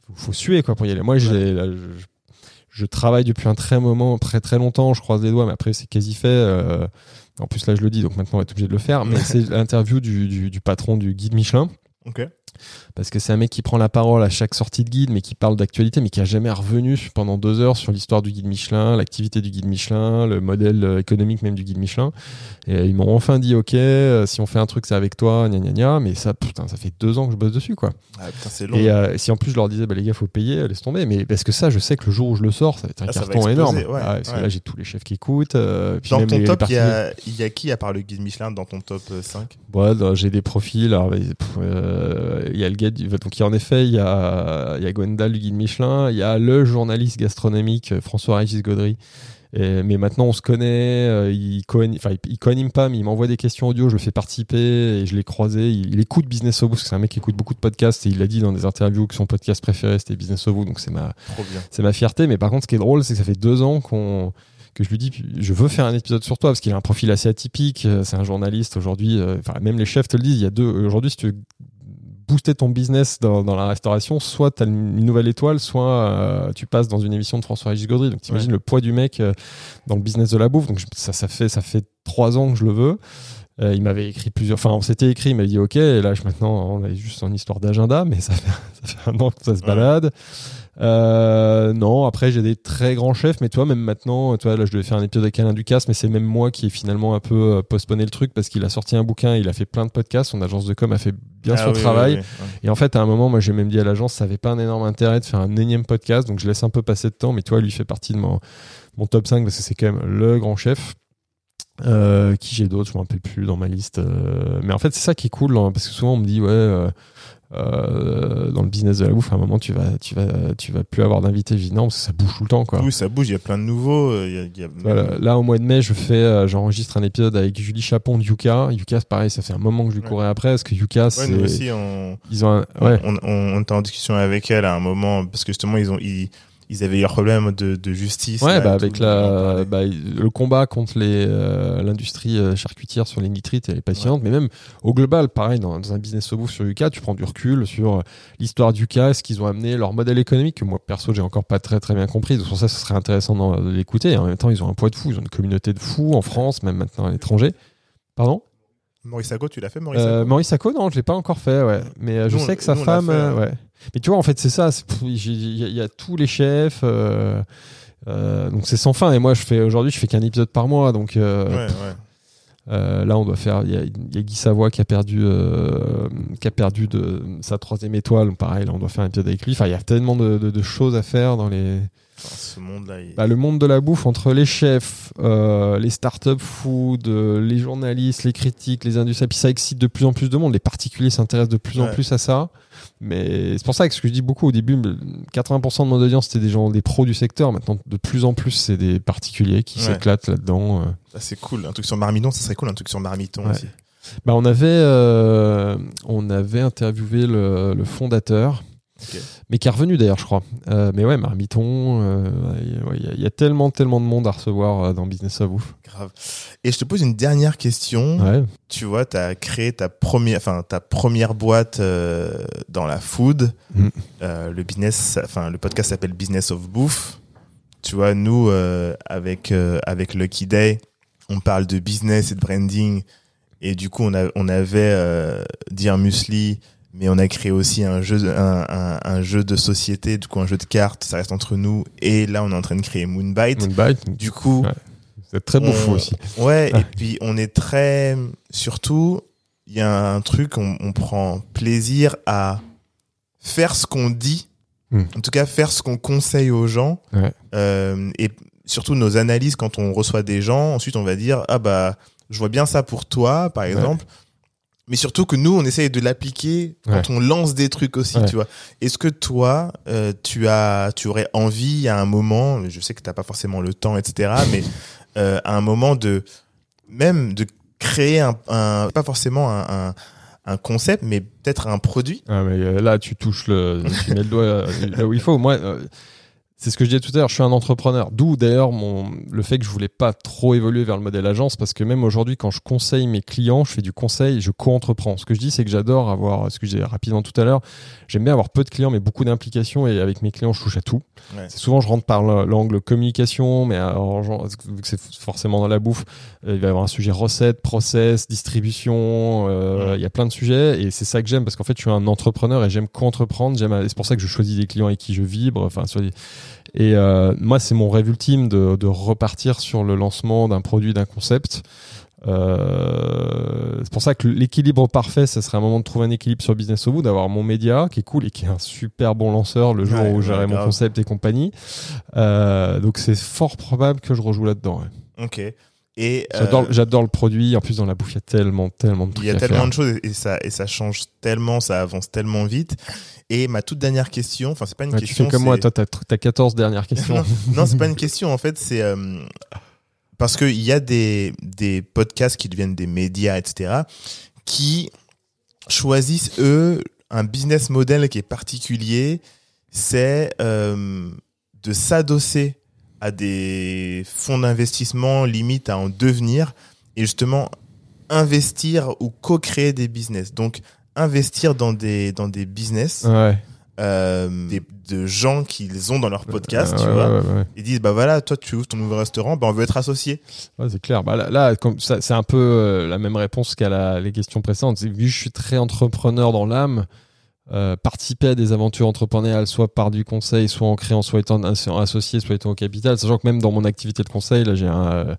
faut, faut suer quoi pour y aller. Moi, j'ai, je, travaille depuis un très moment, très très longtemps. Je croise les doigts, mais après, c'est quasi fait. euh, en plus, là, je le dis, donc maintenant, on va être obligé de le faire. Mais (laughs) c'est l'interview du, du, du patron du guide Michelin. Ok. Parce que c'est un mec qui prend la parole à chaque sortie de guide, mais qui parle d'actualité, mais qui a jamais revenu pendant deux heures sur l'histoire du guide Michelin, l'activité du guide Michelin, le modèle euh, économique même du guide Michelin. Et euh, ils m'ont enfin dit, ok, euh, si on fait un truc, c'est avec toi, gna gna gna. Mais ça, putain, ça fait deux ans que je bosse dessus, quoi. Ah, putain, long. Et euh, si en plus je leur disais, bah les gars, faut payer, laisse tomber. Mais parce que ça, je sais que le jour où je le sors, ça va être un Ah, carton exploser, énorme. ouais, Ah, parce que là, j'ai tous les chefs qui écoutent. euh, puis dans même ton les- top, il y a il y a qui à part le guide Michelin dans ton top euh, 5 Ouais, non, j'ai des profils. Alors, pff, euh, il y a le gars, du- donc il y a en effet, il y a, il y a Gwendal du guide Michelin, il y a le journaliste gastronomique euh, François-Régis Gaudry. Et- mais maintenant, on se connaît. euh, il co-anime, enfin, il, il co-anime pas, mais il m'envoie des questions audio. Je le fais participer et je l'ai croisé. Il, il écoute Business que c'est un mec qui écoute beaucoup de podcasts et il a dit dans des interviews que son podcast préféré c'était Business of Vous. Donc c'est ma, c'est ma fierté. Mais par contre, ce qui est drôle, c'est que ça fait deux ans qu'on que je lui dis, je veux faire un épisode sur toi parce qu'il a un profil assez atypique. euh, C'est un journaliste aujourd'hui. euh, Enfin, même les chefs te le disent. Il y a deux. Aujourd'hui, si tu veux booster ton business dans, dans la restauration, soit tu as une nouvelle étoile, soit euh, tu passes dans une émission de François-Régis Gaudry. Donc, t'imagines Ouais. le poids du mec euh, dans le business de la bouffe. Donc, je- ça, ça fait ça fait trois ans que je le veux. Euh, il m'avait écrit plusieurs. Enfin, on s'était écrit, il m'avait dit OK. Et là, je, maintenant, on est juste en histoire d'agenda, mais ça fait, (laughs) ça fait un an que ça se Ouais. Euh, non, après j'ai des très grands chefs, mais toi même maintenant, toi là je devais faire un épisode avec Alain Ducasse, mais c'est même moi qui ai finalement un peu euh, postponé le truc parce qu'il a sorti un bouquin, il a fait plein de podcasts, son agence de com a fait bien Ah son oui, travail. oui, oui. Et en fait, à un moment, moi j'ai même dit à l'agence, ça avait pas un énorme intérêt de faire un énième podcast, donc je laisse un peu passer de temps, mais toi lui fait partie de mon, mon top 5 parce que c'est quand même le grand chef. Euh, qui j'ai d'autres, je me rappelle plus dans ma liste. euh, mais en fait, c'est ça qui est cool, hein, parce que souvent on me dit, ouais, euh, euh, dans le business de la bouffe, à un moment, tu vas, tu vas, tu vas plus avoir d'invités. Non, parce que ça bouge tout le temps, quoi. Oui, ça bouge, il y a plein de nouveaux. euh, il y a- il y a- Voilà. Là, au mois de mai, je fais, euh, j'enregistre un épisode avec Julie Chapon de Yuka. Yuka, c'est pareil, ça fait un moment que je lui Ouais. courais après, parce que Yuka, Ouais, c'est, nous aussi, on, ils ont un, ouais. on, on, on était en discussion avec elle à un moment parce que justement ils ont ils, ils avaient eu un problème de, de justice. Ouais, là, bah avec la, bah, le combat contre euh, l'industrie euh, charcutière sur les nitrites, elle est passionnante. Mais même au global, pareil, dans, dans un business au bouffe sur Yuka, tu prends du recul sur euh, l'histoire d'Uka, ce qu'ils ont amené, leur modèle économique que moi perso j'ai encore pas très très bien compris. Donc pour ça, ce serait intéressant de l'écouter. En même temps, ils ont un poids de fou, ils ont une communauté de fous en France, même maintenant à l'étranger. Pardon? Maurice Ago, tu l'as fait Maurice euh, Ago Maurice Sacco, non, je l'ai pas encore fait, ouais. Mais euh, je Nous, sais que sa nous, femme, fait, hein. ouais. Mais tu vois, en fait, c'est ça. Il y, a- il y a tous les chefs. euh, euh, donc c'est sans fin. Et moi, je fais aujourd'hui, je fais qu'un épisode par mois. Donc euh, Ouais, ouais. là, on doit faire. Il y a, il y a Guy Savoie qui a perdu, qui a perdu de sa troisième étoile. Donc, pareil, là, on doit faire un épisode avec lui. Enfin, il y a tellement de, de- de choses à faire dans les. Enfin, ce monde-là. il- Bah, le monde de la bouffe entre les chefs, les startup food, les journalistes, les critiques, les industriels, puis ça excite de plus en plus de monde. Les particuliers s'intéressent de plus en plus à ça. Mais c'est pour ça que ce que je dis beaucoup au début, 80% de mon audience c'était des gens, des pros du secteur. Maintenant, de plus en plus, c'est des particuliers qui Ouais. s'éclatent là-dedans. euh. Ah, c'est cool. Un truc sur Marmiton, ça serait cool. Un truc sur Marmiton Ouais. aussi. Bah, on avait, euh, on avait interviewé le, le fondateur, Mais qui est revenu d'ailleurs, je crois. Euh, mais ouais, Marmiton, euh, il ouais, y, a- il y a tellement, tellement de monde à recevoir euh, dans Business of Ouf. Grave. Et je te pose une dernière question. Ouais. Tu vois, tu as créé ta première, enfin, ta première boîte dans la food. Mm. Le business, enfin, le podcast s'appelle Business of Bouffe. Tu vois, nous, avec, avec Lucky Day, on parle de business et de branding. Et du coup, on, a, on avait euh, Dear Musli, mais on a créé aussi un jeu, de- un, un, un jeu de société, du coup, un jeu de cartes. Ça reste entre nous. Et là, on est en train de créer Moonbite. Moonbite, Du coup, Ouais. c'est très beau on- fou aussi. Ouais, Ouais. et puis on est très. Surtout, il y a un truc, on, on prend plaisir à faire ce qu'on dit, Hmm. en tout cas faire ce qu'on conseille aux gens. Ouais. Euh, et surtout nos analyses quand on reçoit des gens, ensuite on va dire Ah bah, je vois bien ça pour toi, par exemple. Mais surtout que nous, on essaye de l'appliquer quand on lance des trucs aussi, Ouais. tu vois. Est-ce que toi, euh, tu as, tu aurais envie à un moment, je sais que t'as pas forcément le temps, etc., (laughs) mais euh, à un moment de même de créer un, un- pas forcément un, un, un concept, mais peut-être un produit? Ah, mais euh, là, tu touches le, tu mets le doigt euh, là où il faut. Moi, euh, c'est ce que je disais tout à l'heure. Je suis un entrepreneur. D'où d'ailleurs mon le fait que je voulais pas trop évoluer vers le modèle agence, parce que même aujourd'hui, quand je conseille mes clients, je fais du conseil, je co-entreprends. Ce que je dis, c'est que j'adore avoir, ce que je disais rapidement tout à l'heure, j'aime bien avoir peu de clients, mais beaucoup d'implications. Et avec mes clients, je touche à tout. Ouais. C'est souvent, je rentre par le- l'angle communication, mais alors, vu que c'est forcément dans la bouffe, euh, il va y avoir un sujet recette, process, distribution, euh, Ouais. il y a plein de sujets, et c'est ça que j'aime, parce qu'en fait, je suis un entrepreneur et j'aime co-entreprendre, j'aime, c'est pour ça que je choisis des clients avec qui je vibre, enfin, sur des- et euh, moi, c'est mon rêve ultime de, de repartir sur le lancement d'un produit, d'un concept. Euh, c'est pour ça que l'équilibre parfait, ce serait un moment de trouver un équilibre sur Business au bout, d'avoir mon média qui est cool et qui est un super bon lanceur le jour Ouais, où ouais, j'aurai mon concept et compagnie. Euh, donc c'est fort probable que je rejoue là-dedans. ouais. Ok. Et J'adore, euh, j'adore le produit. En plus, dans la bouffe, il y a tellement, tellement de trucs il y a tellement faire. de choses et ça et ça change tellement, ça avance tellement vite. Et ma toute dernière question, enfin c'est pas une Ouais, tu question, fais comme moi, toi, t'as, t'as 14 dernières (laughs) questions. non, non, c'est pas une question en fait, c'est euh, parce qu'il y a des, des podcasts qui deviennent des médias, etc., qui choisissent eux un business model qui est particulier, c'est euh, de s'adosser à des fonds d'investissement limite à en devenir et justement investir ou co-créer des business. Donc investir dans des dans des business ouais. euh, des, de gens qu'ils ont dans leur podcast, tu ouais, vois. ouais. Ils disent bah voilà, toi tu ouvres ton nouveau restaurant, bah on veut être associé. C'est clair. Bah, là, c'est un peu euh, la même réponse qu'à la- les questions précédentes. Vu que je suis très entrepreneur dans l'âme, euh, participer à des aventures entrepreneuriales, soit par du conseil, soit en créant, soit étant as- associé, soit étant au capital. Sachant que même dans mon activité de conseil, là, j'ai un,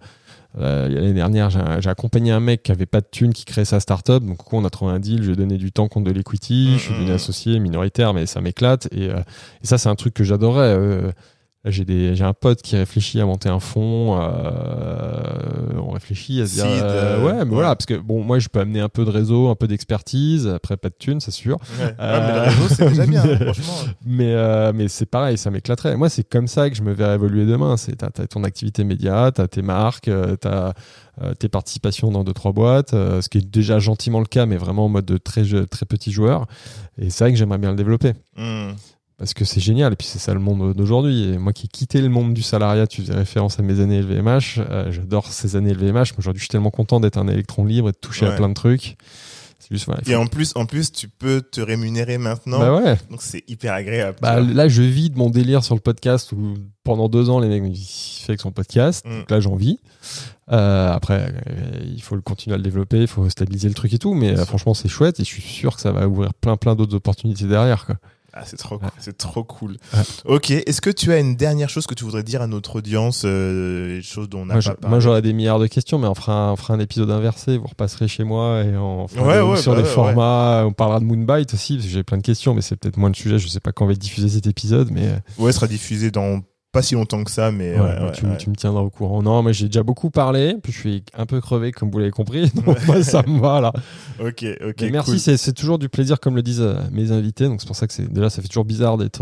euh, euh, l'année dernière, j'ai, accompagné un mec qui avait pas de thunes, qui créait sa startup. Donc, coup, on a trouvé un deal. Je lui ai donné du temps contre de l'equity. Je suis mm, devenu associé minoritaire, mais ça m'éclate. Et, euh, et ça, c'est un truc que j'adorais. J'ai des, j'ai un pote qui réfléchit à monter un fonds. Euh, on réfléchit à se dire, euh, euh, ouais, mais ouais. voilà, parce que bon, moi, je peux amener un peu de réseau, un peu d'expertise. Après, pas de thunes, c'est sûr. Ouais. Ouais, mais le réseau c'est déjà bien, (laughs) franchement. Mais, mais c'est pareil, ça m'éclaterait. Moi, c'est comme ça que je me verrais évoluer demain. C'est t'as, ton activité média, t'as tes marques, t'as tes participations dans deux trois boîtes, ce qui est déjà gentiment le cas, mais vraiment en mode de très très petit joueur. Et c'est vrai que j'aimerais bien le développer Hmm. Parce que c'est génial. Et puis c'est ça le monde d'aujourd'hui. Et moi qui ai quitté le monde du salariat, tu faisais référence à mes années LVMH. euh, j'adore ces années LVMH. Mais aujourd'hui, je suis tellement content d'être un électron libre et de toucher à plein de trucs. Juste voilà. Et en plus, en plus, tu peux te rémunérer maintenant, Bah ouais. donc c'est hyper agréable. Bah, là, je vis de mon délire sur le podcast où pendant deux ans, les mecs me fait avec son podcast. Mm. Donc là, j'en vis. Euh, après, euh, il faut le continuer à le développer, il faut stabiliser le truc et tout. Mais franchement, c'est chouette et je suis sûr que ça va ouvrir plein, plein d'autres opportunités derrière. Quoi. Ah, c'est trop, cool. C'est trop cool. Ouais. Ok, est-ce que tu as une dernière chose que tu voudrais dire à notre audience, euh, des choses dont on n'a pas parlé moi, j'aurais des milliards de questions, mais on fera, un, on fera un épisode inversé. Vous repasserez chez moi et on fera Ouais, des- ouais, sur bah des formats. On parlera de Moonbite aussi, parce que j'ai plein de questions, mais c'est peut-être moins le sujet. Je sais pas quand on va être diffusé cet épisode, mais euh, Ouais, sera diffusé dans pas si longtemps que ça, mais Ouais, ouais, tu, ouais. tu me tiendras au courant. Non, mais j'ai déjà beaucoup parlé, puis je suis un peu crevé, comme vous l'avez compris. (laughs) Donc, moi, ça me va, là. Ok, ok. Mais merci, cool. c'est toujours du plaisir, comme le disent euh, mes invités. Donc, c'est pour ça que c'est déjà, ça fait toujours bizarre d'être.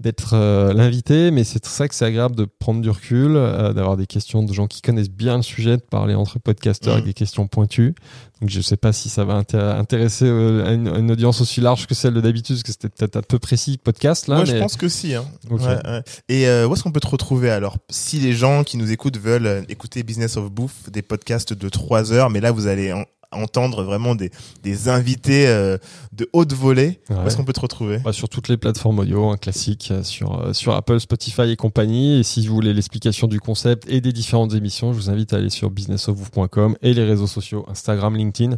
D'être euh, l'invité, mais c'est pour ça que c'est agréable de prendre du recul, euh, d'avoir des questions de gens qui connaissent bien le sujet, de parler entre podcasteurs Mhm. avec des questions pointues. Donc je sais pas si ça va intér- intéresser euh, une, audience aussi large que celle de d'habitude, parce que c'était peut-être un peu précis podcast là. Moi, mais... je pense que si. Hein. Ok. Ouais, ouais. Et où est-ce qu'on peut te retrouver alors? Si les gens qui nous écoutent veulent écouter Business of Bouffe, des podcasts de 3 heures, mais là vous allez en- entendre vraiment des, des invités euh, de haute volée, Ouais. où est-ce qu'on peut te retrouver? Bah, sur toutes les plateformes audio, un classique, euh, sur, euh, sur Apple, Spotify et compagnie. Et si vous voulez l'explication du concept et des différentes émissions, je vous invite à aller sur businessofwoof.com et les réseaux sociaux, Instagram, LinkedIn,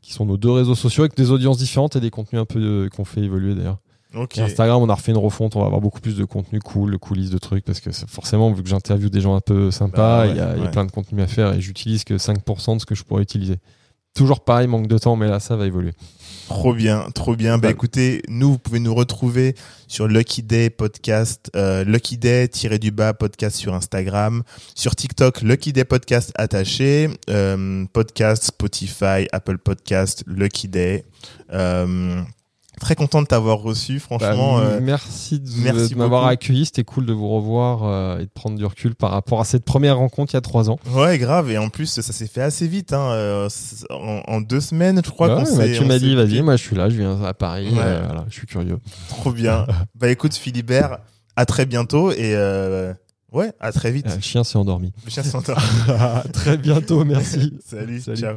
qui sont nos deux réseaux sociaux avec des audiences différentes et des contenus un peu euh, qu'on fait évoluer d'ailleurs. Ok. Et Instagram, on a refait une refonte, on va avoir beaucoup plus de contenu cool, de coulisses, de trucs, parce que forcément, vu que j'interviewe des gens un peu sympas, Bah ouais, il y, a, y plein de contenu à faire et j'utilise que 5% de ce que je pourrais utiliser. Toujours pareil, manque de temps, mais là, ça va évoluer. Trop bien, trop bien. Bah écoutez, nous, vous pouvez nous retrouver sur Lucky Day Podcast, euh, Lucky Day tiré du bas podcast sur Instagram, sur TikTok, Lucky Day Podcast attaché, euh, podcast Spotify, Apple Podcast, Lucky Day. Euh, très content de t'avoir reçu, franchement. Bah, euh, merci de, merci de m'avoir accueilli. C'était cool de vous revoir euh, et de prendre du recul par rapport à cette première rencontre il y a trois ans. Ouais, grave. Et en plus, ça s'est fait assez vite. Hein, euh, en, en deux semaines, je crois Ouais, qu'on bah, s'est. tu m'as s'est dit, vas-y, moi je suis là, je viens à Paris. Ouais. euh, voilà, je suis curieux. Trop bien. (laughs) bah écoute, Philibert, à très bientôt et euh, ouais, à très vite. Le chien s'est endormi. Le chien s'entend. (laughs) à très bientôt, merci. (laughs) Salut, Salut. ciao.